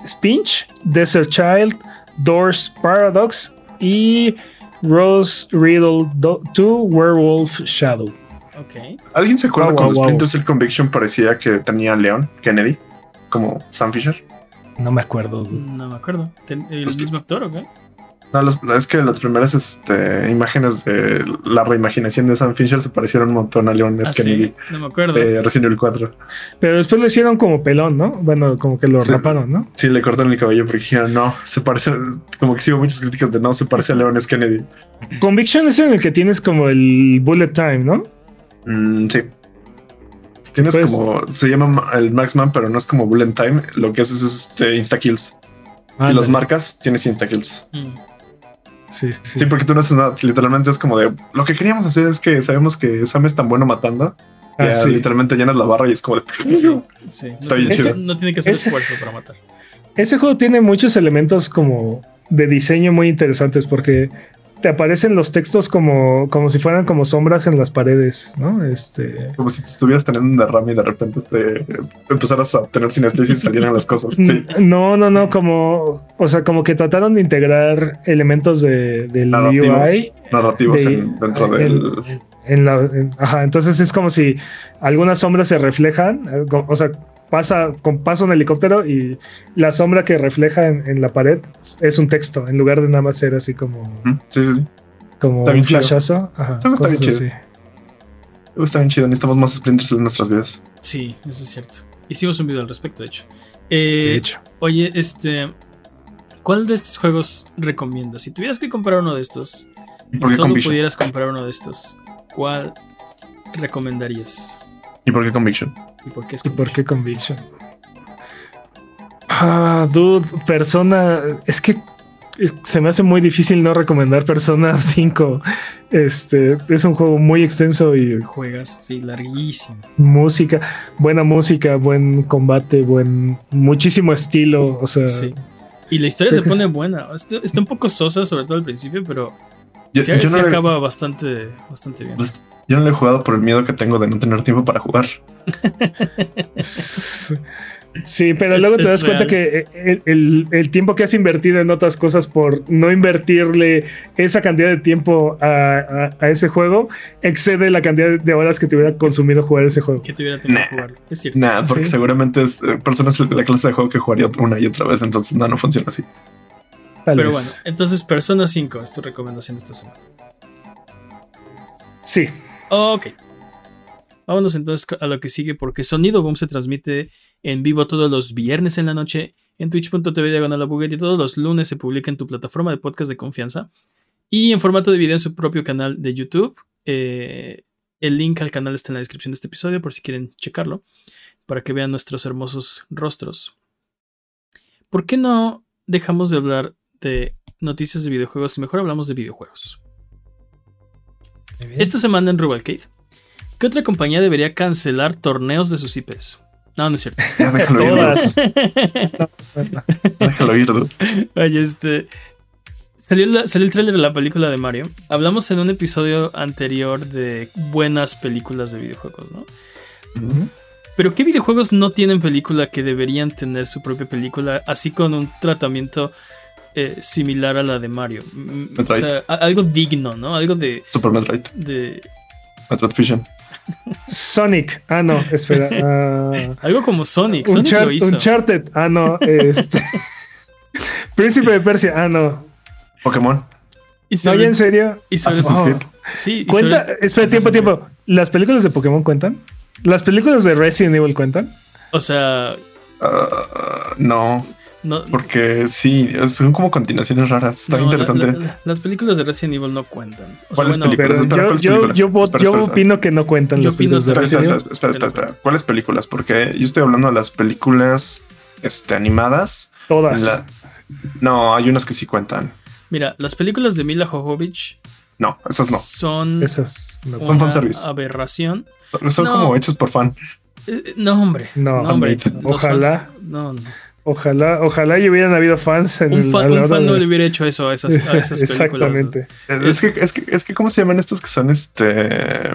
Spinch, Desert Child, Doors Paradox y Rose Riddle 2 Werewolf Shadow. Okay. ¿Alguien se acuerda cuando Splinter Cell Conviction parecía que tenía Leon Kennedy como Sam Fisher? No me acuerdo. No me acuerdo. ¿El mismo actor o qué? No, es que las primeras este, imágenes de la reimaginación de Sam Fisher se parecieron un montón a Leon ¿Ah, Kennedy. No me acuerdo. De Resident Evil 4. Pero después lo hicieron como pelón, ¿no? Bueno, como que lo raparon, ¿no? Sí, le cortaron el cabello porque dijeron, no, se parece, como que sí hubo muchas críticas de no, se parece a Leon Kennedy. Conviction es en el que tienes como el bullet time, ¿no? Mm, sí. Tienes pues como, se llama el Maxman, pero no es como bullet time. Lo que haces es este, insta kills. y los marcas, tienes insta kills. Mm. Sí, sí. porque tú no haces nada. Literalmente es como de lo que queríamos hacer es que sabemos que Sam es tan bueno matando. Ah, literalmente llenas la barra y es como de. Sí, Está bien chido. No tiene que hacer esfuerzo para matar. Ese juego tiene muchos elementos como de diseño muy interesantes porque te aparecen los textos como, como si fueran como sombras en las paredes, ¿no? Este... Como si estuvieras teniendo un derrame y de repente te empezaras a tener sinestesia y salieran las cosas. No, no, no, como, o sea, como que trataron de integrar elementos de, del narrativos, UI. Narrativos dentro del... En la, ajá, entonces es como si algunas sombras se reflejan, o sea, pasa, con, pasa un helicóptero y la sombra que refleja en, la pared es un texto, en lugar de nada más ser así como. Sí, sí, Como un flashazo. Ajá, está bien chido. Está bien chido, necesitamos más splinters en nuestras vidas. Sí, eso es cierto. Hicimos un video al respecto, de hecho. Eh, de hecho. Oye, este. ¿Cuál de estos juegos recomiendas? Si tuvieras que comprar uno de estos, y solo pudieras comprar uno de estos, ¿cuál recomendarías? ¿Y por qué Conviction? ¿Y por qué es ¿Y por qué Conviction? Ah, dude, Persona. Es que se me hace muy difícil no recomendar Persona 5. Este es un juego muy extenso y. Juegas, sí, larguísimo. Música, buena música, buen combate, buen. muchísimo estilo. O sea. Sí. Y la historia se pone buena. Está, un poco sosa, sobre todo al principio, pero. Yo, se, no acaba bastante, bastante bien. Pues, yo no le he jugado por el miedo que tengo de no tener tiempo para jugar. Sí, pero luego te das cuenta que el, tiempo que has invertido en otras cosas por no invertirle esa cantidad de tiempo a, ese juego excede la cantidad de horas que te hubiera consumido jugar ese juego. Que te hubiera tenido que jugar. Es cierto. Nah, porque seguramente es eh, personas de la clase de juego que jugaría una y otra vez, entonces no, no funciona así. pero bueno, entonces Persona 5 es tu recomendación esta semana. Sí. Ok. Vámonos entonces a lo que sigue, porque Sonido Boom se transmite en vivo todos los viernes en la noche en twitch.tv diagonal y todos los lunes se publica en tu plataforma de podcast de confianza y en formato de video en su propio canal de YouTube. Eh, el link al canal está en la descripción de este episodio por si quieren checarlo, para que vean nuestros hermosos rostros. ¿Por qué no dejamos de hablar de noticias de videojuegos y mejor hablamos de videojuegos? Esta semana en Rubalcade ¿Qué otra compañía debería cancelar torneos de sus IPs? No, no es cierto. déjalo ir. déjalo ir, Oye, este. Salió, el trailer de la película de Mario. Hablamos en un episodio anterior de buenas películas de videojuegos, ¿no? Pero ¿qué videojuegos no tienen película que deberían tener su propia película, así con un tratamiento eh, similar a la de Mario? Mm, o sea, algo digno, ¿no? Algo de. Super Metroid. De. Metroid Fusion. Sonic. Ah, no, espera. Ah. Algo como Sonic. Sonic lo hizo. Uncharted. Ah, no. Este. Príncipe de Persia. Ah, no. Pokémon. ¿Y no, en serio? Y sobre... oh. Sí. ¿Cuenta? Espera, tiempo, tiempo. ¿Las películas de Pokémon cuentan? ¿Las películas de Resident Evil cuentan? O sea. Uh, no. Porque sí, son como continuaciones raras. Está interesante. las películas de Resident Evil no cuentan. ¿Cuáles películas? yo, yo, opino que no cuentan las películas de Resident Evil. Espera, espera, espera, ¿Cuáles películas? Porque yo estoy hablando de las películas este, animadas. Todas. No, hay unas que sí cuentan. Mira, las películas de Mila Jovovich. No, esas no. Son. Esas no. Una aberración. Son como hechos por fan. Eh, no, hombre. No, hombre. Ojalá. no, no. Ojalá, ojalá y hubieran habido fans en un fan, un fan no le hubiera hecho eso a esas, a esas Exactamente. Es, que, es, que, es que, ¿cómo se llaman estos que son este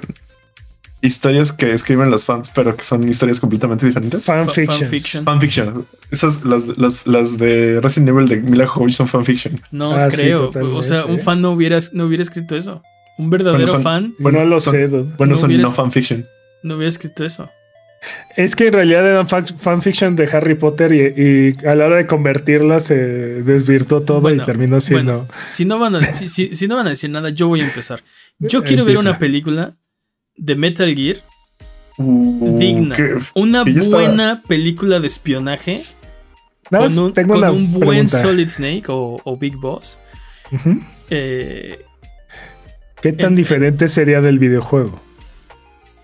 historias que escriben los fans, pero que son historias completamente diferentes? Fanfiction. Fanfiction. Esas, las, las, las, de Resident Evil de Mila Jovovich son fanfiction. No ah, creo. o sea, un fan no hubiera, no hubiera escrito eso. Un verdadero fan. Bueno, lo sé. Bueno, son no fanfiction. No hubiera escrito eso. Es que en realidad eran fanfiction de Harry Potter y, a la hora de convertirla se desvirtuó todo y terminó siendo. si, no van a, si, no van a decir nada, yo voy a empezar. Yo quiero ver una película de Metal Gear uh, digna. una buena película de espionaje con un, buen Solid Snake o, Big Boss. Eh, ¿Qué tan diferente sería del videojuego?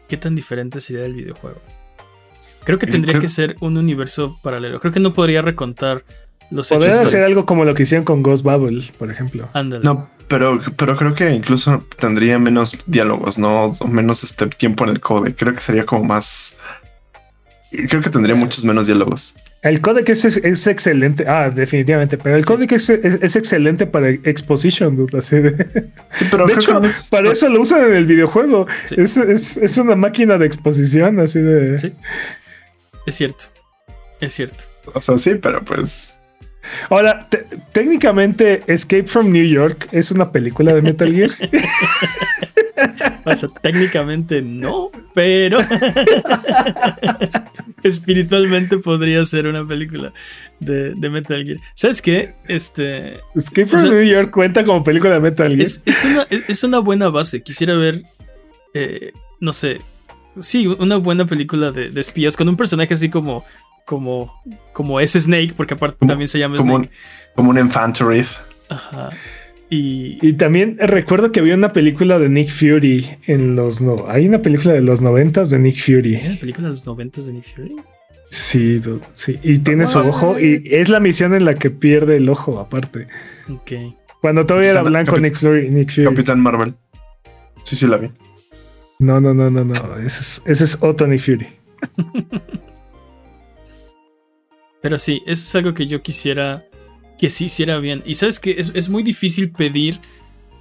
¿Qué tan diferente sería del videojuego? Creo que tendría que ser un universo paralelo. Creo que no podría recontar los hechos. Podría hacer algo como lo que hicieron con Ghost Bubble, por ejemplo. No, pero, pero creo que incluso tendría menos diálogos, ¿no? O menos este tiempo en el code. Creo que sería como más. Creo que tendría muchos menos diálogos. El codec es, es, excelente. Ah, definitivamente. Pero el codec es, es, excelente para exposition. Así de... Sí, pero de hecho, para eso lo usan en el videojuego. Es, una máquina de exposición, así de. Sí. Es cierto. Es cierto. O sea, sí, pero pues. Ahora, técnicamente Escape from New York es una película de Metal Gear. o sea, técnicamente no, pero espiritualmente podría ser una película de, Metal Gear. ¿Sabes qué? Este. Escape from New York cuenta como película de Metal Gear. Es, una, buena base. Quisiera ver. Eh, no sé, Sí, una buena película de, espías con un personaje así como como como ese Snake, porque aparte también se llama como Snake. Un, como un Infanterif. Ajá. Y, también recuerdo que había una película de Nick Fury en los no. Hay una película de los noventas de Nick Fury. ¿Hay una película de los noventas de Nick Fury? Sí, sí. Y tiene su ojo. Y es la misión en la que pierde el ojo, aparte. Ok. Cuando todavía era blanco Nick Fury, Nick Fury. Capitán Marvel. Sí, sí, la vi. No, no, no, no, no. Ese es, ese es otro Nick Fury. Pero sí, eso es algo que yo quisiera que sí hiciera bien. Y sabes que es, muy difícil pedir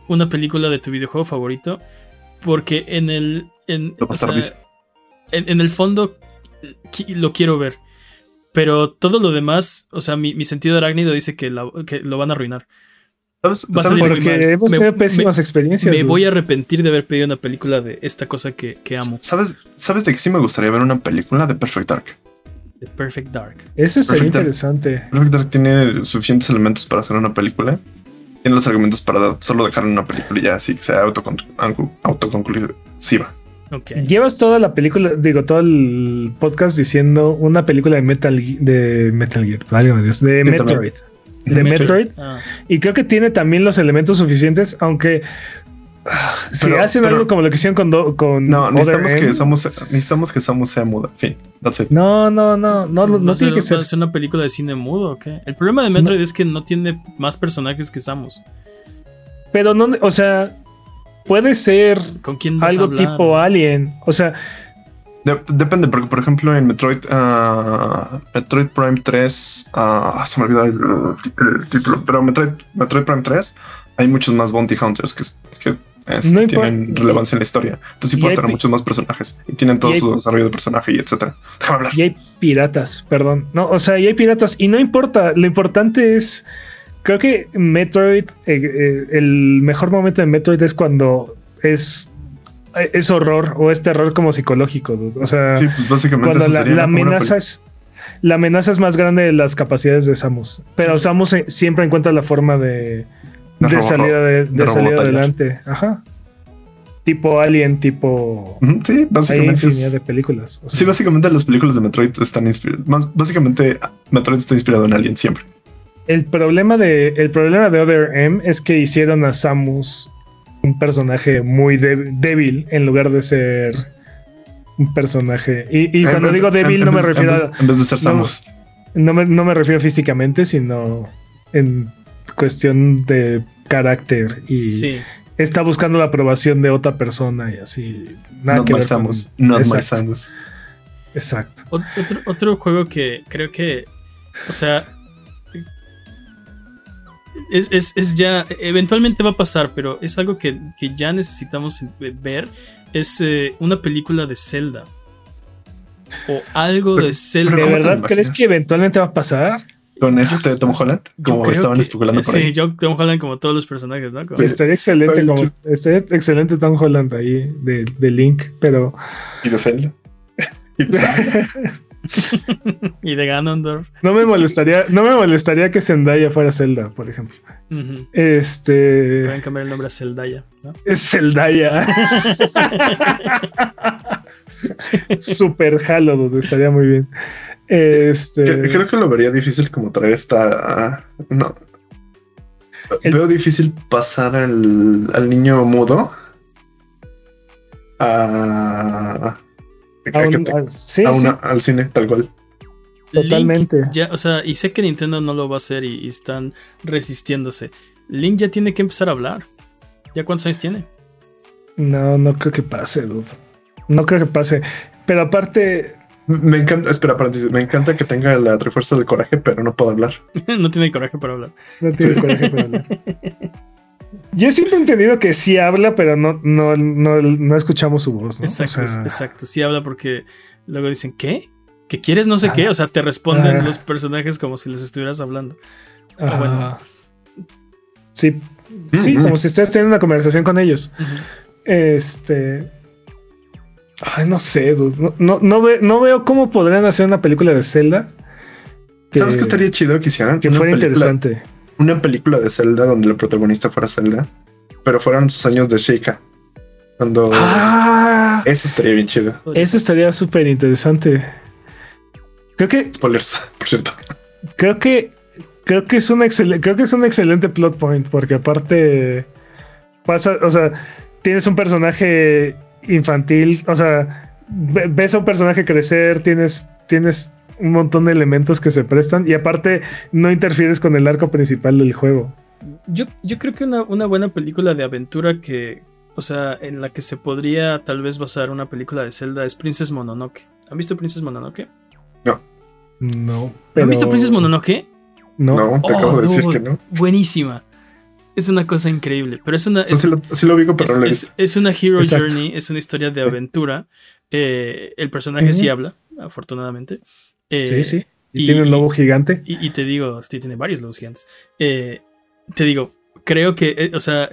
una película de tu videojuego favorito porque en el en, en, el fondo lo quiero ver. Pero todo lo demás, o sea, mi, sentido arácnido dice que, que, lo van a arruinar. ¿Sabes? Porque hemos tenido pésimas experiencias. Me voy a arrepentir de haber pedido una película de esta cosa que, que amo. ¿Sabes, ¿Sabes de qué sí me gustaría ver una película de Perfect Dark? Perfect Dark. Eso sería interesante. Perfect Dark tiene suficientes elementos para hacer una película. Tiene los argumentos para solo dejar una película ya así que sea autoconclusiva. Okay. Llevas toda la película, digo, todo el podcast diciendo una película de Metal de Metal Gear, de Metroid. De Metroid. Ah. Y creo que tiene también los elementos suficientes, aunque si hacen algo como lo que hicieron con, con no necesitamos que Samus necesitamos que Samus sea muda fin no no no no no, tiene que ser. es una película de cine mudo ¿ok? el problema de Metroid es que no tiene más personajes que Samus. Pero no o sea puede ser ¿Con quién algo tipo Alien. O sea depende porque por ejemplo en Metroid uh, Metroid Prime 3 uh, se me olvidó el, título pero Metroid Metroid Prime 3 hay muchos más bounty hunters que, que este, tienen relevancia en la historia. Entonces sí puedes tener muchos más personajes y tienen todo su desarrollo de personaje y etcétera. Déjame hablar. Y hay piratas, perdón. No, o sea, y hay piratas y no importa. Lo importante es, creo que Metroid, eh, eh, el mejor momento de Metroid es cuando es es horror o es terror como psicológico. O sea, pues básicamente cuando la, amenaza es la amenaza es más grande de las capacidades de Samus, pero Samus eh, siempre encuentra la forma de de, salida de, salida adelante. Ajá. Tipo Alien, tipo. Sí, básicamente. Hay de películas. Sí, básicamente las películas de Metroid están inspiradas. Más, básicamente, Metroid está inspirado en Alien siempre. El problema de, el problema de Other M es que hicieron a Samus un personaje muy débil en lugar de ser un personaje. Y, cuando digo débil, no me refiero a. En vez de ser Samus. No, me, no me refiero físicamente, sino en cuestión de carácter y está buscando la aprobación de otra persona y así. Nada que ver con... no Exacto. Otro, otro juego que creo que, o sea, es, ya, eventualmente va a pasar, pero es algo que, ya necesitamos ver, es eh, una película de Zelda. O algo de Zelda. ¿De verdad crees que eventualmente va a pasar? con este Tom Holland, como estaban especulando por ahí. Sí, yo Tom Holland como todos los personajes, ¿no? estaría excelente, como, estaría excelente Tom Holland ahí de, de Link, pero. Y de Zelda. y de y de Ganondorf. No me molestaría, no me molestaría que Zendaya fuera Zelda, por ejemplo. Este. Pueden cambiar el nombre a Zeldaya, ¿no? Es Zeldaya. Super Halo, estaría muy bien. Este... Creo que lo vería difícil como traer esta... No. Veo difícil pasar al, al niño mudo a... al cine, tal cual. Totalmente. ya, o sea, y sé que Nintendo no lo va a hacer y, están resistiéndose. Link ya tiene que empezar a hablar. ¿Ya cuántos años tiene? No, no creo que pase, dude. No creo que pase. Pero aparte, me encanta, espera, paréntesis, me encanta que tenga la trifuerza del coraje, pero no puedo hablar. no tiene coraje para hablar. No tiene coraje para hablar. Yo siempre he entendido que sí habla, pero no, no, no, escuchamos su voz. Exacto, exacto. Sí habla porque luego dicen, ¿qué? ¿Que quieres no sé qué? O sea, te responden los personajes como si les estuvieras hablando. Bueno. Sí, sí, como si estuvieras teniendo una conversación con ellos. Este. Ay, no sé, No, no, veo cómo podrían hacer una película de Zelda. ¿Sabes qué estaría chido que hicieran? Que fuera interesante. Una película de Zelda donde el protagonista fuera Zelda, pero fueran sus años de Sheikah. Cuando. Ah, eso estaría bien chido. Eso estaría súper interesante. Creo que. Spoilers, por cierto. Creo que creo que es un excelente, creo que es un excelente plot point, porque aparte pasa, o sea, tienes un personaje infantil, o sea, ves a un personaje crecer, tienes, tienes un montón de elementos que se prestan y aparte no interfieres con el arco principal del juego. Yo, yo creo que una, una, buena película de aventura que, o sea, en la que se podría tal vez basar una película de Zelda es Princess Mononoke. ¿Han visto Princess Mononoke? No. No. ¿Han visto Princess Mononoke? No. te acabo de decir que no. Buenísima. Es una cosa increíble, pero es una... Es, sí, lo, vi, pero es, es, una hero journey, es una historia de aventura. Eh, el personaje sí habla, afortunadamente. Eh, sí, sí. Y, tiene un lobo gigante. Y, te digo, sí, tiene varios lobos gigantes. Eh, te digo, creo que, o sea,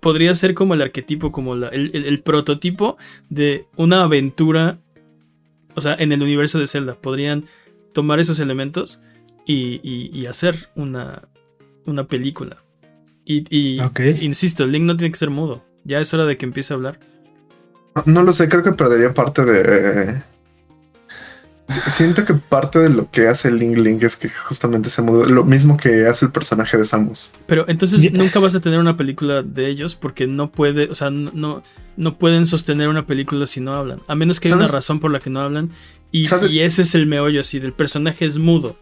podría ser como el arquetipo, como el, prototipo de una aventura, o sea, en el universo de Zelda. Podrían tomar esos elementos y, hacer una, una película. Y, insisto, el Link no tiene que ser mudo. Ya es hora de que empiece a hablar. No, lo sé, creo que perdería parte de. Siento que parte de lo que hace Link Link es que justamente se mudo. Lo mismo que hace el personaje de Samus. Pero entonces nunca vas a tener una película de ellos porque no puede, o sea, no, no pueden sostener una película si no hablan. A menos que haya una razón por la que no hablan. Y, y ese es el meollo así, del personaje es mudo.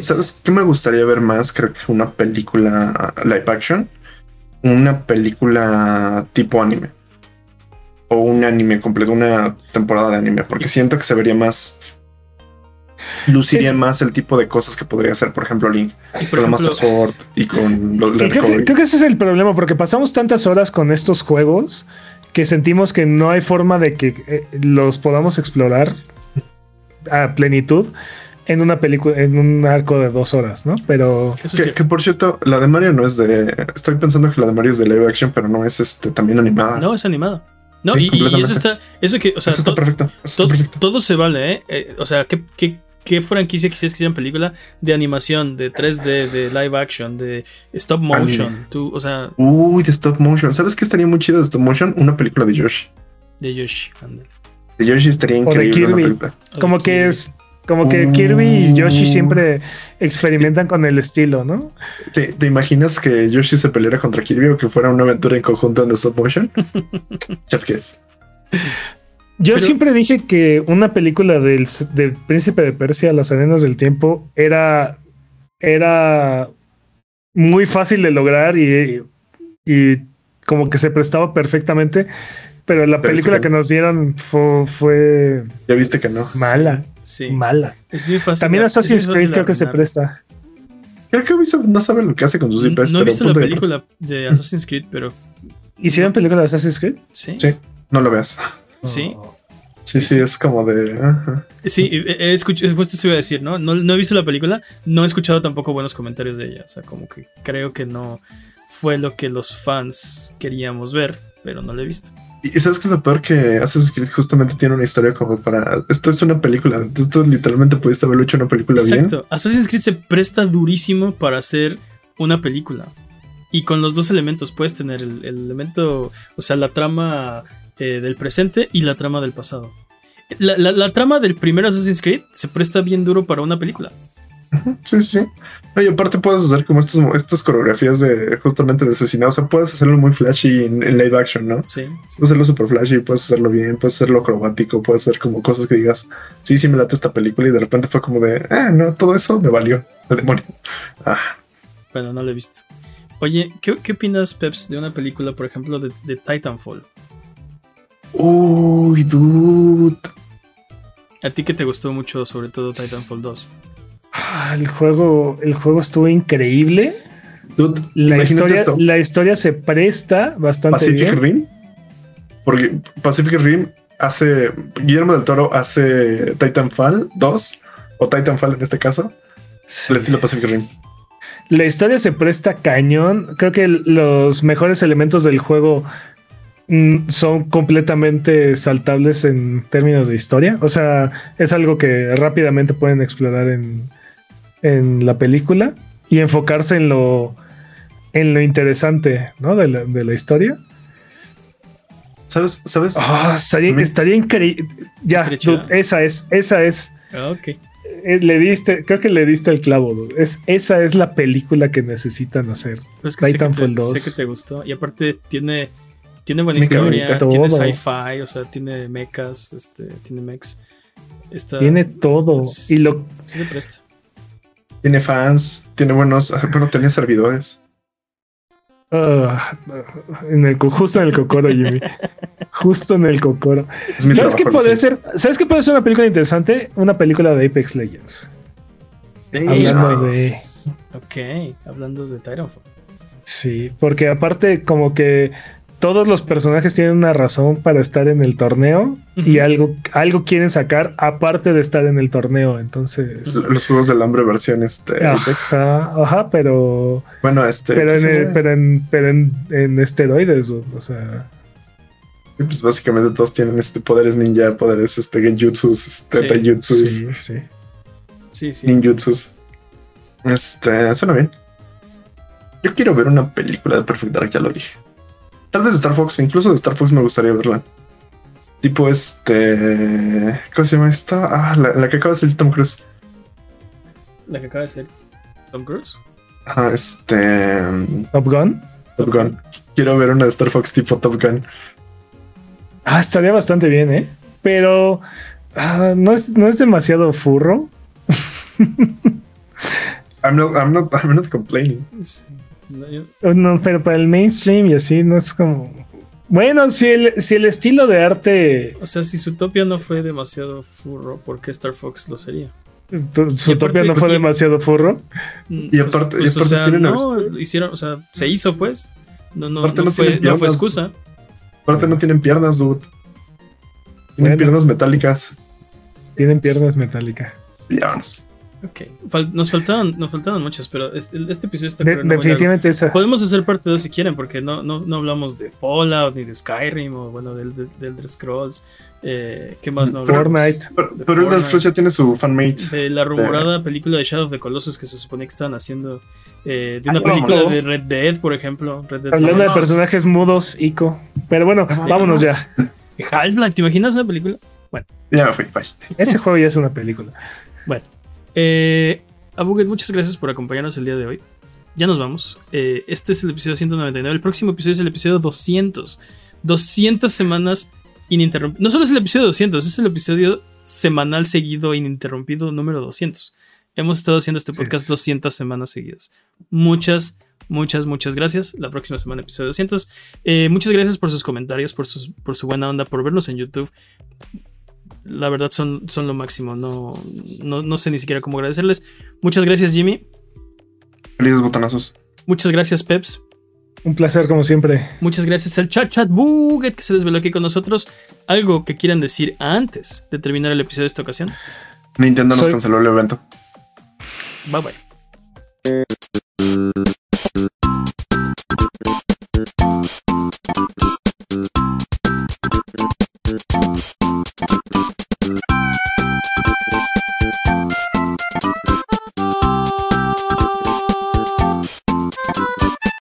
¿Sabes, qué me gustaría ver más? Creo que una película live action. Una película tipo anime. O un anime completo, una temporada de anime. Porque siento que se vería más. Luciría más el tipo de cosas que podría hacer, por ejemplo, Link. con la Master Sword y con creo, que, ese es el problema, porque pasamos tantas horas con estos juegos que sentimos que no hay forma de que eh, los podamos explorar a plenitud en una película, en un arco de dos horas, ¿no? Pero. Que, por cierto, la de Mario no es de. Estoy pensando que la de Mario es de live action, pero no es este también animada. No, es animada. No, y, eso está. Eso que. O sea, está perfecto, Todo se vale, ¿eh? ¿eh? o sea, ¿qué, qué, qué franquicia quisieras que hiciera película de animación, de 3D, de live action, de stop motion? Tú, o sea. Uy, de stop motion. ¿Sabes qué estaría muy chido de stop motion? Una película de Yoshi. De Yoshi, ándale. De Yoshi estaría increíble. Como que es como que Kirby y Yoshi mm. siempre experimentan con el estilo, ¿no? ¿Te, imaginas que Yoshi se peleara contra Kirby o que fuera una aventura en conjunto en stop motion? Yo siempre dije que una película del, Príncipe de Persia, Las Arenas del Tiempo, era, era muy fácil de lograr y, y como que se prestaba perfectamente pero la película que nos dieron fue, Ya viste que no. Mala. Sí. Mala. Es muy fácil. También Assassin's Creed creo que se presta. Creo que no sabe lo que hace con sus IPs. No, he visto la película de, Assassin's Creed, pero. ¿Hicieron película de Assassin's Creed? Sí. Sí, no lo veas. Sí. Sí, sí, es como de. Sí, he escuchado, justo eso iba a decir, ¿no? ¿no? No he visto la película, no he escuchado tampoco buenos comentarios de ella. O sea, como que creo que no fue lo que los fans queríamos ver, pero no la he visto. Y sabes que es lo peor que Assassin's Creed justamente tiene una historia como para. Esto es una película. Esto literalmente pudiste haberlo hecho una película Exacto. bien. Assassin's Creed se presta durísimo para hacer una película. Y con los dos elementos puedes tener el, elemento, o sea, la trama eh, del presente y la trama del pasado. La, la, trama del primer Assassin's Creed se presta bien duro para una película. Sí, sí. y aparte puedes hacer como estas, estas coreografías de justamente de asesinado. O sea, puedes hacerlo muy flashy en, live action, ¿no? Sí. Puedes hacerlo super flashy, puedes hacerlo bien, puedes hacerlo acrobático, puedes hacer como cosas que digas, sí, sí me late esta película y de repente fue como de, ah, no, todo eso me valió. El demonio. Ah. Bueno, no lo he visto. Oye, ¿qué, qué opinas, Peps, de una película, por ejemplo, de, de Titanfall? Uy, dude. ¿A ti que te gustó mucho, sobre todo Titanfall 2? Ah, el juego, el juego estuvo increíble. la, historia, la historia se presta bastante Pacific Rim. Porque Pacific Rim hace. Guillermo del Toro hace Titanfall 2 o Titanfall en este caso. El estilo Pacific Rim. La historia se presta cañón. Creo que los mejores elementos del juego mm, son completamente saltables en términos de historia. O sea, es algo que rápidamente pueden explorar en, en la película y enfocarse en lo, en lo interesante ¿no? de, la, historia. ¿Sabes? ¿Sabes? Ah, estaría, increíble. Ya, esa es, esa es. Ah, eh, le diste, creo que le diste el clavo. Es, esa es la película que necesitan hacer. Pues que Titanfall sé que 2. Sé que te gustó. Y aparte tiene, tiene buena historia, tiene sci-fi, o sea, tiene mechas, este, tiene mechs. tiene todo. y lo. Sí se presta. Tiene fans, tiene buenos. Bueno, tenía servidores. Ah, en el, justo en el cocoro, Jimmy. justo en el cocoro. ¿Sabes qué puede ser? ¿Sabes qué puede ser una película interesante? Una película de Apex Legends. hablando de. Ok, hablando de Titanfall. Sí, porque aparte, como que todos los personajes tienen una razón para estar en el torneo y algo, algo quieren sacar aparte de estar en el torneo. Entonces. Los juegos del hambre versión este. Ajá, pero. Bueno, este. Pero en, pero en, pero en, esteroides, o, sea. Pues básicamente todos tienen este poderes ninja, poderes este genjutsus, este sí, Sí, sí. Sí, Ninjutsus. Este, suena bien. Yo quiero ver una película de Perfect Dark, ya lo dije. Tal vez de Star Fox, incluso de Star Fox me gustaría verla. Tipo este. ¿Cómo se llama esta? Ah, la, que acaba de salir Tom Cruise. ¿La que acaba de salir Tom Cruise? Ajá, este. ¿Top Gun? Top Gun. Quiero ver una de Star Fox tipo Top Gun. Ah, estaría bastante bien, ¿eh? Pero. Ah, no, es, no es demasiado furro. I'm not, I'm not, I'm not complaining. No, pero para el mainstream y así no es como. Bueno, si el, si el estilo de arte. O sea, si su topia no fue demasiado furro, ¿por qué Star Fox lo sería? ¿Su topia no fue demasiado furro? Mm, y aparte, pues, pues, o sea, no, hicieron, o sea, se hizo pues. No, no, no, fue, no fue excusa. Aparte no tienen piernas, dude. Tienen piernas metálicas. Tienen piernas metálicas. Sí, Ok. nos faltaban, nos faltaban muchas, pero este, este episodio está Definitivamente esa. Podemos hacer parte de si quieren, porque no, no, no hablamos de Fallout ni de Skyrim o bueno del, del, Elder Scrolls. Eh, ¿Qué más no Fortnite. Pero, el Elder Scrolls ya tiene su fanmate. De la rumorada película de Shadow of the Colossus que se supone que estaban haciendo. Eh, de una película de Red Dead, por ejemplo. Hablando de personajes mudos, Ico. Pero bueno, vámonos ya. Half-Life, ¿te imaginas una película? Bueno. Ya me fui, Ese juego ya es una película. Bueno. Eh, Abuget, muchas gracias por acompañarnos el día de hoy. Ya nos vamos. Eh, este es el episodio 199. El próximo episodio es el episodio 200. 200 semanas ininterrumpidas. No solo es el episodio 200, es el episodio semanal seguido ininterrumpido número 200. Hemos estado haciendo este podcast 200 semanas seguidas. Muchas, muchas, muchas gracias. La próxima semana, episodio 200. Eh, muchas gracias por sus comentarios, por, sus, por su buena onda, por vernos en YouTube la verdad son, son lo máximo. No, no, sé ni siquiera cómo agradecerles. Muchas gracias, Jimmy. Felices botanazos. Muchas gracias, Peps. Un placer, como siempre. Muchas gracias al chat chat buget que se desveló aquí con nosotros. ¿Algo que quieran decir antes de terminar el episodio de esta ocasión? Nintendo nos canceló el evento. Bye bye.